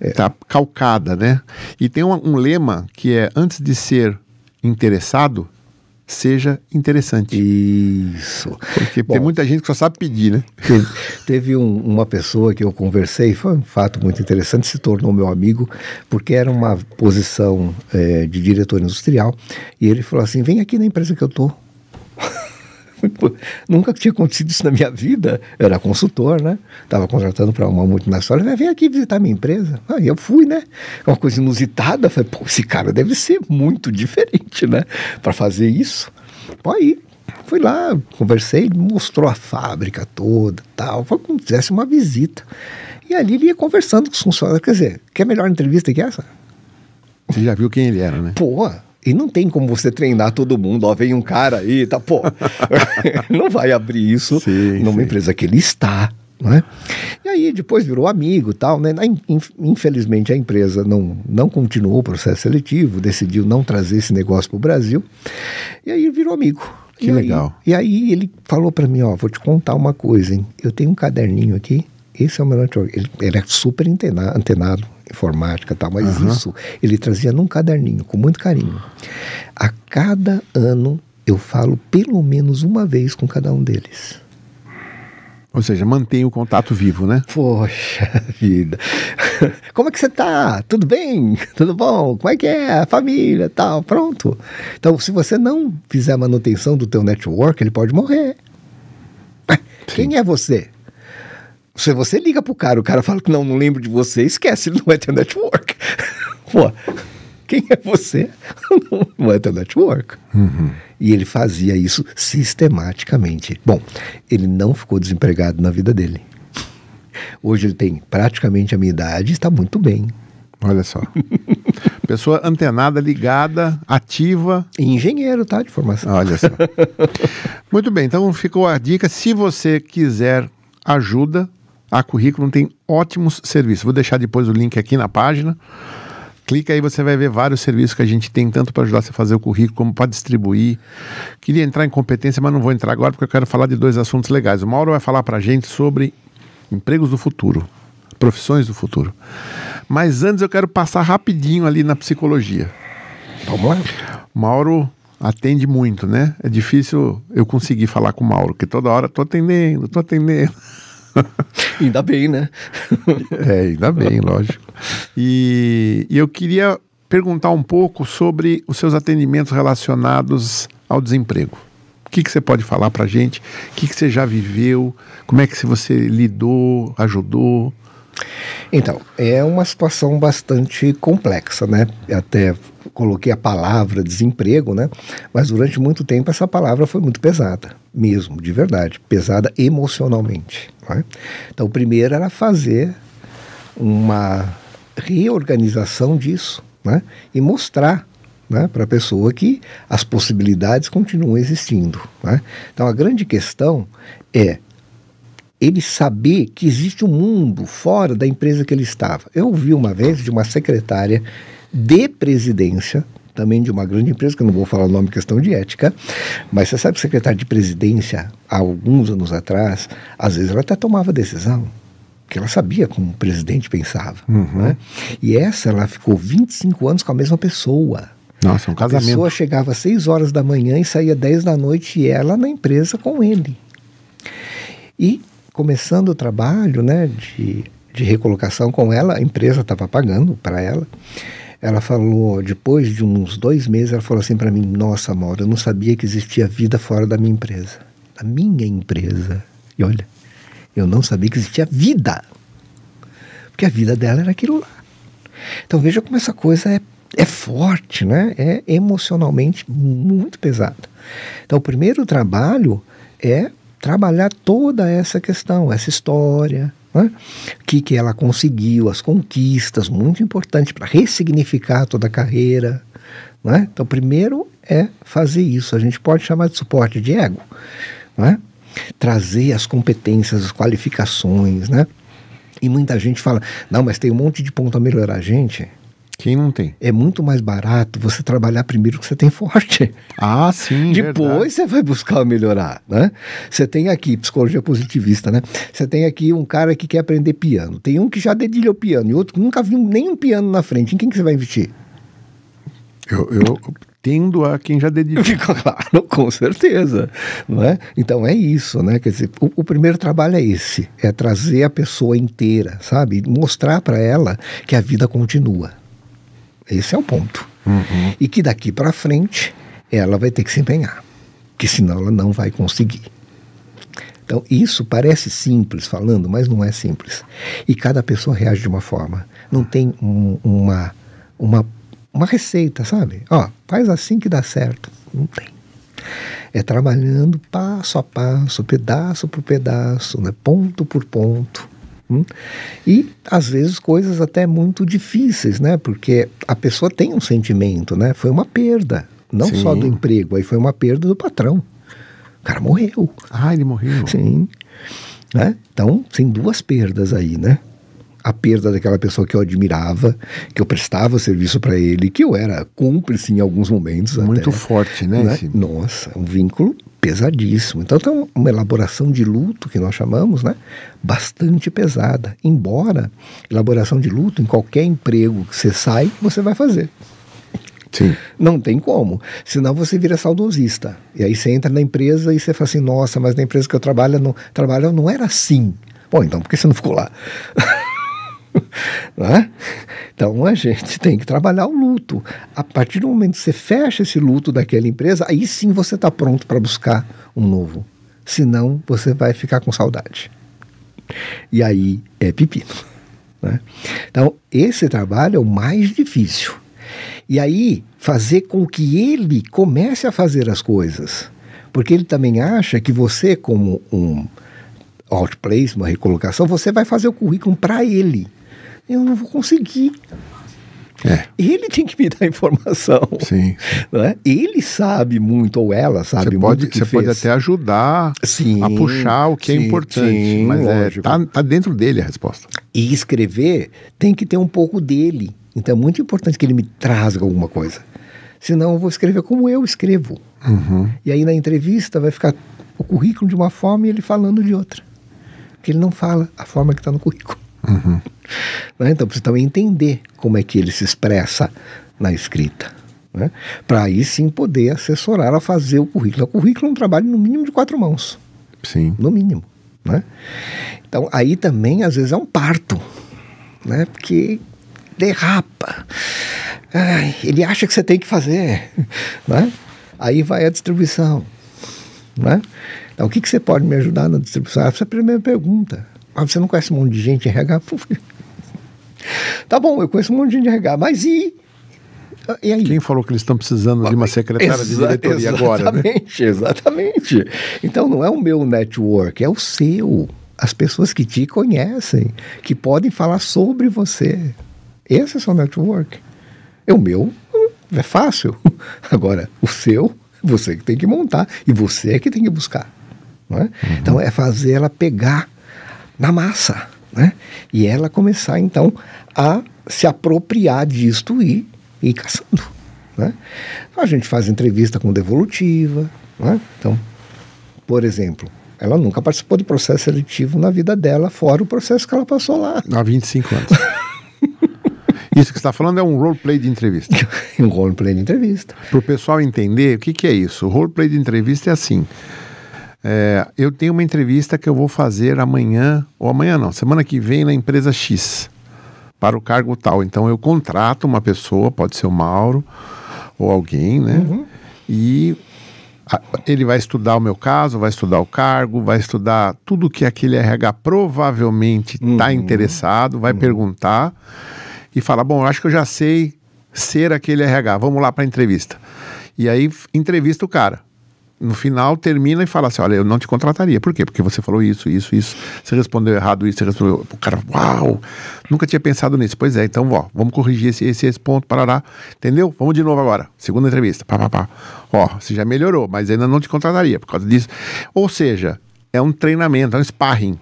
é. tá calcada, né? E tem um, um lema que é antes de ser interessado, seja interessante. Isso. Porque Bom, tem muita gente que só sabe pedir, né? Teve, teve um, uma pessoa que eu conversei, foi um fato muito interessante, se tornou meu amigo, porque era uma posição é, de diretor industrial, e ele falou assim: vem aqui na empresa que eu tô. Nunca tinha acontecido isso na minha vida. Eu era consultor, né? Estava contratando para uma multinacional. Ele vem aqui visitar minha empresa. Aí eu fui, né? Uma coisa inusitada. Falei, pô, esse cara deve ser muito diferente, né? Para fazer isso. Pô, aí fui lá, conversei, ele mostrou a fábrica toda, tal. Foi como se fizesse uma visita. E ali ele ia conversando com os funcionários. Quer dizer, quer melhor entrevista que essa? Você já viu quem ele era, né? Pô, e não tem como você treinar todo mundo, ó, vem um cara aí, tá, pô. não vai abrir isso sim, numa sim. empresa que ele está, né? E aí depois virou amigo tal, né? Infelizmente a empresa não, não continuou o processo seletivo, decidiu não trazer esse negócio para o Brasil, e aí virou amigo. Que e legal. Aí, e aí ele falou para mim, ó, vou te contar uma coisa, hein? Eu tenho um caderninho aqui, esse é o meu ele, ele é super antenado, informática e tal, mas uhum. isso ele trazia num caderninho, com muito carinho. A cada ano eu falo pelo menos uma vez com cada um deles. Ou seja, mantém o contato vivo, né? Poxa vida. Como é que você tá? Tudo bem? Tudo bom? Como é que é? A família, tal, pronto. Então, se você não fizer a manutenção do teu network, ele pode morrer. Sim. Quem é você? Se você liga pro cara, o cara fala que não, não lembro de você, esquece, ele não vai ter network. Pô, quem é você? não vai ter network. Uhum. E ele fazia isso sistematicamente. Bom, ele não ficou desempregado na vida dele. Hoje ele tem praticamente a minha idade e está muito bem. Olha só. Pessoa antenada, ligada, ativa. engenheiro, tá? De formação. Olha só. Muito bem, então ficou a dica. Se você quiser ajuda, a Currículo tem ótimos serviços. Vou deixar depois o link aqui na página. Clica aí, você vai ver vários serviços que a gente tem, tanto para ajudar você a fazer o currículo, como para distribuir. Queria entrar em competência, mas não vou entrar agora porque eu quero falar de dois assuntos legais. O Mauro vai falar para a gente sobre empregos do futuro, profissões do futuro. Mas antes eu quero passar rapidinho ali na psicologia. Vamos lá. Mauro atende muito, né? É difícil eu conseguir falar com o Mauro, porque toda hora tô atendendo, tô atendendo. ainda bem, né? é, ainda bem, lógico. E, e eu queria perguntar um pouco sobre os seus atendimentos relacionados ao desemprego. O que, que você pode falar para gente? O que, que você já viveu? Como é que você lidou, ajudou? Então, é uma situação bastante complexa, né? Até coloquei a palavra desemprego, né? Mas durante muito tempo essa palavra foi muito pesada, mesmo, de verdade, pesada emocionalmente. Né? Então, o primeiro era fazer uma reorganização disso, né? E mostrar né, para a pessoa que as possibilidades continuam existindo. Né? Então, a grande questão é ele saber que existe um mundo fora da empresa que ele estava. Eu ouvi uma vez de uma secretária de presidência, também de uma grande empresa, que eu não vou falar o nome, questão de ética, mas você sabe que secretária de presidência, há alguns anos atrás, às vezes ela até tomava decisão, que ela sabia como o presidente pensava. Uhum. Né? E essa, ela ficou 25 anos com a mesma pessoa. Nossa, um casamento. A pessoa chegava às 6 horas da manhã e saía 10 da noite e ela na empresa com ele. E começando o trabalho né, de, de recolocação com ela, a empresa estava pagando para ela. Ela falou, depois de uns dois meses, ela falou assim para mim: Nossa, Mauro, eu não sabia que existia vida fora da minha empresa. Da minha empresa. E olha, eu não sabia que existia vida. Porque a vida dela era aquilo lá. Então veja como essa coisa é, é forte, né? É emocionalmente muito pesada. Então o primeiro trabalho é trabalhar toda essa questão, essa história, né? o que, que ela conseguiu, as conquistas, muito importante para ressignificar toda a carreira. Né? Então, primeiro é fazer isso. A gente pode chamar de suporte de ego. Né? Trazer as competências, as qualificações. Né? E muita gente fala: não, mas tem um monte de ponto a melhorar. Gente, quem não tem? É muito mais barato você trabalhar primeiro que você tem forte. Ah, sim. Depois verdade. você vai buscar melhorar, né? Você tem aqui psicologia positivista, né? Você tem aqui um cara que quer aprender piano. Tem um que já dedilha o piano e outro que nunca viu nenhum piano na frente. Em quem que você vai investir? Eu, eu tendo a quem já dedilhou. claro, com certeza, não é? Então é isso, né? Quer dizer, o, o primeiro trabalho é esse, é trazer a pessoa inteira, sabe? Mostrar para ela que a vida continua. Esse é o ponto. Uhum. E que daqui para frente ela vai ter que se empenhar. que senão ela não vai conseguir. Então, isso parece simples falando, mas não é simples. E cada pessoa reage de uma forma. Não tem um, uma, uma, uma receita, sabe? Ó, faz assim que dá certo. Não tem. É trabalhando passo a passo, pedaço por pedaço, né? ponto por ponto. Hum? E às vezes coisas até muito difíceis, né? Porque a pessoa tem um sentimento, né? Foi uma perda, não Sim. só do emprego, aí foi uma perda do patrão. O cara morreu. Ah, ele morreu. Sim. Né? Então, tem duas perdas aí, né? A perda daquela pessoa que eu admirava, que eu prestava serviço para ele, que eu era cúmplice em alguns momentos. Muito até, forte, né? né? Esse... Nossa, um vínculo pesadíssimo. Então, tem uma elaboração de luto, que nós chamamos, né? Bastante pesada. Embora elaboração de luto, em qualquer emprego que você sai, você vai fazer. Sim. Não tem como. Senão você vira saudosista. E aí você entra na empresa e você fala assim, nossa, mas na empresa que eu trabalho não, trabalho não era assim. Bom, então por que você não ficou lá? É? Então a gente tem que trabalhar o luto. A partir do momento que você fecha esse luto daquela empresa, aí sim você está pronto para buscar um novo. Senão você vai ficar com saudade. E aí é pepino. Né? Então esse trabalho é o mais difícil. E aí fazer com que ele comece a fazer as coisas. Porque ele também acha que você, como um outplace, uma recolocação, você vai fazer o currículo para ele. Eu não vou conseguir. É. Ele tem que me dar informação. Sim. Né? Ele sabe muito, ou ela sabe você muito. Pode, você fez. pode até ajudar sim, a puxar o que é sim, é importante. Sim, mas é, tá, tá dentro dele a resposta. E escrever tem que ter um pouco dele. Então é muito importante que ele me traga alguma coisa. Senão eu vou escrever como eu escrevo. Uhum. E aí na entrevista vai ficar o currículo de uma forma e ele falando de outra. Porque ele não fala a forma que está no currículo. Uhum. Né? Então precisa também entender como é que ele se expressa na escrita. Né? Para aí sim poder assessorar a fazer o currículo. O currículo é um trabalho no mínimo de quatro mãos. Sim. No mínimo. Né? Então aí também às vezes é um parto. Né? Porque derrapa. Ai, ele acha que você tem que fazer. Né? Aí vai a distribuição. Né? Então, o que, que você pode me ajudar na distribuição? Essa é a primeira pergunta. Ah, você não conhece um monte de gente em RH? tá bom, eu conheço um monte de gente em RH, mas e e aí? Quem falou que eles estão precisando de uma secretária Exa de diretoria agora? Né? Exatamente, né? exatamente. Então não é o meu network, é o seu. As pessoas que te conhecem, que podem falar sobre você. Esse é o seu network. É o meu, é fácil. Agora, o seu, você que tem que montar e você é que tem que buscar. É? Uhum. Então, é fazer ela pegar na massa. Né? E ela começar, então, a se apropriar disto e ir caçando. Né? A gente faz entrevista com devolutiva. Né? Então, por exemplo, ela nunca participou de processo seletivo na vida dela, fora o processo que ela passou lá. Há 25 anos. Isso que você está falando é um roleplay de entrevista. um roleplay de entrevista. Para o pessoal entender, o que, que é isso? O roleplay de entrevista é assim. É, eu tenho uma entrevista que eu vou fazer amanhã, ou amanhã não, semana que vem na empresa X, para o cargo tal. Então eu contrato uma pessoa, pode ser o Mauro ou alguém, né? Uhum. E a, ele vai estudar o meu caso, vai estudar o cargo, vai estudar tudo que aquele RH provavelmente está uhum. interessado, vai uhum. perguntar e fala: Bom, eu acho que eu já sei ser aquele RH, vamos lá para a entrevista. E aí entrevista o cara. No final termina e fala assim: Olha, eu não te contrataria. Por quê? Porque você falou isso, isso, isso. Você respondeu errado isso, você respondeu. O cara, uau, nunca tinha pensado nisso. Pois é, então, ó, vamos corrigir esse, esse, esse ponto, parará. Entendeu? Vamos de novo agora. Segunda entrevista. Pá, pá, pá. Ó, você já melhorou, mas ainda não te contrataria por causa disso. Ou seja, é um treinamento, é um sparring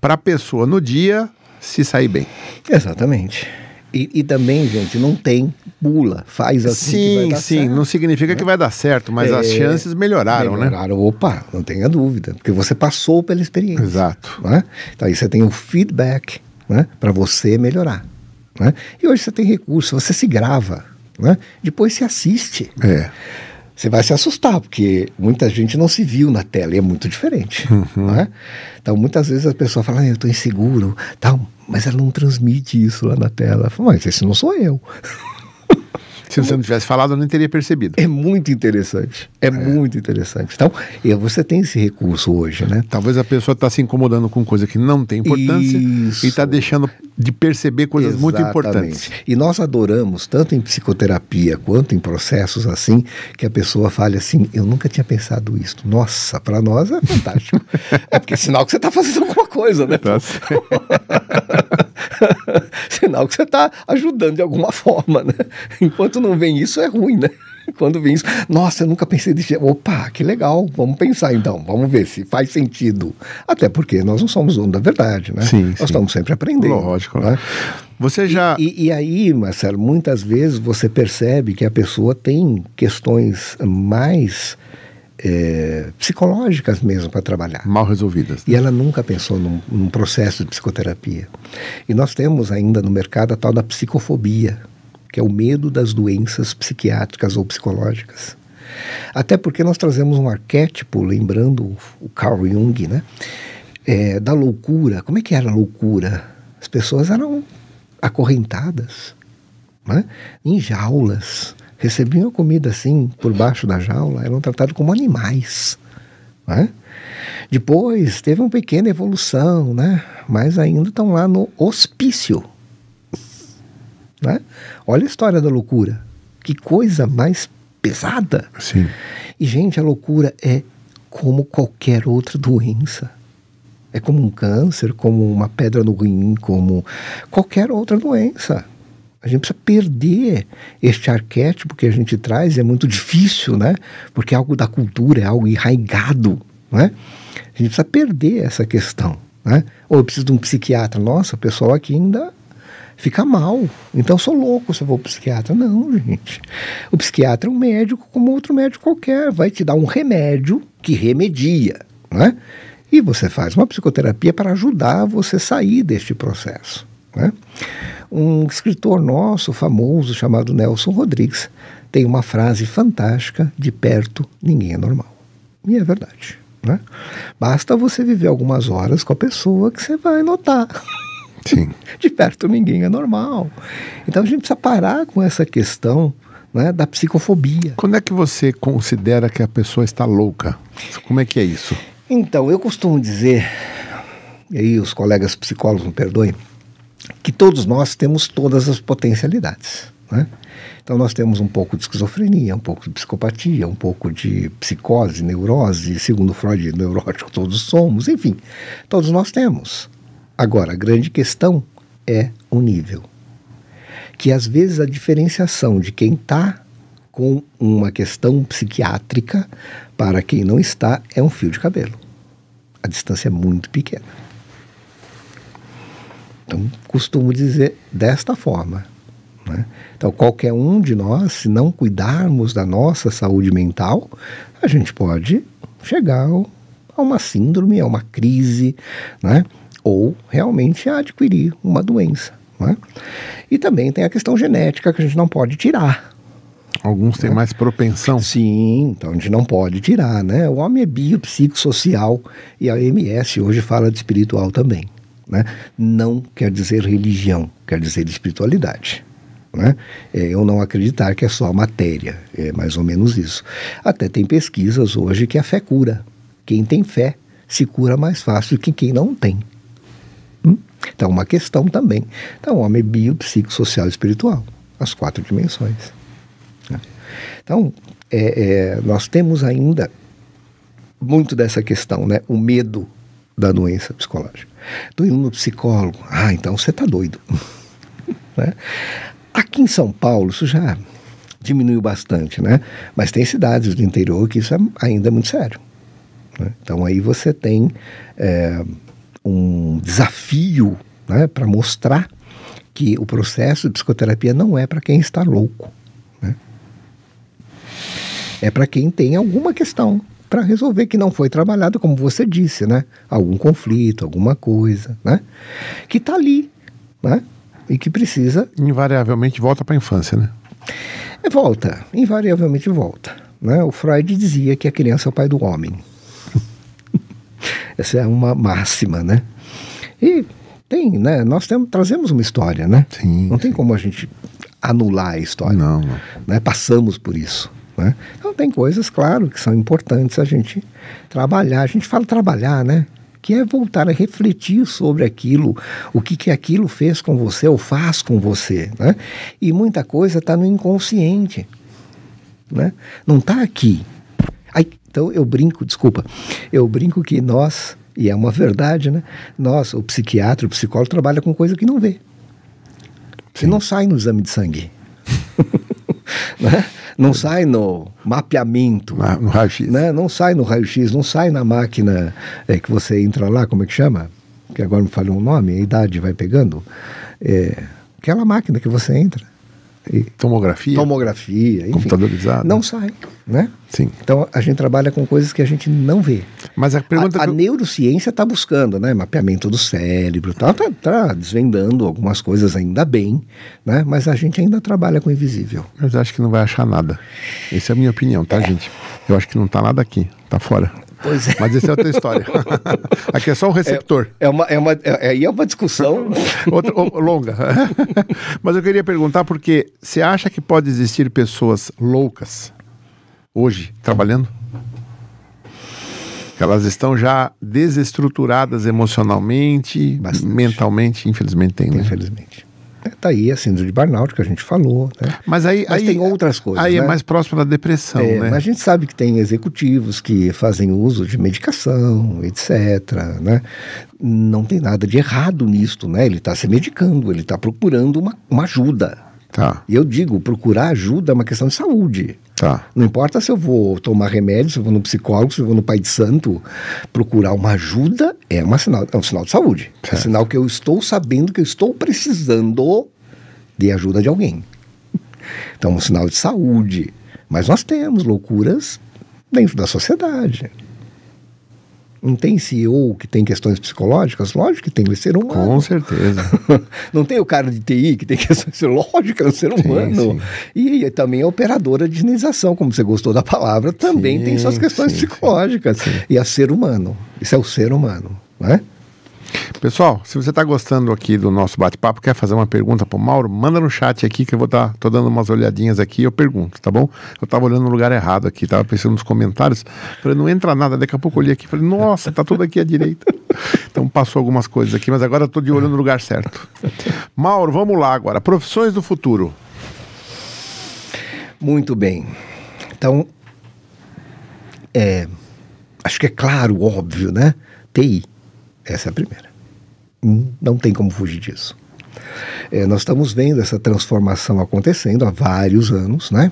para a pessoa no dia se sair bem. Exatamente. E, e, também, gente, não tem pula, faz assim. Sim, sim, certo, não significa né? que vai dar certo, mas é, as chances melhoraram, melhoraram, né? Melhoraram, opa, não tenha dúvida, porque você passou pela experiência. Exato. Né? Então aí você tem o um feedback né, para você melhorar. Né? E hoje você tem recurso, você se grava, né? depois se assiste. É. Você vai se assustar, porque muita gente não se viu na tela e é muito diferente. Uhum. Né? Então, muitas vezes a pessoa fala, ah, eu estou inseguro, tal, mas ela não transmite isso lá na tela. Mas esse não sou eu. Se você não tivesse falado, eu nem teria percebido. É muito interessante. É, é. muito interessante. Então, você tem esse recurso hoje, né? Talvez a pessoa está se incomodando com coisa que não tem importância Isso. e está deixando de perceber coisas Exatamente. muito importantes. E nós adoramos, tanto em psicoterapia quanto em processos assim, que a pessoa fale assim: eu nunca tinha pensado isso. Nossa, para nós é fantástico. é porque é sinal que você está fazendo alguma coisa, né? Tá sinal que você está ajudando de alguma forma, né? Enquanto não vem isso, é ruim, né? Quando isso, nossa, eu nunca pensei desse Opa, que legal, vamos pensar então, vamos ver se faz sentido. Até porque nós não somos dono da verdade, né? Sim, nós sim. estamos sempre aprendendo. Lógico. Né? Você já. E, e, e, aí, Marcelo, muitas vezes você percebe que a pessoa tem questões mais é, psicológicas mesmo para trabalhar. Mal resolvidas. E ela nunca pensou num, num, processo de psicoterapia. E nós temos ainda no mercado a tal da psicofobia, que é o medo das doenças psiquiátricas ou psicológicas. Até porque nós trazemos um arquétipo, lembrando o Carl Jung, né? É, da loucura. Como é que era a loucura? As pessoas eram acorrentadas, né? em jaulas recebiam comida assim, por baixo da jaula, eram tratados como animais. Né? Depois teve uma pequena evolução, né? mas ainda estão lá no hospício. Né? Olha a história da loucura. Que coisa mais pesada. Sim. E, gente, a loucura é como qualquer outra doença. É como um câncer, como uma pedra no rim, como qualquer outra doença. A gente precisa perder este arquétipo que a gente traz, é muito difícil, né? Porque é algo da cultura, é algo enraigado, né? A gente precisa perder essa questão, né? Ou eu preciso de um psiquiatra. Nossa, o pessoal aqui ainda fica mal. Então sou louco se eu vou para o psiquiatra. Não, gente. O psiquiatra é um médico como outro médico qualquer. Vai te dar um remédio que remedia, né? E você faz uma psicoterapia para ajudar você a sair deste processo, né? Um escritor nosso famoso chamado Nelson Rodrigues tem uma frase fantástica: de perto ninguém é normal. E é verdade. Né? Basta você viver algumas horas com a pessoa que você vai notar. Sim. De perto ninguém é normal. Então a gente precisa parar com essa questão né, da psicofobia. Quando é que você considera que a pessoa está louca? Como é que é isso? Então, eu costumo dizer, e aí os colegas psicólogos me perdoem, que todos nós temos todas as potencialidades. Né? Então nós temos um pouco de esquizofrenia, um pouco de psicopatia, um pouco de psicose, neurose, segundo Freud, neurótico todos somos, enfim, todos nós temos. Agora, a grande questão é o nível. Que às vezes a diferenciação de quem está com uma questão psiquiátrica para quem não está é um fio de cabelo. A distância é muito pequena. Então, costumo dizer desta forma. Né? Então, qualquer um de nós, se não cuidarmos da nossa saúde mental, a gente pode chegar a uma síndrome, a uma crise, né? Ou realmente a adquirir uma doença. Né? E também tem a questão genética que a gente não pode tirar. Alguns têm né? mais propensão. Sim, então a gente não pode tirar, né? O homem é biopsicossocial e a OMS hoje fala de espiritual também. Né? Não quer dizer religião, quer dizer espiritualidade. Né? É, eu não acreditar que é só matéria, é mais ou menos isso. Até tem pesquisas hoje que a fé cura. Quem tem fé se cura mais fácil que quem não tem. Então, uma questão também. Então, homem é bio, e espiritual, as quatro dimensões. Né? Então, é, é, nós temos ainda muito dessa questão, né? O medo da doença psicológica. Estou indo no psicólogo. Ah, então você está doido. né? Aqui em São Paulo, isso já diminuiu bastante, né? Mas tem cidades do interior que isso é, ainda é muito sério. Né? Então aí você tem é, um desafio né, para mostrar que o processo de psicoterapia não é para quem está louco. Né? É para quem tem alguma questão para resolver que não foi trabalhado, como você disse, né? Algum conflito, alguma coisa, né? Que está ali, né? E que precisa. Invariavelmente volta para a infância, né? É, volta, invariavelmente volta. Né? O Freud dizia que a criança é o pai do homem. Essa é uma máxima, né? E tem, né? Nós temos, trazemos uma história, né? Sim. Não tem como a gente anular a história. Não, não. Né? Passamos por isso. Né? Então tem coisas, claro, que são importantes a gente trabalhar. A gente fala trabalhar, né? Que é voltar a refletir sobre aquilo, o que, que aquilo fez com você ou faz com você. Né? E muita coisa está no inconsciente. Né? Não está aqui. Aí, então eu brinco, desculpa, eu brinco que nós, e é uma verdade, né? Nós, o psiquiatra, o psicólogo, trabalha com coisa que não vê. Que não sai no exame de sangue. né? Não sai no mapeamento. Na- no raio-x. Né? Não sai no raio-x, não sai na máquina é, que você entra lá, como é que chama? Que agora me falhou o nome, a idade vai pegando. É, aquela máquina que você entra. E, Tomografia? tomografia, enfim. Computadorizada. Não sai, né? Sim. Então a gente trabalha com coisas que a gente não vê. Mas a pergunta a, a eu- neurociência está buscando, né? Mapeamento do cérebro, tá, tá, tá desvendando algumas coisas ainda bem, né? Mas a gente ainda trabalha com o invisível. Mas eu acho que não vai achar nada. Essa é a minha opinião, tá, gente? Eu acho que não tá nada aqui, tá fora. Pois é. Mas essa é outra história. aqui é só o receptor. É uma, é uma, é, aí é uma discussão. Outra, longa. Mas eu queria perguntar porque você acha que pode existir pessoas loucas hoje trabalhando? Elas estão já desestruturadas emocionalmente, Bastante. mentalmente, infelizmente tem, né? Infelizmente. É, tá aí a síndrome de burnout que a gente falou, né? Mas aí, Mas aí tem outras coisas, Aí é né? mais próximo da depressão, É, né? Mas a gente sabe que tem executivos que fazem uso de medicação, etc. Né? Não tem nada de errado nisto, né? Ele está se medicando, ele está procurando uma, uma ajuda. Tá, E eu digo, procurar ajuda é uma questão de saúde. tá. Não importa se eu vou tomar remédio, se eu vou no psicólogo, se eu vou no pai de santo, procurar uma ajuda é, uma sinal, é um sinal de saúde. É Certo. sinal que eu estou sabendo que eu estou precisando de ajuda de alguém. Então, é um sinal de saúde. Mas nós temos loucuras dentro da sociedade. Não tem CEO que tem questões psicológicas? Lógico que tem, é ser humano. Com certeza. Não tem o cara de TI que tem questões lógica, é um ser humano. sim. E também é operadora de indenização, como você gostou da palavra, também Sim, tem suas questões sim, psicológicas. E é ser humano. Isso é o ser humano, né? Pessoal, se você está gostando aqui do nosso bate-papo, quer fazer uma pergunta pro Mauro, manda no chat aqui que eu vou estar tô dando umas olhadinhas aqui e eu pergunto, tá bom? Eu tava olhando no lugar errado aqui, tava pensando nos comentários, falei, não entra nada, daqui a pouco eu olhei aqui, falei, nossa, tá tudo aqui à direita. Então passou algumas coisas aqui, mas agora eu tô de olho no lugar certo. Mauro, vamos lá agora, profissões do futuro. Muito bem. Então, é, acho que é claro, óbvio, né? TI. Essa é a primeira. Hum, Não tem como fugir disso. É, nós estamos vendo essa transformação acontecendo há vários anos, né?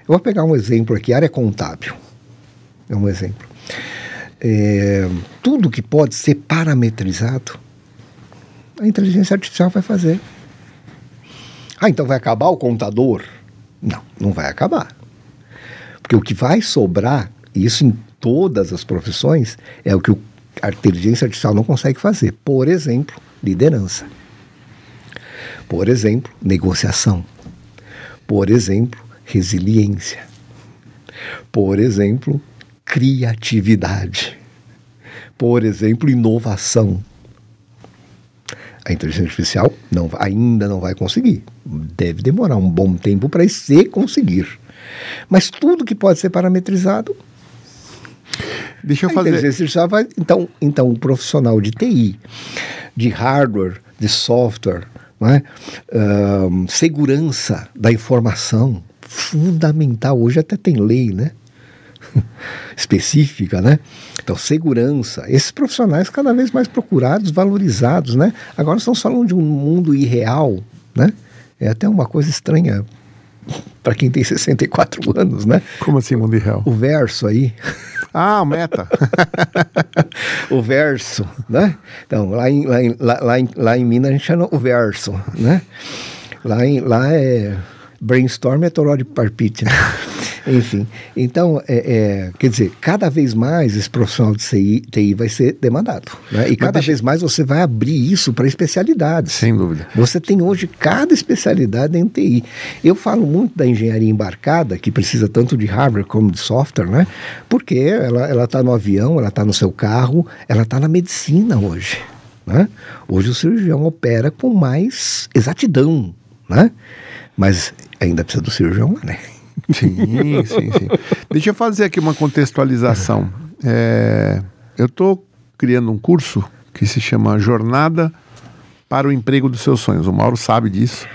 Eu vou pegar um exemplo aqui, área contábil. É um exemplo. É, tudo que pode ser parametrizado, a inteligência artificial vai fazer. Ah, então vai acabar o contador? Não, não vai acabar. Porque o que vai sobrar, e isso em todas as profissões, é o que o- a inteligência artificial não consegue fazer. Por exemplo, liderança. Por exemplo, negociação. Por exemplo, resiliência. Por exemplo, criatividade. Por exemplo, inovação. A inteligência artificial não, ainda não vai conseguir. Deve demorar um bom tempo para se conseguir. Mas tudo que pode ser parametrizado, Deixa eu a fazer. inteligência artificial vai. Então, então, o profissional de TI, de hardware, de software, é? Segurança da informação, fundamental. Hoje até tem lei, né? específica, né? Então, segurança. Esses profissionais cada vez mais procurados, valorizados, né? Agora estamos falando de um mundo irreal, né? É até uma coisa estranha para quem tem 64 anos, né? Como assim, mundo irreal? O verso aí, Ah, o meta. o verso, né? Então, lá em, lá, em, lá, em, lá em Minas a gente chama o verso, né? Lá, em, lá é brainstorm é toró de parpite, né? Enfim, então, é, é, quer dizer, cada vez mais esse profissional de CI, TI vai ser demandado, né? E cada deixa- vez mais você vai abrir isso para especialidades. Sem dúvida. Você tem hoje cada especialidade em TI. Eu falo muito da engenharia embarcada, que precisa tanto de hardware como de software, né? Porque ela está no avião, ela está no seu carro, ela está na medicina hoje. Né? Hoje o cirurgião opera com mais exatidão. Né? Mas ainda precisa do cirurgião, né? Sim, sim, sim. Deixa eu fazer aqui uma contextualização. É, eu estou criando um curso que se chama Jornada para o Emprego dos Seus Sonhos. O Mauro sabe disso,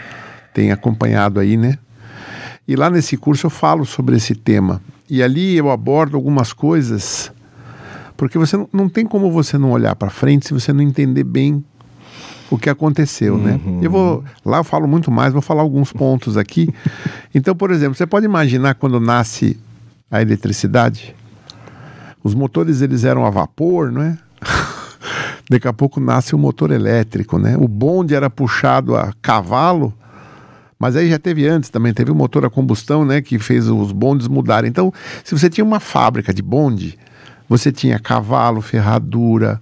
tem acompanhado aí, né? E lá nesse curso eu falo sobre esse tema. E ali eu abordo algumas coisas, porque você não, não tem como você não olhar para frente se você não entender bem o que aconteceu, né? Uhum. Eu vou lá eu falo muito mais, vou falar alguns pontos aqui. Então, por exemplo, você pode imaginar quando nasce a eletricidade, os motores eles eram a vapor, não é? Daqui a pouco nasce o motor elétrico, né? O bonde era puxado a cavalo, mas aí já teve antes também, teve o motor a combustão, né, que fez os bondes mudarem. Então, se você tinha uma fábrica de bonde, você tinha cavalo, ferradura,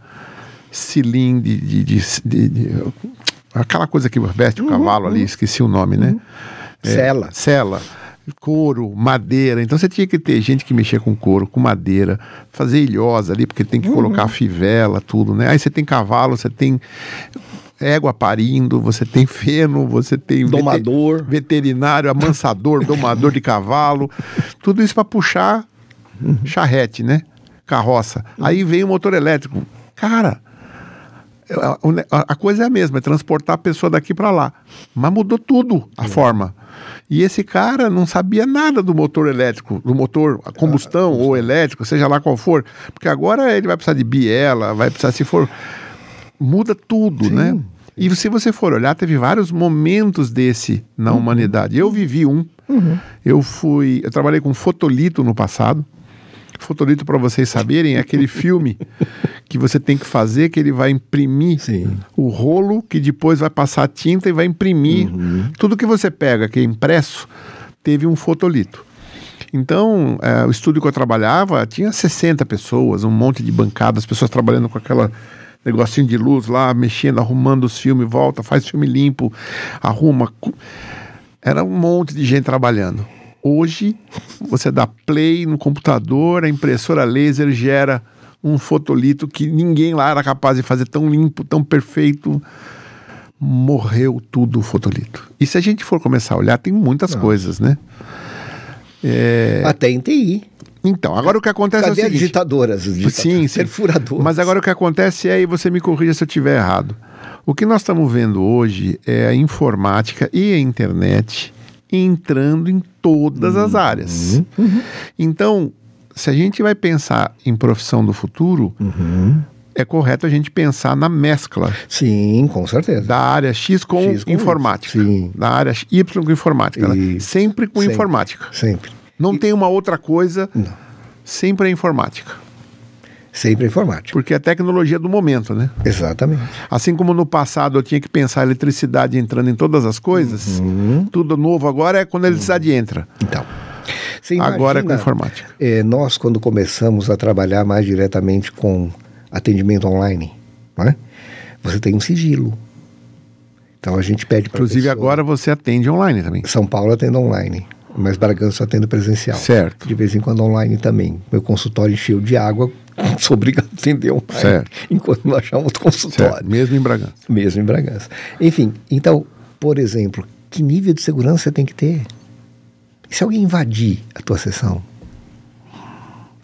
cilindro de, de, de, de aquela coisa que veste o cavalo ali, esqueci o nome, né? É, Sela. Sela, couro, madeira. Então você tinha que ter gente que mexia com couro, com madeira, fazer ilhosa ali, porque tem que colocar fivela, tudo, né? Aí você tem cavalo, você tem égua parindo, você tem feno, você tem Domador. veterinário, amansador, domador de cavalo, tudo isso para puxar charrete, né? Carroça. Aí vem o motor elétrico. Cara, a, coisa é a mesma, é transportar a pessoa daqui para lá. Mas mudou tudo a forma. E esse cara não sabia nada do motor elétrico, do motor a combustão ou elétrico, seja lá qual for. Porque agora ele vai precisar de biela, vai precisar, se for. Muda tudo, né? E se você for olhar, teve vários momentos desse na humanidade. Eu vivi um. Eu fui. Eu trabalhei com fotolito no passado. Fotolito, para vocês saberem, é aquele filme que você tem que fazer, que ele vai imprimir Sim. o rolo, que depois vai passar a tinta e vai imprimir. Tudo que você pega, que é impresso, teve um fotolito. Então, eh, o estúdio que eu trabalhava tinha 60 pessoas, um monte de bancadas, pessoas trabalhando com aquela negocinho de luz lá, mexendo, arrumando os filmes, volta, faz filme limpo, arruma. Era um monte de gente trabalhando. Hoje, você dá play no computador, a impressora laser gera um fotolito que ninguém lá era capaz de fazer tão limpo, tão perfeito. Morreu tudo o fotolito. E se a gente for começar a olhar, tem muitas coisas, né? Até em TI. Então, agora o que acontece é Cadê o as seguinte. digitadoras? As digitadoras? Sim, sim. Perfuradoras. Mas agora o que acontece é, e você me corrija se eu estiver errado. O que nós estamos vendo hoje é a informática e a internet entrando em todas as áreas. Então, se a gente vai pensar em profissão do futuro, é correto a gente pensar na mescla Sim, com certeza. da área X com, X com informática. Sim. da área Y com informática, né? Sempre com Sempre. informática. Sempre. Não tem uma outra coisa, Não. sempre é informática. Sempre informática. Porque é a tecnologia do momento, né? Exatamente. Assim como no passado eu tinha que pensar a eletricidade entrando em todas as coisas, Uhum. tudo novo agora é quando a eletricidade entra. Então. Você Agora é com imagina, informática. eh, nós, quando começamos a trabalhar mais diretamente com atendimento online, né? você tem um sigilo. Então a gente pede para Inclusive agora você atende online também. São Paulo atende online, mas Bragança atende presencial. Certo. De vez em quando online também. Meu consultório encheu de água, sou obrigado a atender online. Certo. Enquanto não achar outro consultório. Certo, mesmo em Bragança. Mesmo em Bragança. Enfim, então, por exemplo, que nível de segurança você tem que ter? E se alguém invadir a tua sessão?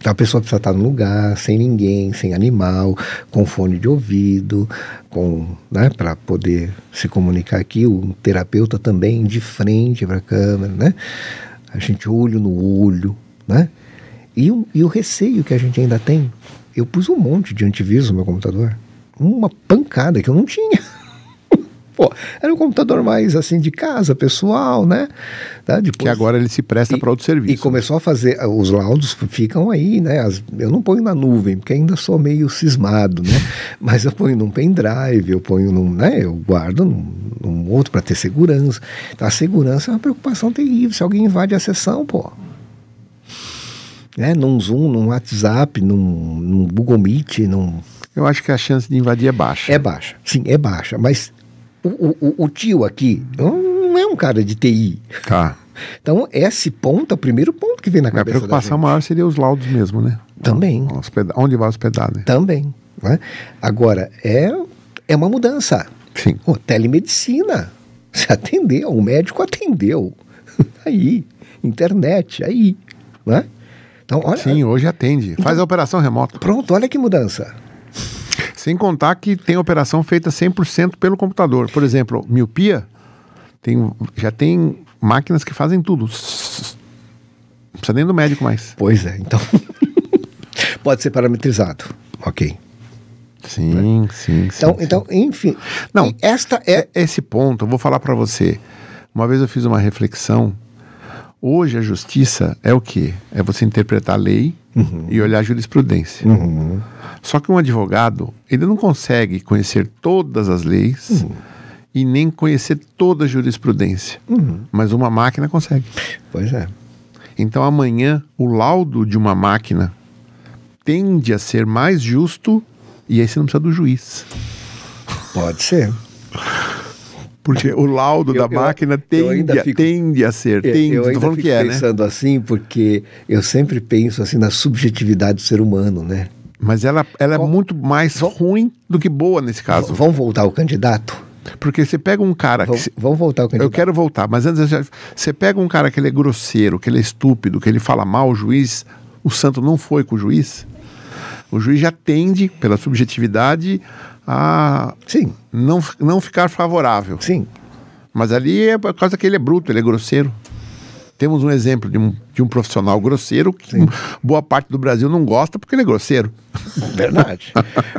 A pessoa precisa estar no lugar, sem ninguém, sem animal, com fone de ouvido, com, né, para poder se comunicar aqui, o terapeuta também de frente para a câmera, né? A gente olho no olho, né? E e o receio que a gente ainda tem. Eu pus um monte de antivírus no meu computador. Uma pancada que eu não tinha. Pô, era um computador mais assim de casa, pessoal, né? Tá? Depois, Que agora ele se presta para outro serviço. e começou a fazer, os laudos ficam aí, né? As- eu não ponho na nuvem, porque ainda sou meio cismado, né? Mas eu ponho num pendrive, eu ponho num, né? Eu guardo num, num outro para ter segurança. Então a segurança é uma preocupação terrível. Se alguém invade a sessão, pô. Né? Num Zoom, num WhatsApp, num, num Google Meet, num, Eu acho que a chance de invadir é baixa. é baixa, sim, é baixa. Mas o, o- o- tio aqui não é um cara de TI. Tá. Então, esse ponto é o primeiro ponto que vem na A cabeça da preocupação maior seria os laudos mesmo, né? Também. Onde vai hospedar, né? Também. Né? Agora, é, é uma mudança. Sim. Pô, telemedicina. Você atendeu, o médico atendeu. Aí, internet, aí, né? Então, olha, Sim, hoje atende. Então, Faz a operação remota. Pronto, olha que mudança. Sem contar que tem operação feita 100% pelo computador. Por exemplo, miopia, tem, já tem máquinas que fazem tudo. Não precisa nem do médico mais. Pois é, então. Pode ser parametrizado. Ok. Sim, sim, então, sim, Então, enfim. Não, esta é... Esse ponto, eu vou falar para você. Uma vez eu fiz uma reflexão. Hoje a justiça é o quê? É você interpretar a lei uhum. e olhar a jurisprudência. Uhum. Só que um advogado, ele não consegue conhecer todas as leis uhum. e nem conhecer toda a jurisprudência. Uhum. Mas uma máquina consegue. Pois é. Então amanhã o laudo de uma máquina tende a ser mais justo e aí você não precisa do juiz. Pode ser. Porque o laudo eu, da eu, máquina tende, a, fico, tende a ser, tende, eu ainda fico que é, pensando né? assim, porque eu sempre penso assim na subjetividade do ser humano, né? Mas ela, ela é muito mais ruim do que boa nesse caso. Vamos voltar ao candidato? Porque você pega um cara. Vamos, que, vamos voltar ao candidato. Eu quero voltar, mas antes você pega um cara que ele é grosseiro, que ele é estúpido, que ele fala mal o juiz, o santo não foi com o juiz. O juiz já tende, pela subjetividade, a Sim. Não, não ficar favorável. Sim. Mas ali é por causa que ele é bruto, ele é grosseiro. Temos um exemplo de um, de um profissional grosseiro que Sim. boa parte do Brasil não gosta porque ele é grosseiro. Verdade.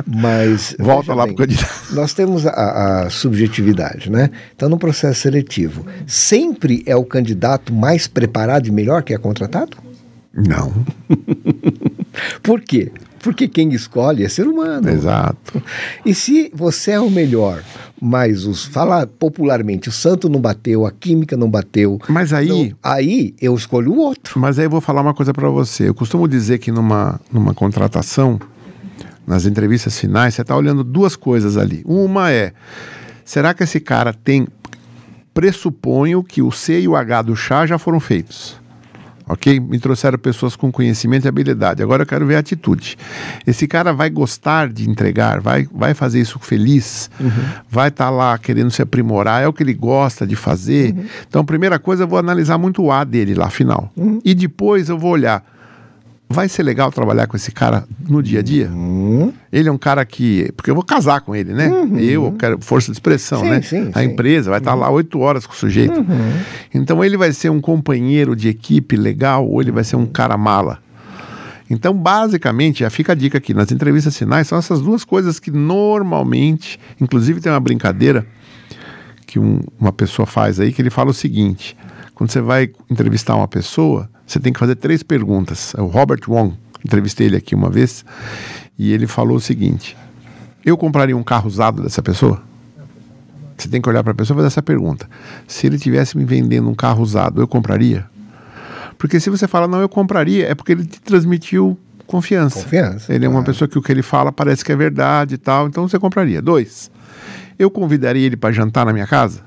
Mas. Volta lá para o candidato. Nós temos a, a, subjetividade, né? Então, no processo seletivo, sempre é o candidato mais preparado e melhor que é contratado? Não. Por quê? Porque quem escolhe é ser humano. Exato. E se você é o melhor, mas os fala popularmente, o santo não bateu, a química não bateu. Mas aí, então, aí eu escolho o outro. Mas aí eu vou falar uma coisa para você. Eu costumo dizer que numa numa contratação, nas entrevistas finais, você está olhando duas coisas ali. Uma é, será que esse cara tem pressuponho que o C e o H do chá já foram feitos? Ok? Me trouxeram pessoas com conhecimento e habilidade. Agora eu quero ver a atitude. Esse cara vai gostar de entregar, vai, vai fazer isso feliz, uhum. vai estar tá lá querendo se aprimorar, é o que ele gosta de fazer. Uhum. Então, primeira coisa, eu vou analisar muito o A dele lá, final. Uhum. E depois eu vou olhar vai ser legal trabalhar com esse cara no dia a dia? Uhum. Ele é um cara que. Porque eu vou casar com ele, né? Uhum. Eu quero força de expressão, sim, né? Sim, a sim. empresa vai estar uhum. lá oito horas com o sujeito. Uhum. Então ele vai ser um companheiro de equipe legal ou ele vai ser um cara mala? Então, basicamente, já fica a dica aqui: nas entrevistas finais, são essas duas coisas que normalmente, inclusive tem uma brincadeira que um, uma pessoa faz aí, que ele fala o seguinte: quando você vai entrevistar uma pessoa, você tem que fazer três perguntas. É o Robert Wong, entrevistei ele aqui uma vez, e ele falou o seguinte: Eu compraria um carro usado dessa pessoa? Você tem que olhar para a pessoa e fazer essa pergunta. Se ele tivesse me vendendo um carro usado, eu compraria? Porque se você fala, não, eu compraria, é porque ele te transmitiu confiança. Confiança. Ele é uma pessoa que o que ele fala parece que é verdade e tal, então você compraria. Dois, eu convidaria ele para jantar na minha casa?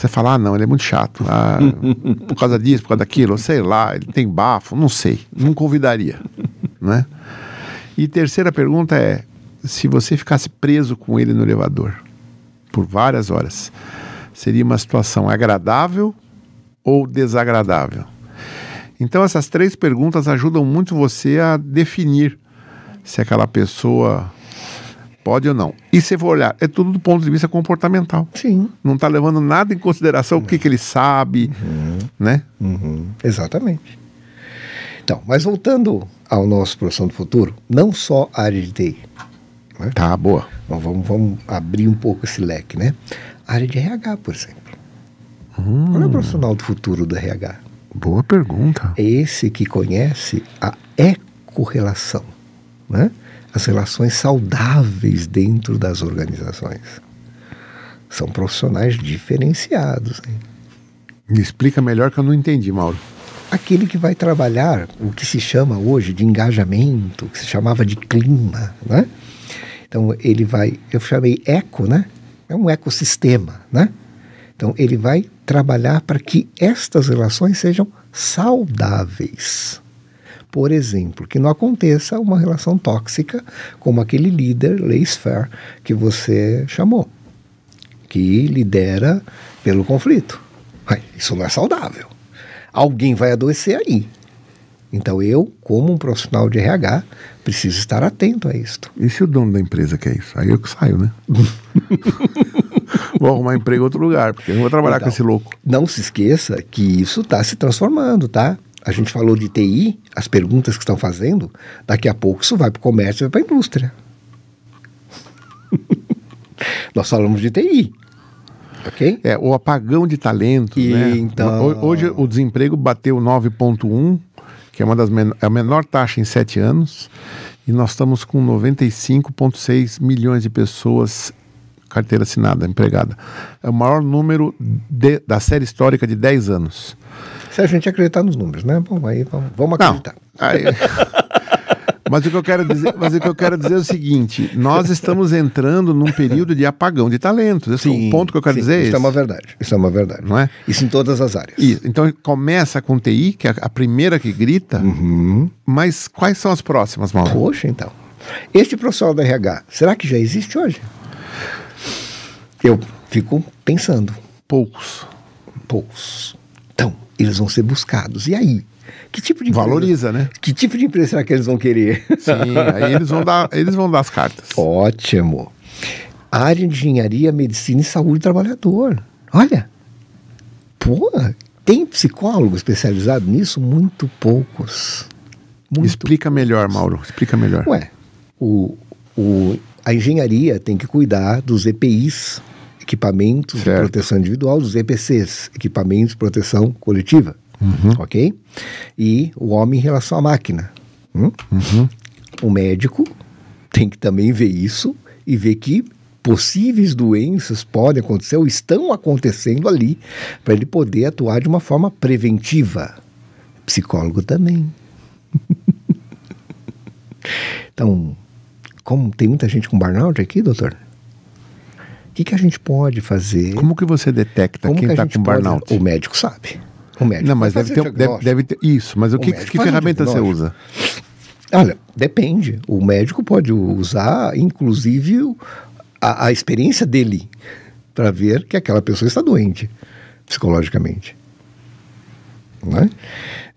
Você fala, ah, não, ele é muito chato. Ah, por causa disso, por causa daquilo, sei lá, ele tem bafo, não sei. Não convidaria. né? E terceira pergunta é: se você ficasse preso com ele no elevador por várias horas, seria uma situação agradável ou desagradável? Então, essas três perguntas ajudam muito você a definir se aquela pessoa Pode ou não. E se for olhar, é tudo do ponto de vista comportamental. Sim. Não está levando nada em consideração o que, que ele sabe, uhum. né? Uhum. Exatamente. Então, mas voltando ao nosso profissão do futuro, não só a área de TI. Né? Tá, boa. Então, vamos, vamos abrir um pouco esse leque, né? A área de RH, por exemplo. Hum. Qual é o profissional do futuro do RH? Boa pergunta. É esse que conhece a ecorrelação, né? As relações saudáveis dentro das organizações. São profissionais diferenciados. Hein? Me explica melhor que eu não entendi, Mauro. Aquele que vai trabalhar o que se chama hoje de engajamento, que se chamava de clima, né? Então ele vai, eu chamei eco, né? É um ecossistema, né? Então ele vai trabalhar para que estas relações sejam saudáveis. Por exemplo, que não aconteça uma relação tóxica como aquele líder laissez-faire que você chamou. que lidera pelo conflito. Isso não é saudável. Alguém vai adoecer aí. Então eu, como um profissional de RH, preciso estar atento a isto. E se o dono da empresa quer isso? Aí eu que saio, né? vou arrumar emprego em outro lugar, porque eu não vou trabalhar então, com esse louco. Não se esqueça que isso está se transformando, tá? A gente falou de TI, as perguntas que estão fazendo, daqui a pouco isso vai para o comércio e vai para a indústria. Nós falamos de TI. Ok? É, o apagão de talentos, e, né? Então... Hoje o desemprego bateu 9,1, que é uma das men é a menor taxa em sete anos, e nós estamos com 95,6 milhões de pessoas carteira assinada, empregada. É o maior número de, da série histórica de 10 anos. Se a gente acreditar nos números, né? Bom, aí vamos, vamos acreditar. Aí... Mas o que eu quero dizer, mas o que eu quero dizer é o seguinte: nós estamos entrando num período de apagão de talentos. Esse sim, é o ponto que eu quero sim, dizer. É isso é uma verdade. Isso é uma verdade. Não é? Isso em todas as áreas. Isso. Então começa com TI, que é a primeira que grita. Uhum. Mas quais são as próximas, Mauro? Poxa, então. Este profissional da RH, será que já existe hoje? Eu fico pensando. Poucos. Poucos. Eles vão ser buscados. E aí? Que tipo de empresa, Valoriza, né? Que tipo de empresa será que eles vão querer? Sim, aí eles vão dar, eles vão dar as cartas. Ótimo. Área de engenharia, medicina e saúde do trabalhador. Olha. Pô, tem psicólogo especializado nisso? Muito poucos. Muito Explica poucos. melhor, Mauro. Explica melhor. Ué, o, o, a engenharia tem que cuidar dos EPIs, equipamentos certo. de proteção individual, dos EPCs, equipamentos de proteção coletiva. Uhum. Ok? E o homem em relação à máquina. Hum? Uhum. O médico tem que também ver isso e ver que possíveis doenças podem acontecer ou estão acontecendo ali para ele poder atuar de uma forma preventiva. Psicólogo também. então, como tem muita gente com burnout aqui, doutor? O que, que a gente pode fazer? Como que você detecta como quem está com burnout? Pode... O médico sabe. O médico Não, mas deve ter, deve, deve, ter, Isso, mas o, o que, que ferramenta você usa? Olha, depende. O médico pode usar, inclusive, a, a experiência dele para ver que aquela pessoa está doente psicologicamente. Não, é?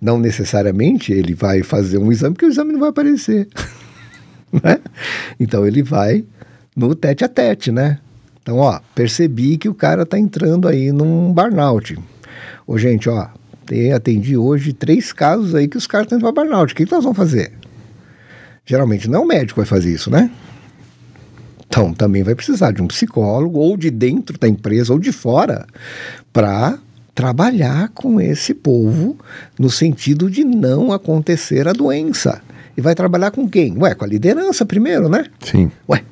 não necessariamente ele vai fazer um exame, porque o exame não vai aparecer. né? Então ele vai no tete a tete, né? Então, ó, percebi que o cara tá entrando aí num burnout. Ô, gente, ó, atendi hoje três casos aí que os caras estão indo para burnout. O que, que nós vamos fazer? Geralmente não é o médico vai fazer isso, né? Então, também vai precisar de um psicólogo, ou de dentro da empresa, ou de fora, para trabalhar com esse povo no sentido de não acontecer a doença. E vai trabalhar com quem? Ué, com a liderança primeiro, né? Sim. Ué,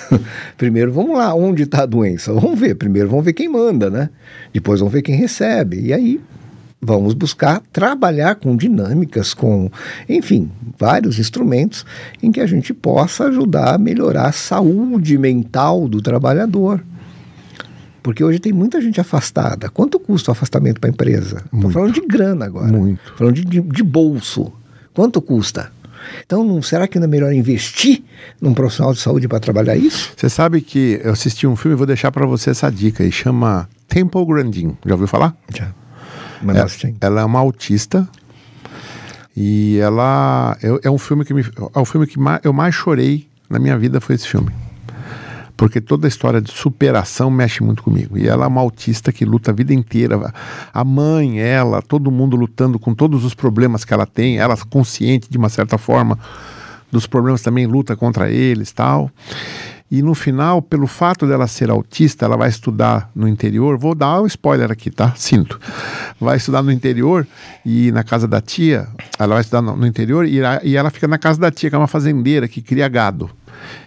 primeiro vamos lá, onde está a doença? Vamos ver. Primeiro vamos ver quem manda, né? Depois vamos ver quem recebe. E aí vamos buscar trabalhar com dinâmicas, com, enfim, vários instrumentos em que a gente possa ajudar a melhorar a saúde mental do trabalhador. Porque hoje tem muita gente afastada. Quanto custa o afastamento para a empresa? Estou falando de grana agora. Muito. Falando de, de, de bolso. Quanto custa? Então, não, será que não é melhor investir num profissional de saúde para trabalhar isso? Você sabe que eu assisti um filme, vou deixar para você essa dica, e chama Temple Grandin. Já ouviu falar? Já. É, ela é uma autista e ela é, é um filme que me, é o filme que eu mais chorei na minha vida foi esse filme porque toda a história de superação mexe muito comigo. E ela é uma autista que luta a vida inteira. A mãe, ela, todo mundo lutando com todos os problemas que ela tem, ela consciente de uma certa forma dos problemas também luta contra eles, tal. E no final, pelo fato dela ser autista, ela vai estudar no interior. Vou dar um spoiler aqui, tá? Sinto. Vai estudar no interior e na casa da tia. Ela vai estudar no interior e, e ela fica na casa da tia, que é uma fazendeira que cria gado.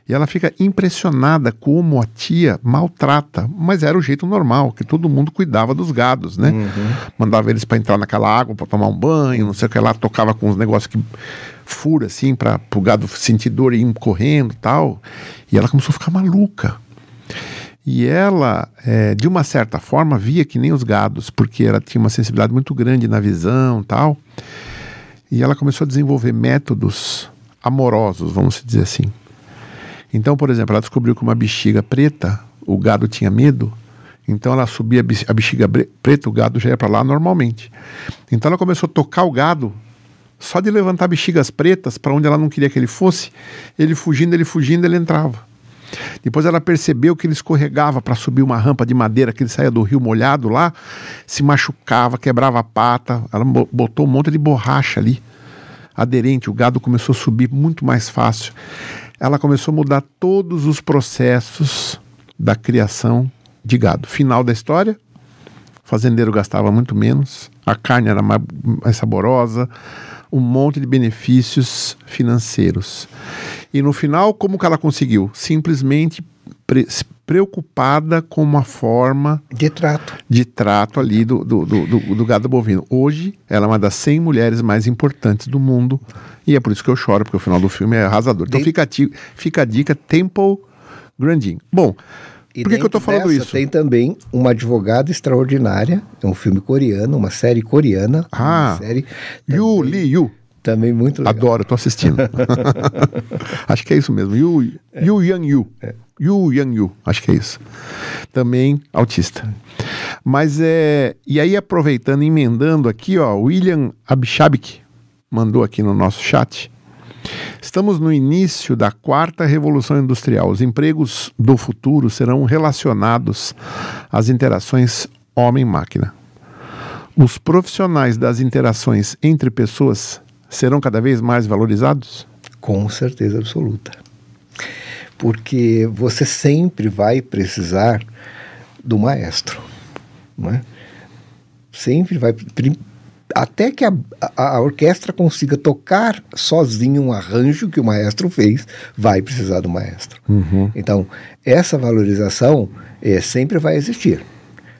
E ela fica impressionada como a tia maltrata, mas era o jeito normal, que todo mundo cuidava dos gados, né? Uhum. Mandava eles para entrar naquela água para tomar um banho, não sei o que lá, tocava com uns negócios que fura assim para o gado sentir dor e ir correndo, tal. E ela começou a ficar maluca. E ela, é, de uma certa forma, via que nem os gados, porque ela tinha uma sensibilidade muito grande na visão, tal. E ela começou a desenvolver métodos amorosos, vamos dizer assim. Então, por exemplo, ela descobriu que uma bexiga preta, o gado tinha medo, Então ela subia a bexiga preta, o gado já ia para lá normalmente. Então ela começou a tocar o gado só de levantar bexigas pretas para onde ela não queria que ele fosse. Ele fugindo, ele fugindo, ele entrava. Depois ela percebeu que ele escorregava para subir uma rampa de madeira que ele saía do rio molhado lá, se machucava, quebrava a pata. Ela botou um monte de borracha ali, aderente. O gado começou a subir muito mais fácil. Ela começou a mudar todos os processos da criação de gado. Final da história: o fazendeiro gastava muito menos, a carne era mais, mais saborosa, um monte de benefícios financeiros. E no final, como que ela conseguiu? Simplesmente pre preocupada com uma forma de trato, de trato ali do, do, do, do, do gado bovino. Hoje, ela é uma das 100 mulheres mais importantes do mundo e é por isso que eu choro, porque o final do filme é arrasador. Então fica, fica a dica Temple Grandin. Bom, e por que, que eu estou falando isso? Tem também uma advogada extraordinária, é um filme coreano, uma série coreana. Ah, série Yu Li Yu. Também muito legal. Adoro, estou assistindo. acho que é isso mesmo. Yu, é. Yu Yang Yu. É. Yu Yang Yu, acho que é isso. Também autista. Mas é. E aí, aproveitando, emendando aqui, ó, William Abishabik mandou aqui no nosso chat. Estamos no início da quarta revolução industrial. Os empregos do futuro serão relacionados às interações homem-máquina. Os profissionais das interações entre pessoas serão cada vez mais valorizados? Com certeza absoluta. Porque você sempre vai precisar do maestro. Não é? Sempre vai até que a, a, a, orquestra consiga tocar sozinho um arranjo que o maestro fez, vai precisar do maestro. Uhum. Então, essa valorização é, sempre vai existir.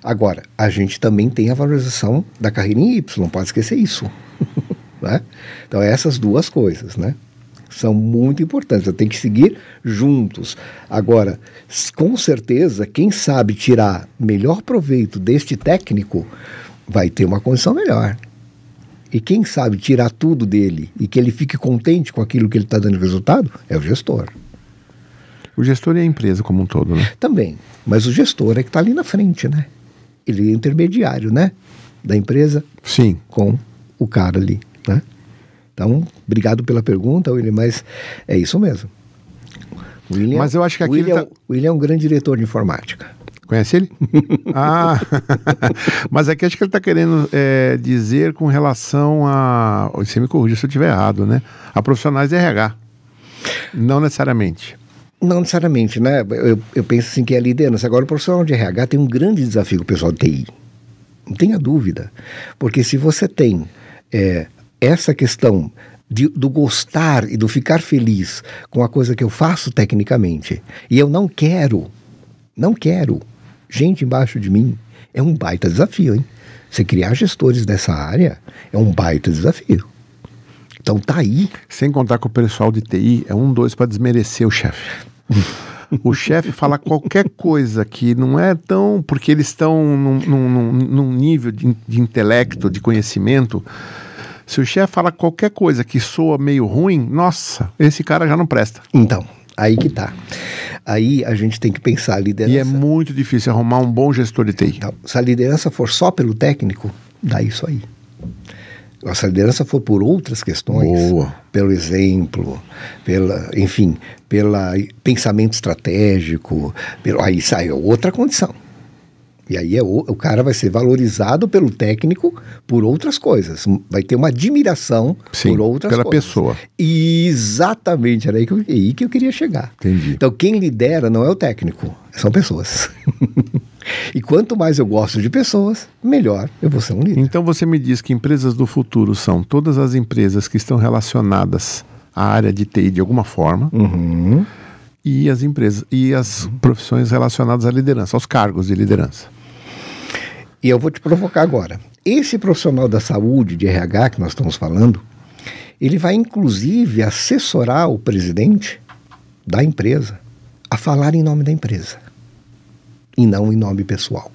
Agora, a gente também tem a valorização da carreira em Y, não pode esquecer isso. né? Então, essas duas coisas, né? São muito importantes, tem que seguir juntos. Agora, com certeza, quem sabe tirar melhor proveito deste técnico vai ter uma condição melhor. E quem sabe tirar tudo dele e que ele fique contente com aquilo que ele está dando resultado é o gestor. O gestor é a empresa como um todo, né? Também. Mas o gestor é que está ali na frente, né? Ele é intermediário, né? Da empresa Sim. com o cara ali, né? Então, obrigado pela pergunta, William, mas é isso mesmo. William, mas eu acho que aqui William, tá... William é um grande diretor de informática. Conhece ele? ah, mas aqui acho que ele está querendo é, dizer com relação a. Você me corrija se eu estiver errado, né? A profissionais de RH. Não necessariamente. Não necessariamente, né? Eu, eu penso assim que é a liderança. Agora, o profissional de RH tem um grande desafio com o pessoal de TI. Não tenha dúvida. Porque se você tem é, essa questão de, do gostar e do ficar feliz com a coisa que eu faço tecnicamente, e eu não quero, não quero gente embaixo de mim, é um baita desafio, hein? Você criar gestores dessa área é um baita desafio. Então tá aí. Sem contar que o pessoal de TI é um dois para desmerecer o chefe. o chefe fala qualquer coisa que não é tão. porque eles estão num, num, num nível de, de, intelecto, de conhecimento. Se o chefe fala qualquer coisa que soa meio ruim, nossa, esse cara já não presta. Então, Aí que tá. Aí a gente tem que pensar a liderança. E é muito difícil arrumar um bom gestor de TI. Então, se a liderança for só pelo técnico, dá isso aí. Se a liderança for por outras questões, Boa. pelo exemplo, pela, enfim, pelo pensamento estratégico, pelo, aí sai outra condição. E aí é o, o, cara vai ser valorizado pelo técnico por outras coisas. Vai ter uma admiração Sim, por outras pela coisas. pessoa. Exatamente, era aí que, eu, aí que eu queria chegar. Entendi. Então quem lidera não é o técnico, são pessoas. e quanto mais eu gosto de pessoas, melhor eu vou ser um líder. Então você me diz que empresas do futuro são todas as empresas que estão relacionadas à área de TI de alguma forma. Uhum e as empresas e as profissões relacionadas à liderança, aos cargos de liderança. E eu vou te provocar agora. Esse profissional da saúde, de RH que nós estamos falando, ele vai inclusive assessorar o presidente da empresa a falar em nome da empresa e não em nome pessoal.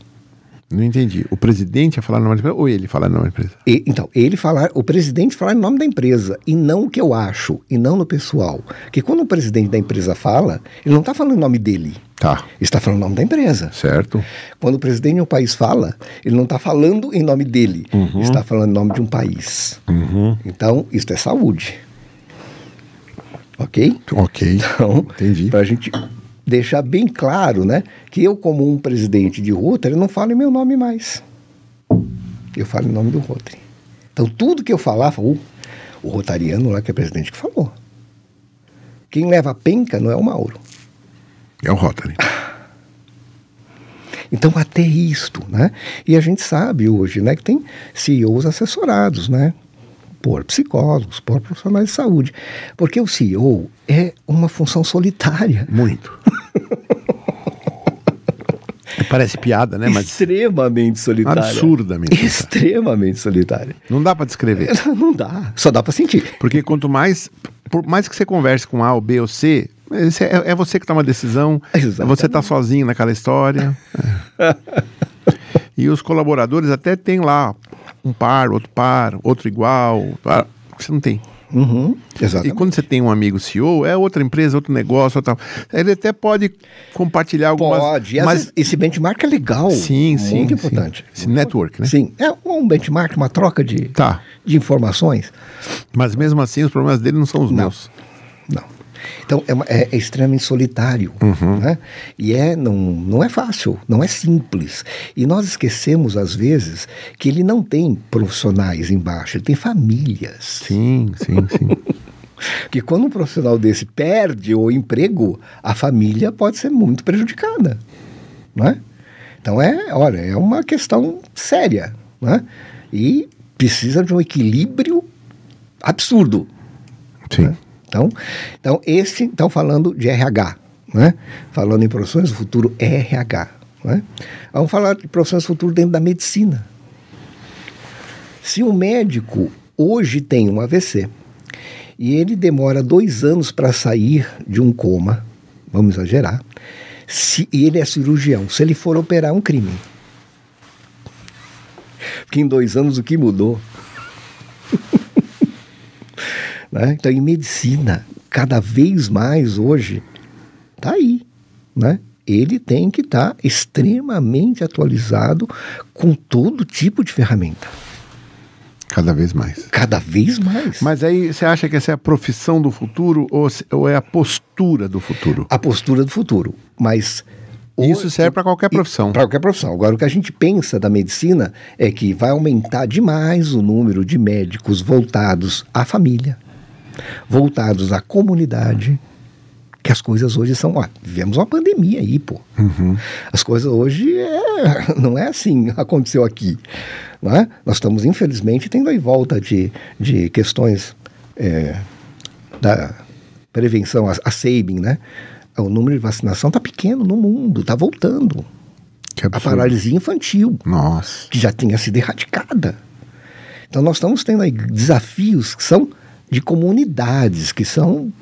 Não entendi. O presidente a falar em nome da empresa ou ele falar em nome da empresa? E, então, ele falar, o presidente falar em nome da empresa e não o que eu acho e não no pessoal. Porque quando o presidente da empresa fala, ele não está falando em nome dele. Tá. Está falando o nome da empresa. Certo. Quando o presidente de um país fala, ele não está falando em nome dele, está falando em nome de um país. Uhum. Então, isso é saúde. Ok? Ok. Então, Entendi. para a gente deixar bem claro, né, que eu, como um presidente de Rotary, não falo em meu nome mais. Eu falo em nome do Rotary. Então, tudo que eu falar, falo, "Uh, o rotariano lá que é presidente que falou. Quem leva a penca não é o Mauro. É o Rotary. Então, até isto, né? E a gente sabe hoje, né, que tem CEOs assessorados, né? Por psicólogos, por profissionais de saúde. Porque o CEO é uma função solitária. Muito. Parece piada, né? Mas Extremamente solitária. absurdamente. Extremamente solitária. Não dá pra descrever. Não dá, só dá para sentir. Porque quanto mais, por mais que você converse com A ou B ou C, é, é você que toma a decisão, Exatamente. você tá sozinho naquela história. E os colaboradores até tem lá um par, outro par, outro igual. par. Você não tem. Uhum, E exatamente. quando você tem um amigo CEO, é outra empresa, outro negócio, outra... ele até pode compartilhar algumas. Pode, e mas esse benchmark é legal. sim, sim, Muito sim. importante. Esse network, né? Sim, é um benchmark, uma troca de, Tá. de informações. Mas mesmo assim, os problemas dele não são os Não. meus. Não. Então é, é- é extremamente solitário, né? E é não, não é fácil, não é simples. E nós esquecemos às vezes que ele não tem profissionais embaixo, ele tem famílias. Sim, sim, sim. Que quando um profissional desse perde o emprego, a família pode ser muito prejudicada, né? Então é, olha, é uma questão séria, né? E precisa de um equilíbrio absurdo. sim. Então, então esse, então falando de RH, né? Falando em profissões do futuro, RH, né? Vamos falar de profissões do futuro dentro da medicina. Se um médico hoje tem um AVC e ele demora dois anos para sair de um coma, vamos exagerar, se ele é cirurgião, se ele for operar um crime, porque em dois anos o que mudou? Né? Então, em medicina, cada vez mais hoje, tá aí, né? Ele tem que estar extremamente atualizado com todo tipo de ferramenta. Cada vez mais. Cada vez mais. Mas aí você acha que essa é a profissão do futuro ou, ou é a postura do futuro? A postura do futuro. Mas. Isso serve para qualquer profissão. Para qualquer profissão. Agora, o que a gente pensa da medicina é que vai aumentar demais o número de médicos voltados à família, voltados à comunidade. Que as coisas hoje são. Ó, vivemos uma pandemia aí, pô. Uhum. As coisas hoje é- não é assim, aconteceu aqui. Não é? Nós estamos, infelizmente, tendo aí volta de, de questões é, da prevenção, a, a SABIN, né? O número de vacinação está pequeno no mundo, está voltando. A paralisia infantil, Nossa. que já tinha sido erradicada. Então nós estamos tendo aí desafios que são de comunidades, que são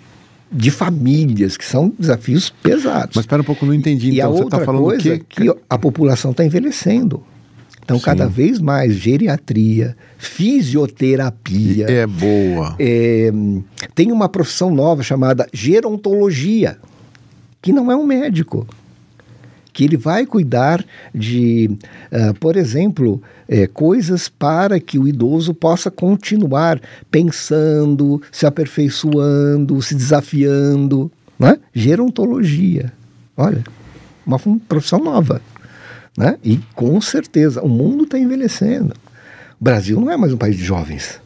de famílias, que são desafios pesados. Mas espera um pouco, não entendi. E a Então você outra está falando o coisa é quê? que a população está envelhecendo. Então, Sim. cada vez mais geriatria, fisioterapia. É boa. é, tem uma profissão nova chamada gerontologia, que não é um médico. Que ele vai cuidar de, ah, por exemplo, eh, coisas para que o idoso possa continuar pensando, se aperfeiçoando, se desafiando. Né? Gerontologia. Olha, uma profissão nova. Né? E com certeza, o mundo está envelhecendo. O Brasil não é mais um país de jovens.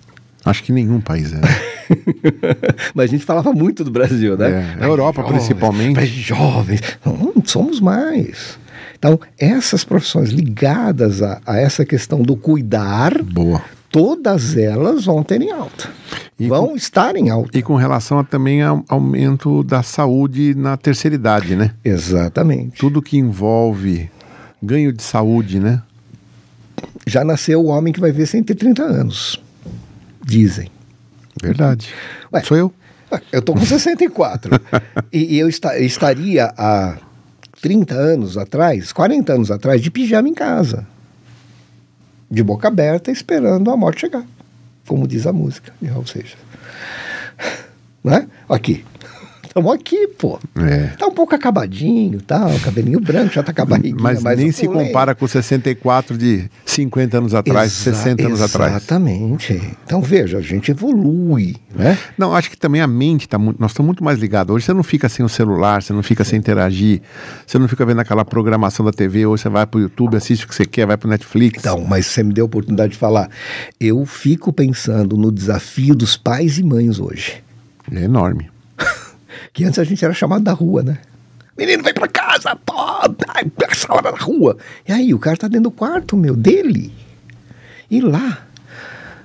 Acho que nenhum país é. Mas a gente falava muito do Brasil, né? É, a Europa, principalmente. País de jovens. Não, somos mais. Então, essas profissões ligadas a, a essa questão do cuidar, boa. todas elas vão ter em alta. E vão com- estar em alta. E com relação a, também ao aumento da saúde na terceira idade, né? Exatamente. Tudo que envolve ganho de saúde, né? Já nasceu o homem que vai ver 130 anos. Dizem. Verdade. Ué. Sou eu. Eu tô com 64. e, e eu esta- eu estaria há 30 anos atrás, 40 anos atrás, de pijama em casa. De boca aberta, esperando a morte chegar. Como diz a música de Raul Seixas. Né? Aqui. Estamos aqui, pô. É. Tá um pouco acabadinho, tá? O cabelinho branco já tá com a barriguinha. Mas nem se pulei. compara com o 64 de 50 anos atrás, Exa- 60 anos atrás. Exatamente. Então, veja, a gente evolui, né? Não, acho que também a mente tá muito. Nós estamos muito mais ligados. Hoje você não fica sem o celular, você não fica sem interagir, você não fica vendo aquela programação da TV, hoje você vai pro YouTube, assiste o que você quer, vai pro Netflix. Então, mas você me deu a oportunidade de falar. Eu fico pensando no desafio dos pais e mães hoje. É enorme. Que antes a gente era chamado da rua, né? Menino, vem pra casa, pô, essa hora na rua. E aí, o cara tá dentro do quarto, meu, dele. E lá,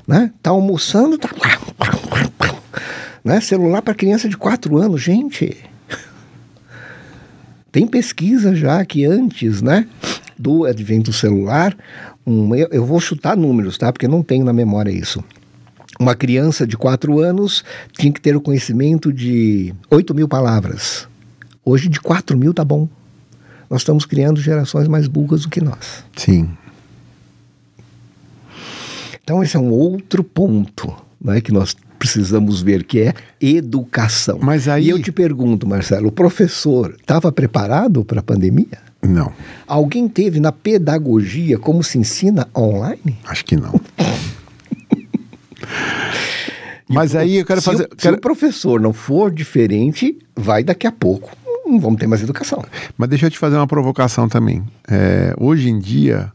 né? Tá almoçando, tá lá. Né? Celular para criança de 4 anos, gente. Tem pesquisa já que antes, né, do advento do celular, um, eu, eu vou chutar números, tá? Porque não tenho na memória isso. Uma criança de 4 anos tinha que ter o conhecimento de 8 mil palavras. Hoje, de 4 mil tá bom. Nós estamos criando gerações mais burras do que nós. Sim. Então, esse é um outro ponto né, que nós precisamos ver, que é educação. Mas aí- E eu te pergunto, Marcelo, o professor estava preparado para a pandemia? Não, Alguém teve na pedagogia como se ensina online? acho que não. Mas aí eu quero se fazer. o, se quero- o professor não for diferente, vai daqui a pouco. Não vamos ter mais educação. Mas deixa eu te fazer uma provocação também. É, hoje em dia,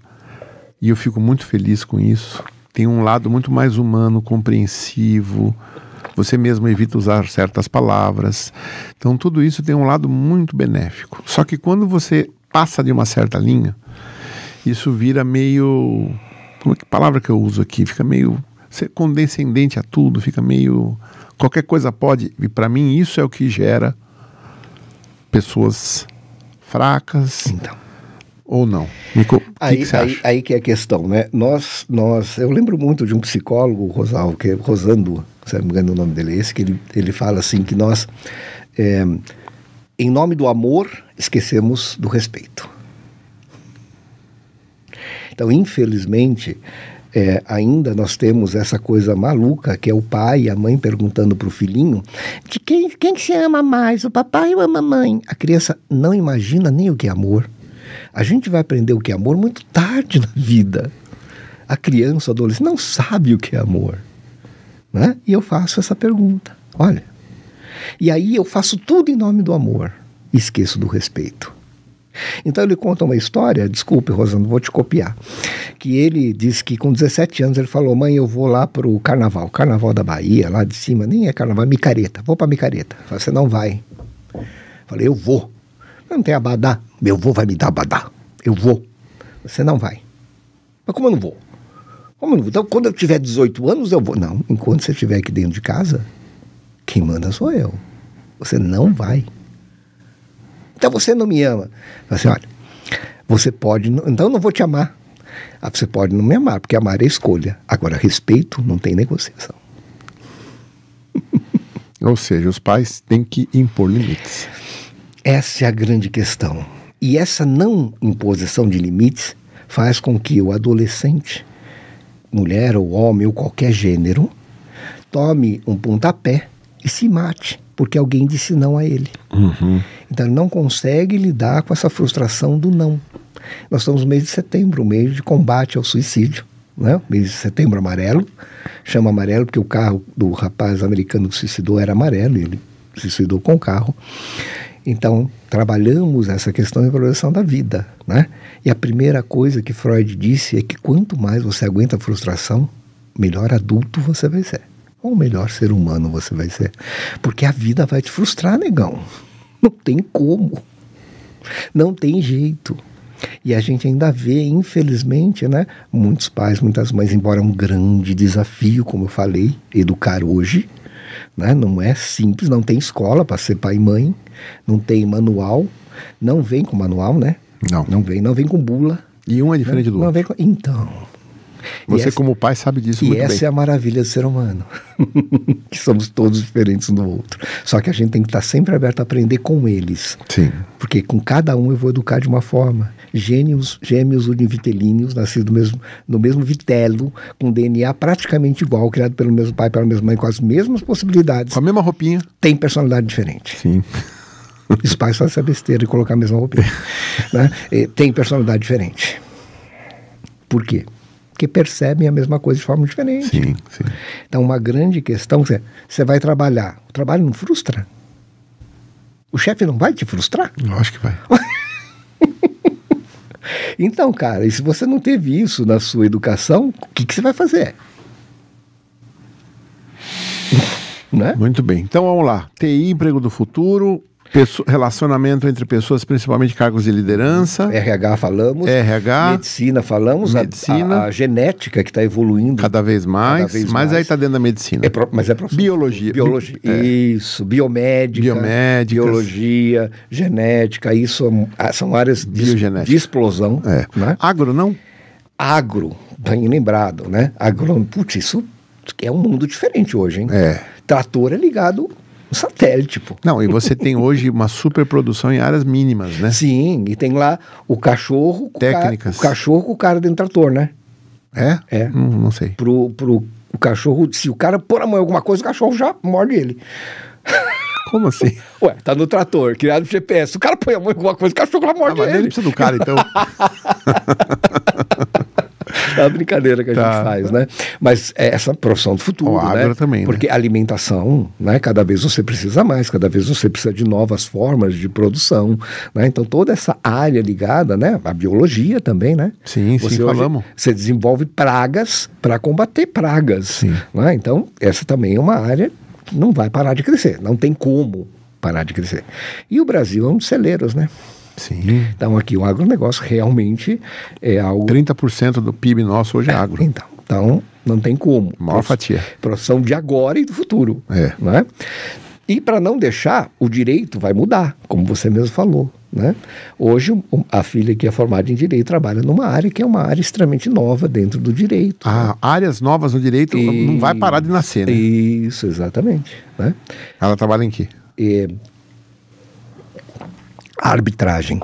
e eu fico muito feliz com isso, tem um lado muito mais humano, compreensivo. Você mesmo evita usar certas palavras. Então, tudo isso tem um lado muito benéfico. Só que quando você passa de uma certa linha, isso vira meio. Como é que palavra que eu uso aqui? Fica meio. Ser condescendente a tudo, fica meio. Qualquer coisa pode. E para mim, isso é o que gera pessoas fracas Então. ou não. Nico, que, Aí, que aí, aí que é a questão, né? Nós, nós, eu lembro muito de um psicólogo, Rosal, que é Rosando, se não me engano o nome dele é esse, que ele, ele fala assim que nós, é, em nome do amor, esquecemos do respeito. Então, infelizmente, é, ainda nós temos essa coisa maluca que é o pai e a mãe perguntando para o filhinho de quem, quem que se ama mais, o papai ou a mamãe? A criança não imagina nem o que é amor. A gente vai aprender o que é amor muito tarde na vida. A criança, o adolescente, não sabe o que é amor. Né? E eu faço essa pergunta. Olha. E aí eu faço tudo em nome do amor e esqueço do respeito. Então ele conta uma história, desculpe, Rosana, vou te copiar. Que ele disse que com 17 anos ele falou: Mãe, eu vou lá pro carnaval, carnaval da Bahia, lá de cima, nem é carnaval, é micareta, vou pra micareta. Falei, Você não vai. Falei, eu vou. Não tem abadá. Meu avô vai me dar abadá. Eu vou. Você não vai. Mas como eu não vou? Como eu não vou? Então, quando eu tiver 18 anos, eu vou. Não, enquanto você estiver aqui dentro de casa, quem manda sou eu. Você não vai. Então você não me ama. Falei assim, olha, você pode. Então eu não vou te amar. Ah, você pode não me amar, porque amar é escolha. Agora, respeito não tem negociação. Ou seja, os pais têm que impor limites. Essa é a grande questão. E essa não imposição de limites faz com que o adolescente, mulher ou homem ou qualquer gênero, tome um pontapé e se mate, porque alguém disse não a ele. Então ele não consegue lidar com essa frustração do não. Nós estamos no mês de setembro, o mês de combate ao suicídio. Né? Mês de setembro amarelo, chama amarelo porque o carro do rapaz americano que suicidou era amarelo e ele se suicidou com o carro. Então, trabalhamos essa questão de valorização da vida, né? E a primeira coisa que Freud disse é que quanto mais você aguenta a frustração, melhor adulto você vai ser. Ou melhor ser humano você vai ser. Porque a vida vai te frustrar, negão. Não tem como. Não tem jeito. E a gente ainda vê, infelizmente, né, muitos pais, muitas mães, embora é um grande desafio, como eu falei, educar hoje, né, não é simples, não tem escola para ser pai e mãe, não tem manual, não vem com manual, né? Não. Não vem, não vem com bula. E um é diferente do não outro. vem com... Então, Você, essa, como pai, sabe disso e muito essa bem. é a maravilha do ser humano. que somos todos diferentes um do outro. Só que a gente tem que estar sempre aberto a aprender com eles. Sim. Porque com cada um eu vou educar de uma forma. Gêmeos, gêmeos univitelíneos, nascidos do mesmo, no mesmo vitelo, com DNA praticamente igual, criado pelo mesmo pai, pela mesma mãe, com as mesmas possibilidades, Com a mesma roupinha. tem personalidade diferente. Sim. Os pais fazem essa besteira de colocar a mesma roupinha. né? E tem personalidade diferente. Por quê? Porque percebem a mesma coisa de forma diferente. Sim, sim. Então, uma grande questão é: você vai trabalhar, o trabalho não frustra? O chefe não vai te frustrar? Lógico que vai. Então, cara, e se você não teve isso na sua educação, o que, que você vai fazer? né? Muito bem. Então vamos lá. TI, emprego do futuro, pesso- relacionamento entre pessoas, principalmente cargos de liderança, RH falamos, RH, medicina falamos, a- medicina. a, a genética que está evoluindo. cada vez mais, Cada vez mas mais. aí está dentro da medicina. É pro- mas é profissão. Biologia. Biologia. Bi- é. Isso. Biomédica. Biomédicas. Biologia, genética. Isso são áreas de, de explosão. É. Né? Agro não? Agro, bem lembrado, né? Agro, putz, isso é um mundo diferente hoje, hein? É. Trator é ligado no satélite, pô. Não, e você tem hoje uma superprodução em áreas mínimas, né? Sim, e tem lá o cachorro com o Técnicas. o cachorro com o cara dentro do trator, né? É? É. Não, não sei. Pro, pro o cachorro, se o cara pôr a mão em alguma coisa, o cachorro já morde ele. Como assim? Ué, tá no trator, criado no GPS. Se o cara põe a mão em alguma coisa, o cachorro já Ah, morde mas ele ele. precisa do cara, então. É uma brincadeira que a Tá. gente faz, né? Mas é essa profissão do futuro, O agro né? também, né? Porque alimentação, né? Cada vez você precisa mais, cada vez você precisa de novas formas de produção, né? Então toda essa área ligada, né? A biologia também, né? Sim, sim, Você hoje- falamos. Você desenvolve pragas para combater pragas, Sim. né? Então essa também é uma área que não vai parar de crescer, não tem como parar de crescer. E o Brasil é um dos celeiros, né? Sim. Então aqui o agronegócio realmente é algo 30% do PIB nosso hoje é agro. então, então não tem como. Maior fatia. Profissão de agora e do futuro. É. Né? E para não deixar, o direito vai mudar, como você mesmo falou. Né? Hoje, a filha que é formada em direito trabalha numa área que é uma área extremamente nova dentro do direito. Ah, áreas novas no direito E- não vai parar de nascer, né? Isso, exatamente. Né? Ela trabalha em quê? Arbitragem.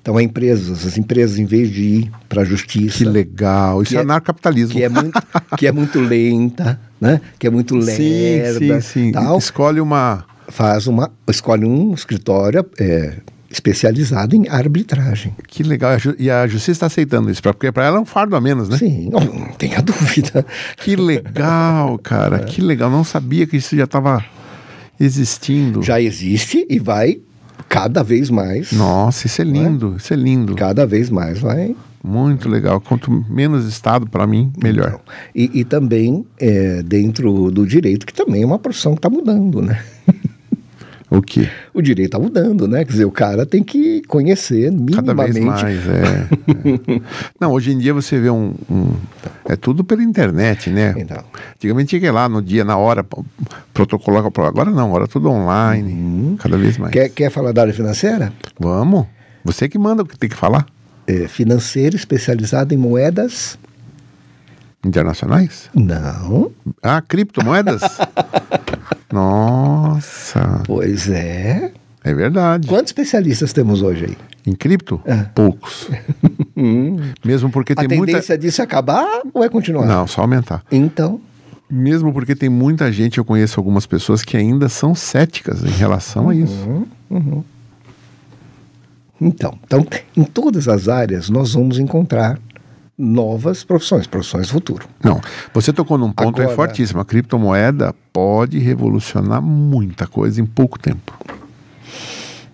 Então, empresas, as empresas, em vez de ir para a justiça. Que legal. Isso Que é, é- anarcapitalismo. que é muito, que é muito lenta, né? Que é muito lerda, sim, sim, sim. tal. Escolhe uma. Faz uma, escolhe um escritório é, especializado em arbitragem. Que legal. E a ju- a justiça está aceitando isso, porque para ela é um fardo a menos, né? Sim, não, não tenha dúvida. Que legal, cara. É. Que legal. Não sabia que isso já estava existindo. Já existe e vai cada vez mais. Nossa, isso é lindo. Isso é lindo. Cada vez mais vai. Muito legal. Quanto menos Estado, para mim, melhor. Então, e, e também é, dentro do direito, que também é uma profissão que está mudando, né? O quê? O direito está mudando, né? Quer dizer, o cara tem que conhecer Cada vez minimamente. mais, é. é. Não, hoje em dia você vê um, um- É tudo pela internet, né? Então. Antigamente tinha que ir lá no dia, na hora, protocolar. Agora não, agora é tudo online. Cada vez mais. Uhum. Quer, quer falar da área financeira? Vamos. Você que manda o que tem que falar. É, financeiro especializado em moedas? Internacionais? Não. Ah, criptomoedas? Nossa, Pois é. é verdade. Quantos especialistas temos hoje aí? Em cripto? É. Poucos. Mesmo porque A tem tendência muita. disso é acabar ou é continuar? Não, só aumentar. Então, Mesmo porque tem muita gente, eu conheço algumas pessoas que ainda são céticas em relação a isso. então, então, em todas as áreas nós vamos encontrar novas profissões, profissões do futuro. Não, você tocou num ponto é Agora- fortíssimo. A criptomoeda pode revolucionar muita coisa em pouco tempo.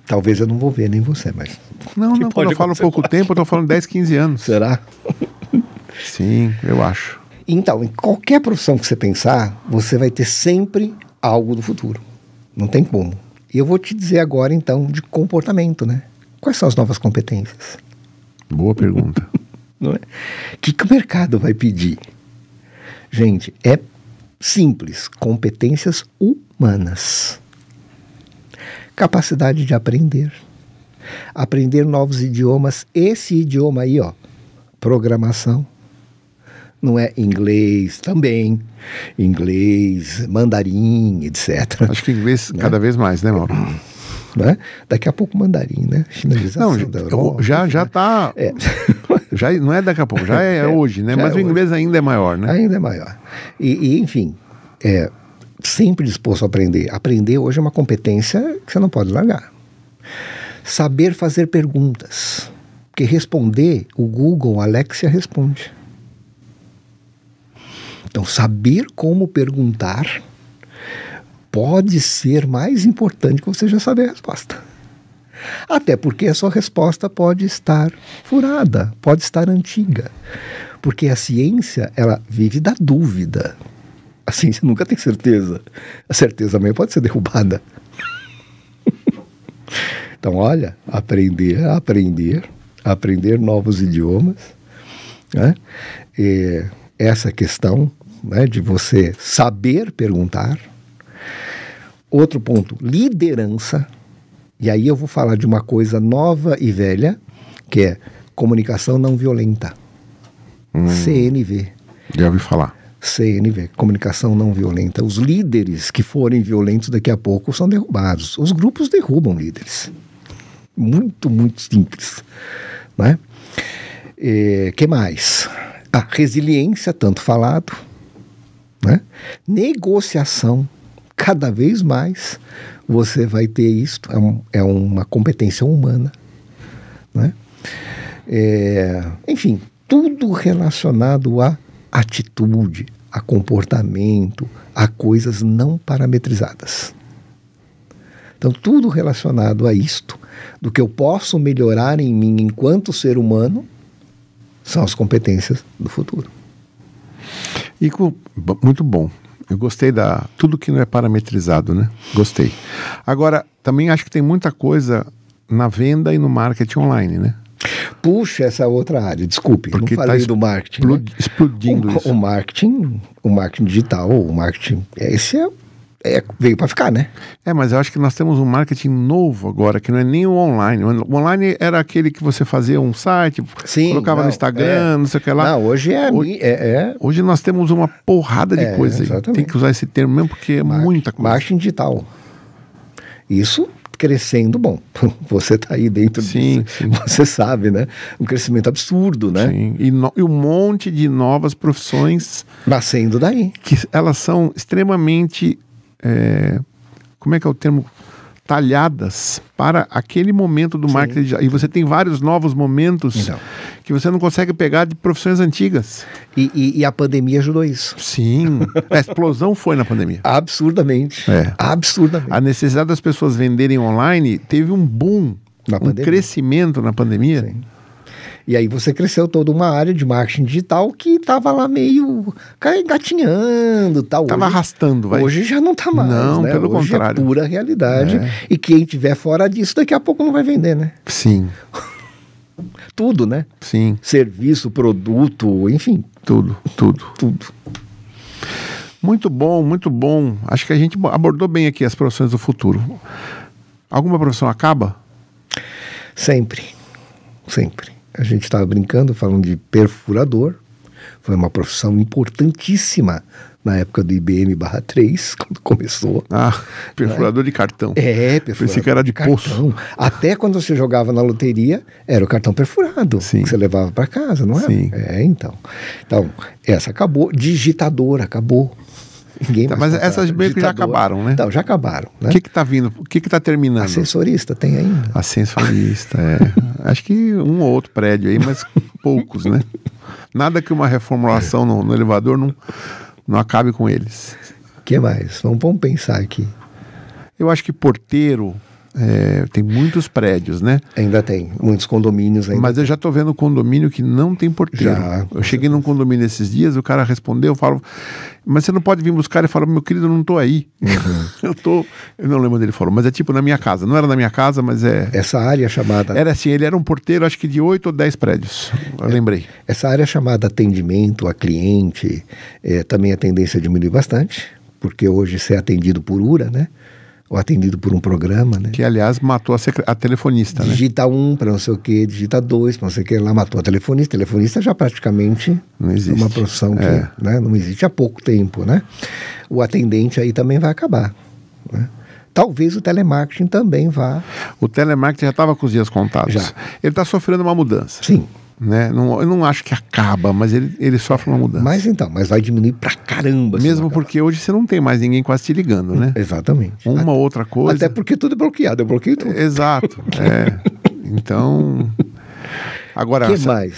Talvez eu não vou ver nem você, mas Não, não, quando pode eu falo pouco tempo, eu tô falando 10, 15 anos. será? Sim, eu acho. Então, em qualquer profissão que você pensar, você vai ter sempre algo do futuro. Não tem como. E eu vou te dizer agora, então, de comportamento, né? Quais são as novas competências? Boa pergunta. Não é? O que, que o mercado vai pedir? Gente, é simples. Competências humanas. Capacidade de aprender. Aprender novos idiomas. Esse idioma aí, ó. Programação. não é inglês também, inglês, mandarim, etc. Acho que inglês cada vez mais, né, Mauro? Né? Daqui a pouco mandarim, né? Chinesização Não, da eu- Europa. já já tá, É. já não é daqui a pouco, já é hoje, né? já Mas é o inglês ainda é maior, né? Ainda é maior. E, e, enfim, é, sempre disposto a aprender. Aprender hoje é uma competência que você não pode largar. Saber fazer perguntas. Porque responder, o Google, a Alexia responde. Então, saber como perguntar pode ser mais importante que você já saber a resposta. Até porque a sua resposta pode estar furada, pode estar antiga. Porque a ciência, ela vive da dúvida. A ciência nunca tem certeza. A certeza também pode ser derrubada. então, olha, aprender, aprender, aprender novos idiomas. Né? E essa questão né, de você saber perguntar. Outro ponto, liderança. E aí eu vou falar de uma coisa nova e velha, que é comunicação não violenta. CNV. Já ouvi falar. CNV, comunicação não violenta. Os líderes que forem violentos daqui a pouco são derrubados. Os grupos derrubam líderes. Muito, muito simples. Né? E, que mais? A resiliência, tanto falado. Né? Negociação. Cada vez mais você vai ter isto. É, um- é uma competência humana. Né? É, enfim, tudo relacionado a atitude, a comportamento, a coisas não parametrizadas. Então, tudo relacionado a isto, do que eu posso melhorar em mim enquanto ser humano, são as competências do futuro. Muito bom. Eu gostei da tudo que não é parametrizado, né? Gostei. Agora, também acho que tem muita coisa na venda e no marketing online, né? Puxa essa outra área, desculpe, Porque não tá falei es- do marketing. Né? Explodindo o, isso. o marketing, o marketing digital, o marketing, esse é, é- veio para ficar, né? É, mas eu acho que nós temos um marketing novo agora, que não é nem o online. O online era aquele que você fazia um site, Sim, colocava não, no Instagram, é. não sei o que lá. Não, hoje é, Hoje- é, é Hoje nós temos uma porrada de É, coisa aí. exatamente. Tem que usar esse termo mesmo porque é Marketing- muita coisa. Marketing digital. Isso crescendo, bom, você está aí dentro Sim, disso, sim. você sabe, né? Um crescimento absurdo, né? Sim. E, no- e um monte de novas profissões Nascendo daí. que elas são extremamente. É, como é que é o termo? Talhadas para aquele momento do marketing. digital. E você tem vários novos momentos Então. que você não consegue pegar de profissões antigas. E, e- e a pandemia ajudou isso. Sim. a explosão foi na pandemia. Absurdamente. É. Absurdamente. A necessidade das pessoas venderem online teve um boom, Na um pandemia. crescimento na pandemia. Sim. E aí você cresceu toda uma área de marketing digital que estava lá meio engatinhando tal. Tava Hoje- arrastando, vai. Hoje já não tá mais, Não, né? pelo Hoje contrário. é pura realidade. É. E quem tiver fora disso, daqui a pouco não vai vender, né? Sim, Tudo, né? sim, Serviço, produto, enfim, tudo, tudo. tudo. Muito bom, muito bom. Acho que a gente abordou bem aqui as profissões do futuro. Alguma profissão acaba? Sempre. Sempre. A gente estava brincando, falando de perfurador. Foi uma profissão importantíssima na época do IBM barra 3, quando começou. Ah, perfurador de cartão. É, perfurador. Pensei que era de poço. cartão. Até quando você jogava na loteria, era o cartão perfurado Sim. que você levava para casa, não é? Sim. É, então. Então, essa acabou. Digitador acabou. Ninguém Tá, mas essas meio que já acabaram, né? Então, já acabaram. Né? O que que tá vindo? O que que tá terminando? Assessorista tem ainda. Ascensorista, é. Acho que um ou outro prédio aí, mas poucos, né? Nada que uma reformulação no, no elevador não, não acabe com eles. O que mais? Vamos, vamos pensar aqui. Eu acho que porteiro é, tem muitos prédios, né? Ainda tem. Muitos condomínios ainda. Mas eu já tô vendo condomínio que não tem porteiro. Já, eu cheguei num condomínio esses dias, o cara respondeu, eu falo, mas você não pode vir buscar? Ele falou, meu querido, eu não tô aí. Uhum. eu tô. Eu não lembro onde ele falou, mas é tipo na minha casa. Não era na minha casa, mas é. Essa área chamada Era assim, ele era um porteiro, acho que de 8 ou 10 prédios. Eu lembrei. Essa área chamada atendimento a cliente, eh, também a tendência a diminuir bastante, porque hoje você é atendido por URA, né? Ou atendido por um programa, né? Que, aliás, matou a, a telefonista, né? Digita um para não sei o que, digita dois para não sei o que, lá matou a telefonista. Telefonista já praticamente Não é existe. uma profissão que É. né, não existe há pouco tempo, né? O atendente aí também vai acabar. né? Talvez o telemarketing também vá. O telemarketing já estava com os dias contados. Já. Ele está sofrendo uma mudança. Sim, Né? Não, eu não acho que acaba, mas ele, ele sofre uma mudança. mas então, mas vai diminuir pra caramba. se Mesmo acabar. porque hoje você não tem mais ninguém quase te ligando, né? Exatamente. Uma outra coisa. Até porque tudo é bloqueado, eu bloqueio tudo. Exato. É. Então. Agora,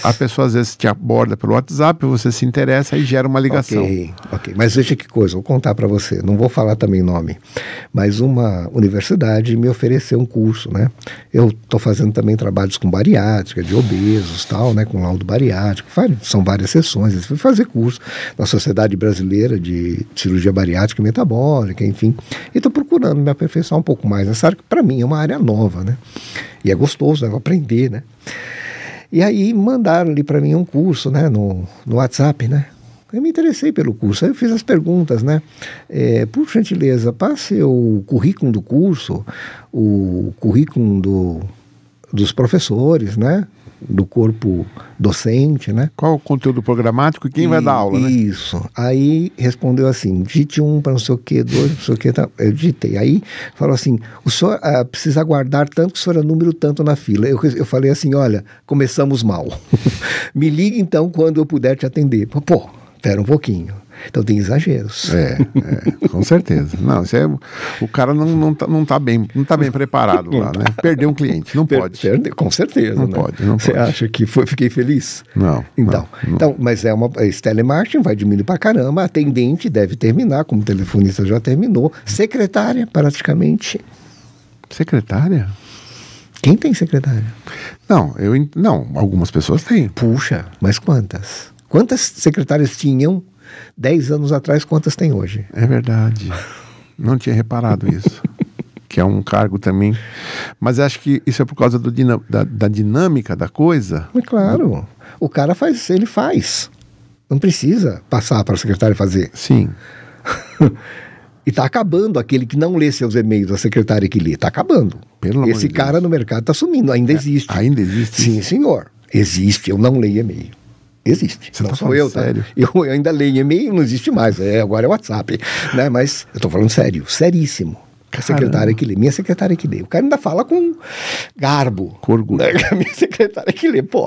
a pessoa às vezes te aborda pelo WhatsApp, você se interessa e gera uma ligação. Ok, ok. Mas veja que coisa, vou contar para você. Não vou falar também nome, mas uma universidade me ofereceu um curso, né? Eu estou fazendo também trabalhos com bariátrica, de obesos, tal, né? Com laudo bariátrico. São várias sessões. Eu fui fazer curso na Sociedade Brasileira de Cirurgia Bariátrica e Metabólica, enfim. E estou procurando me aperfeiçoar um pouco mais nessa área, que para mim é uma área nova, né? E é gostoso, né? Vou aprender, né? E aí mandaram ali para mim um curso, né, no, no WhatsApp, né? Eu me interessei pelo curso, aí eu fiz as perguntas, né? É, por gentileza, passe o currículo do curso, o currículo do, dos professores, né? Do corpo docente, né? Qual o conteúdo programático e quem vai E- dar aula, né? Isso. Aí respondeu assim: digite um para não sei o que, dois, não sei o que. Tá. Eu digitei. Aí falou assim: o senhor ah, precisa aguardar tanto que o senhor é número tanto na fila. Eu, eu falei assim: olha, começamos mal. Me ligue então quando eu puder te atender. Pô, espera um pouquinho. Então tem exageros. É, é, com certeza. Não, isso é, o cara não, não, tá, não, tá bem, não tá bem preparado lá, né? Perdeu um cliente, não Per- pode. perde- com certeza. Não né? pode, não Você pode. acha que foi, fiquei feliz? Não. Então, não, então, mas é uma esse telemarketing vai diminuir pra caramba, atendente deve terminar, como o telefonista já terminou, secretária praticamente. Secretária? Quem tem secretária? Não, eu não, algumas pessoas têm. Puxa, mas quantas? Quantas secretárias tinham 10 anos atrás, quantas tem hoje? É verdade. Não tinha reparado isso. que é um cargo também. Mas acho que isso é por causa do dina- da, da dinâmica da coisa. É claro, o cara faz, ele faz. Não precisa passar para a secretária fazer. Sim. E está acabando aquele que não lê seus e-mails, a secretária que lê. Está acabando. Pelo Esse cara Deus. no mercado está sumindo, ainda existe. Ainda existe. Sim, senhor. Existe. Eu não leio e-mail. Existe. Você não tá sou eu, tá? sério? Eu, eu ainda leio e-mail, não existe mais. É, agora é WhatsApp. Né? Mas eu estou falando sério, seríssimo. A secretária que lê, minha secretária que lê. O cara ainda fala com garbo. Com orgulho. Né? A minha secretária que lê. Pô,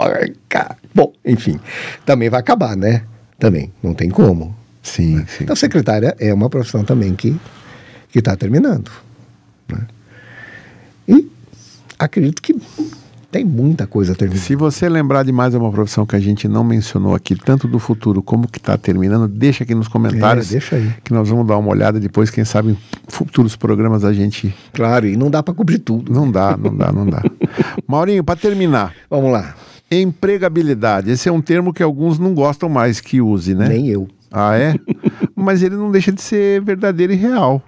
cara. Bom, enfim. Também vai acabar, né? Também. Não tem como. Sim, sim. Então, secretária é uma profissão também que está terminando. né? E acredito que tem muita coisa terminando. Se você lembrar de mais uma profissão que a gente não mencionou aqui, tanto do futuro como que está terminando, deixa aqui nos comentários. É, deixa aí. Que nós vamos dar uma olhada depois, quem sabe em futuros programas a gente. Claro, e não dá para cobrir tudo. Não dá, não dá, não dá. Maurinho, para terminar, Vamos lá. empregabilidade. Esse é um termo que alguns não gostam mais que use, né? Nem eu. Ah, é? Mas ele não deixa de ser verdadeiro e real.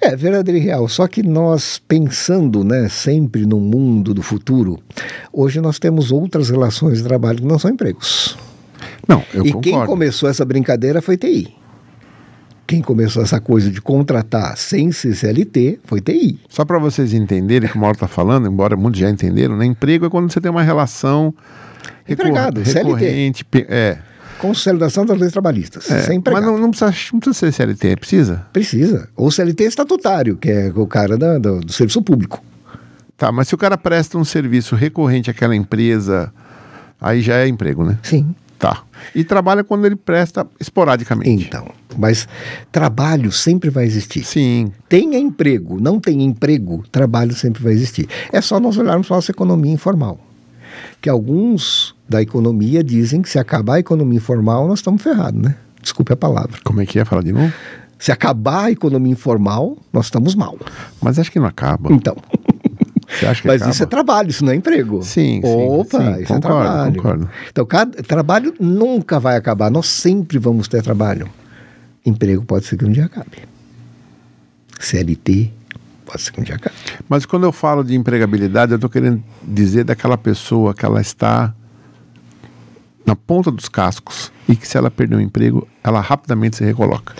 É verdadeiro e real. Só que nós pensando, né, sempre no mundo do futuro, hoje nós temos outras relações de trabalho que não são empregos. Não, eu e concordo. quem começou essa brincadeira foi TI. Quem começou essa coisa de contratar sem ser CLT foi TI. Só para vocês entenderem o que o Mauro está falando, embora muitos já entenderam, né? Emprego é quando você tem uma relação Empregado, CLT. recorrente. pe- É, Consolidação das leis trabalhistas. é. sem mas não, não, precisa, não precisa ser CLT, precisa? Precisa. Ou CLT estatutário, que é o cara da- do, do serviço público. Tá, mas se o cara presta um serviço recorrente àquela empresa, aí já é emprego, né? Sim. Tá. E trabalha quando ele presta esporadicamente. Então, mas trabalho sempre vai existir. Sim, Tenha emprego, não tenha emprego, trabalho sempre vai existir. É só nós olharmos para a nossa economia informal. Que alguns da economia dizem que se acabar a economia informal, nós estamos ferrados, né? Desculpe a palavra. como é que é? Fala de novo? Se acabar a economia informal, nós estamos mal. Mas acho que não acaba. Então, Você acha que mas acaba? isso é trabalho, isso não é emprego. Sim, sim, Opa, sim, isso é concordo, trabalho. concordo. Então, cada, trabalho nunca vai acabar. Nós sempre vamos ter trabalho. Emprego pode ser que um dia acabe. CLT pode. Mas quando eu falo de empregabilidade, eu estou querendo dizer daquela pessoa que ela está na ponta dos cascos e que se ela perder um emprego, ela rapidamente se recoloca.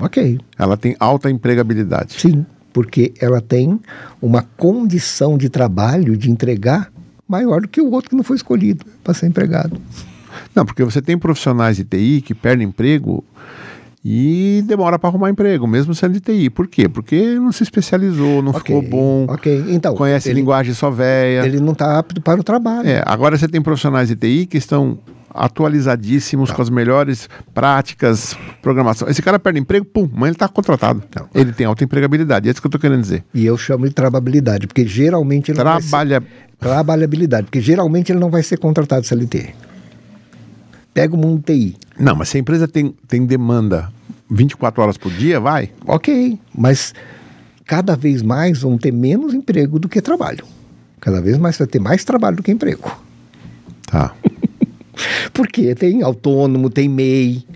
Ok, Ela tem alta empregabilidade. sim. porque ela tem uma condição de trabalho, de entregar, maior do que o outro que não foi escolhido para ser empregado. Não, porque você tem profissionais de TI que perdem emprego e demora para arrumar emprego, mesmo sendo de TI. Por quê? Porque não se especializou, não Ok, ficou bom, então. conhece ele, linguagem só véia. ele não está apto para o trabalho. É, agora você tem profissionais de TI que estão atualizadíssimos Tá. com as melhores práticas, programação. Esse cara perde emprego, pum, mas ele está contratado. Não. Ele tem alta empregabilidade, é isso que eu estou querendo dizer. E eu chamo de trabalhabilidade, porque geralmente ele não vai ser- Trabalha. trabalhabilidade, porque geralmente ele não vai ser contratado CLT. Pega o mundo TI. Não, mas se a empresa tem, tem demanda 24 horas por dia, vai. Ok, mas cada vez mais vão ter menos emprego do que trabalho. Cada vez mais vai ter mais trabalho do que emprego. Tá. Porque tem autônomo, tem MEI,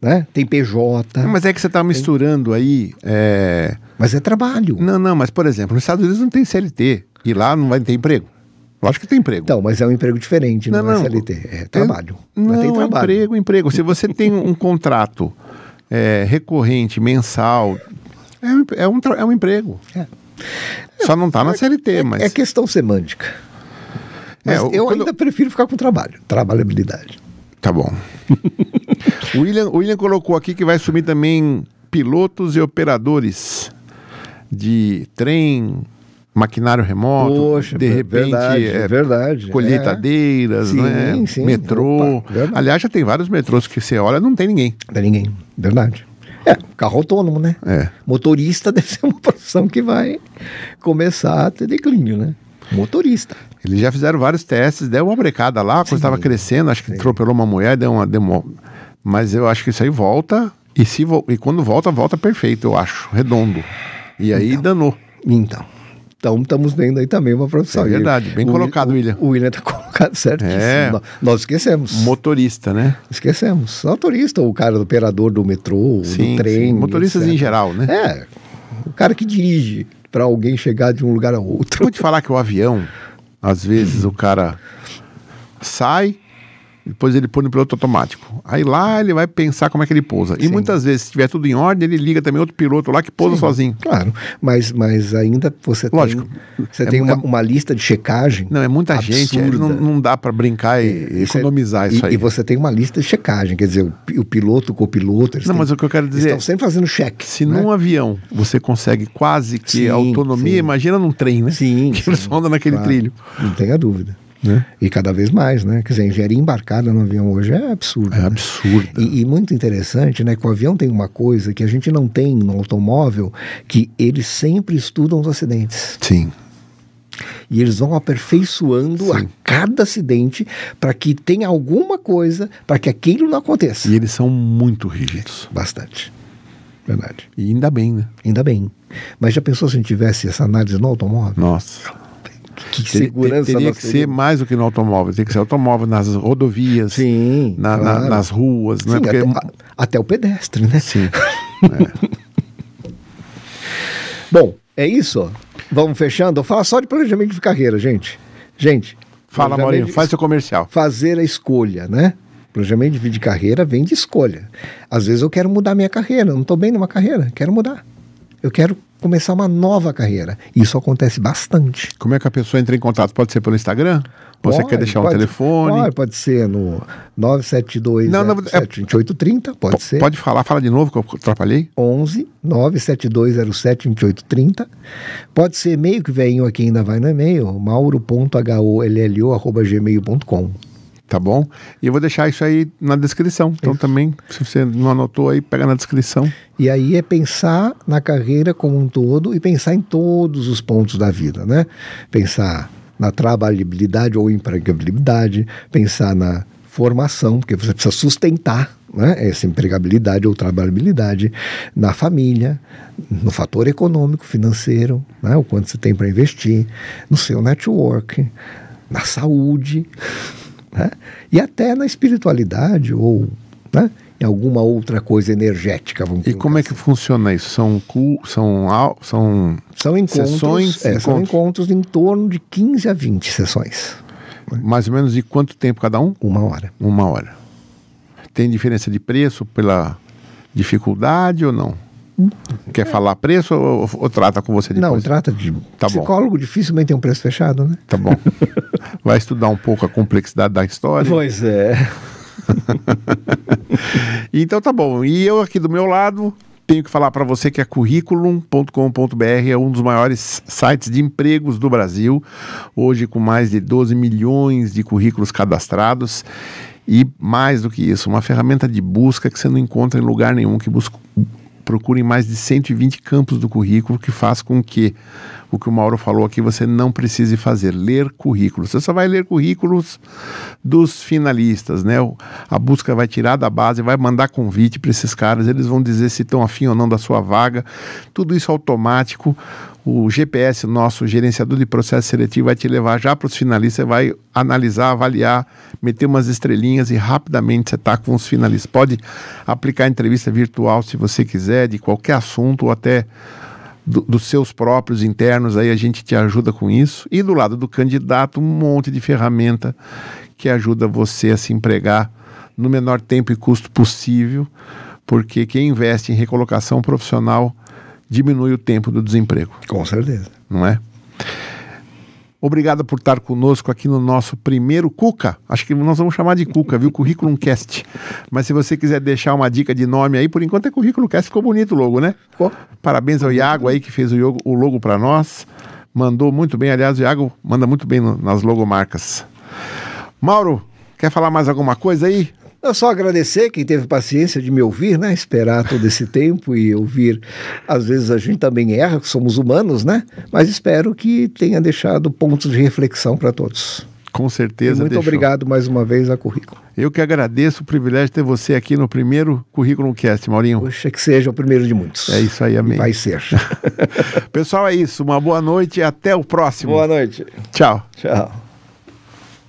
né? tem PJ, Mas é que você está misturando aí. é, mas é trabalho. Não, não, mas por exemplo, nos Estados Unidos não tem CLT. E lá não vai ter emprego. Lógico que tem emprego. Então, mas é um emprego diferente, não, Não, é não. CLT, é trabalho. Não, mas tem é trabalho. emprego, emprego. Se você tem um contrato é, recorrente, mensal, é, um- é um, é um emprego. É. Só não está na CLT, mas. É questão semântica. Mas É, o- eu quando- ainda prefiro ficar com trabalho, trabalhabilidade. Tá bom. o, William, o William colocou aqui que vai sumir também pilotos e operadores de trem, maquinário remoto, de ver- repente verdade, é, verdade. colheitadeiras, Sim, né? sim. metrô. Opa. Aliás, já tem vários metrôs que você olha, não tem ninguém. É, não tem ninguém, verdade. É, carro autônomo, né? É. Motorista deve ser uma profissão que vai começar a ter declínio, né? Motorista. Eles já fizeram vários testes, deu uma brecada lá, quando estava crescendo, acho que Sim. atropelou uma mulher, deu uma demo... Mas eu acho que isso aí volta, e, se vo- e quando volta, volta perfeito, eu acho, redondo. E aí danou. Então. Então estamos vendo aí também uma profissão. É verdade, bem O- colocado, o, William. O William está colocado certíssimo. É. Nós, nós esquecemos. Motorista, né? Esquecemos. Motorista, o cara do operador do metrô, Sim, do trem. sim. Motoristas etc. em geral, né? É. O cara que dirige para alguém chegar de um lugar a outro. Vou te falar que o avião, às vezes o cara sai, depois ele põe no piloto automático. Aí lá ele vai pensar como é que ele pousa. E Sim. muitas vezes, se tiver tudo em ordem, ele liga também outro piloto lá que pousa Sim, sozinho. Claro, mas, mas ainda você Lógico. tem, você É tem uma, uma lista de checagem. Não, é muita gente, é, absurda. não, não dá para brincar e Isso é- economizar e, isso aí. E você tem uma lista de checagem, quer dizer, o, o piloto, o copiloto, Não, têm- mas o que eu quero dizer estão sempre fazendo cheque. Se né? num avião você consegue quase que Sim, autonomia, sim. imagina num trem, né? Sim, Que eles andam naquele claro. trilho. Não tenha dúvida. Né? E cada vez mais, né? Quer dizer, a engenharia embarcada no avião hoje é absurda. É né? absurdo. E, e muito interessante, né? Que o avião tem uma coisa que a gente não tem no automóvel, que eles sempre estudam os acidentes. Sim. E eles vão aperfeiçoando a Sim. cada acidente para que tenha alguma coisa para que aquilo não aconteça. E eles são muito rígidos. Bastante. Verdade. E ainda bem, né? Ainda bem. Mas já pensou se a gente tivesse essa análise no automóvel? Nossa. Que segurança Teria que ser mais do que no automóvel. Tem que ser automóvel nas rodovias, Sim, na- na- claro. nas ruas, não é? Sim, Porque... até, até o pedestre, né? Sim. Bom, é isso. Vamos fechando. Fala só de planejamento de carreira, gente. Gente. Fala, Maurinho, de- faz seu comercial. Fazer a escolha, né? Planejamento de carreira vem de escolha. Às vezes eu quero mudar minha carreira, não estou bem numa carreira, quero mudar. Eu quero começar uma nova carreira. Isso acontece bastante. Como é que a pessoa entra em contato? Pode ser pelo Instagram? Ou você Pode, quer deixar um pode- telefone? Pode, pode ser no 972 Não, não, é- 2830, pode ser. Pode falar, fala de novo que eu atrapalhei. 11 97207 2830. Pode ser e-mail, que veinho aqui ainda vai no e-mail, mauro.hollo.gmail.com. Tá bom? E eu vou deixar isso aí na descrição. Então Isso. também, se você não anotou aí, pega na descrição. E aí é pensar na carreira como um todo e pensar em todos os pontos da vida, né? Pensar na trabalhabilidade ou empregabilidade, pensar na formação, porque você precisa sustentar né, essa empregabilidade ou trabalhabilidade na família, no fator econômico, financeiro, né, o quanto você tem para investir, no seu network, na saúde, né, e até na espiritualidade ou né, em alguma outra coisa energética. Vamos E como é que funciona isso? São são são São encontros, Sessões, é, são encontros. encontros em torno de 15 a 20 sessões. mais ou menos de quanto tempo cada um? Uma hora. Uma hora. Tem diferença de preço pela dificuldade ou não? Quer falar preço ou, ou trata com você depois? Não, trata de Tá bom. psicólogo, dificilmente tem um preço fechado, né? Tá bom. Vai estudar um pouco a complexidade da história. Pois é. Então tá bom. E eu aqui do meu lado tenho que falar para você que a curriculum.com.br é um dos maiores sites de empregos do Brasil, hoje com mais de 12 milhões de currículos cadastrados. E mais do que isso, uma ferramenta de busca que você não encontra em lugar nenhum, que busca, procura em mais de 120 campos do currículo, que faz com que o que o Mauro falou aqui você não precise fazer, ler currículos. Você só vai ler currículos dos finalistas, né? A busca vai tirar da base, vai mandar convite para esses caras, eles vão dizer se estão afim ou não da sua vaga. Tudo isso automático. O GPS, nosso gerenciador de processo seletivo, vai te levar já para os finalistas, vai analisar, avaliar, meter umas estrelinhas e rapidamente você está com os finalistas. Pode aplicar entrevista virtual se você quiser, de qualquer assunto ou até do- dos seus próprios internos, aí a gente te ajuda com isso. E do lado do candidato, um monte de ferramenta que ajuda você a se empregar no menor tempo e custo possível, porque quem investe em recolocação profissional diminui o tempo do desemprego, Com certeza. não é? Obrigado por estar conosco aqui no nosso primeiro Cuca. Acho que nós vamos chamar de Cuca, viu? Currículum Cast. Mas se você quiser deixar uma dica de nome aí, por enquanto é Currículo Cast. Ficou bonito o logo, né? Ficou. Parabéns ao Iago aí que fez o, yogo- o logo para nós. Mandou muito bem. Aliás, o Iago manda muito bem no- nas logomarcas. Mauro, quer falar mais alguma coisa aí? Eu só agradecer quem teve paciência de me ouvir, né? Esperar todo esse tempo e ouvir. Às vezes a gente também erra, somos humanos, né? Mas espero que tenha deixado pontos de reflexão para todos. Com E certeza. muito deixou. obrigado mais uma vez a Currículo. Eu que agradeço o privilégio de ter você aqui no primeiro Currículo Cast, Maurinho. Puxa, que seja o primeiro de muitos. É isso aí, amém. Vai ser. Pessoal, é isso. Uma boa noite e até o próximo. Boa noite. Tchau. Tchau.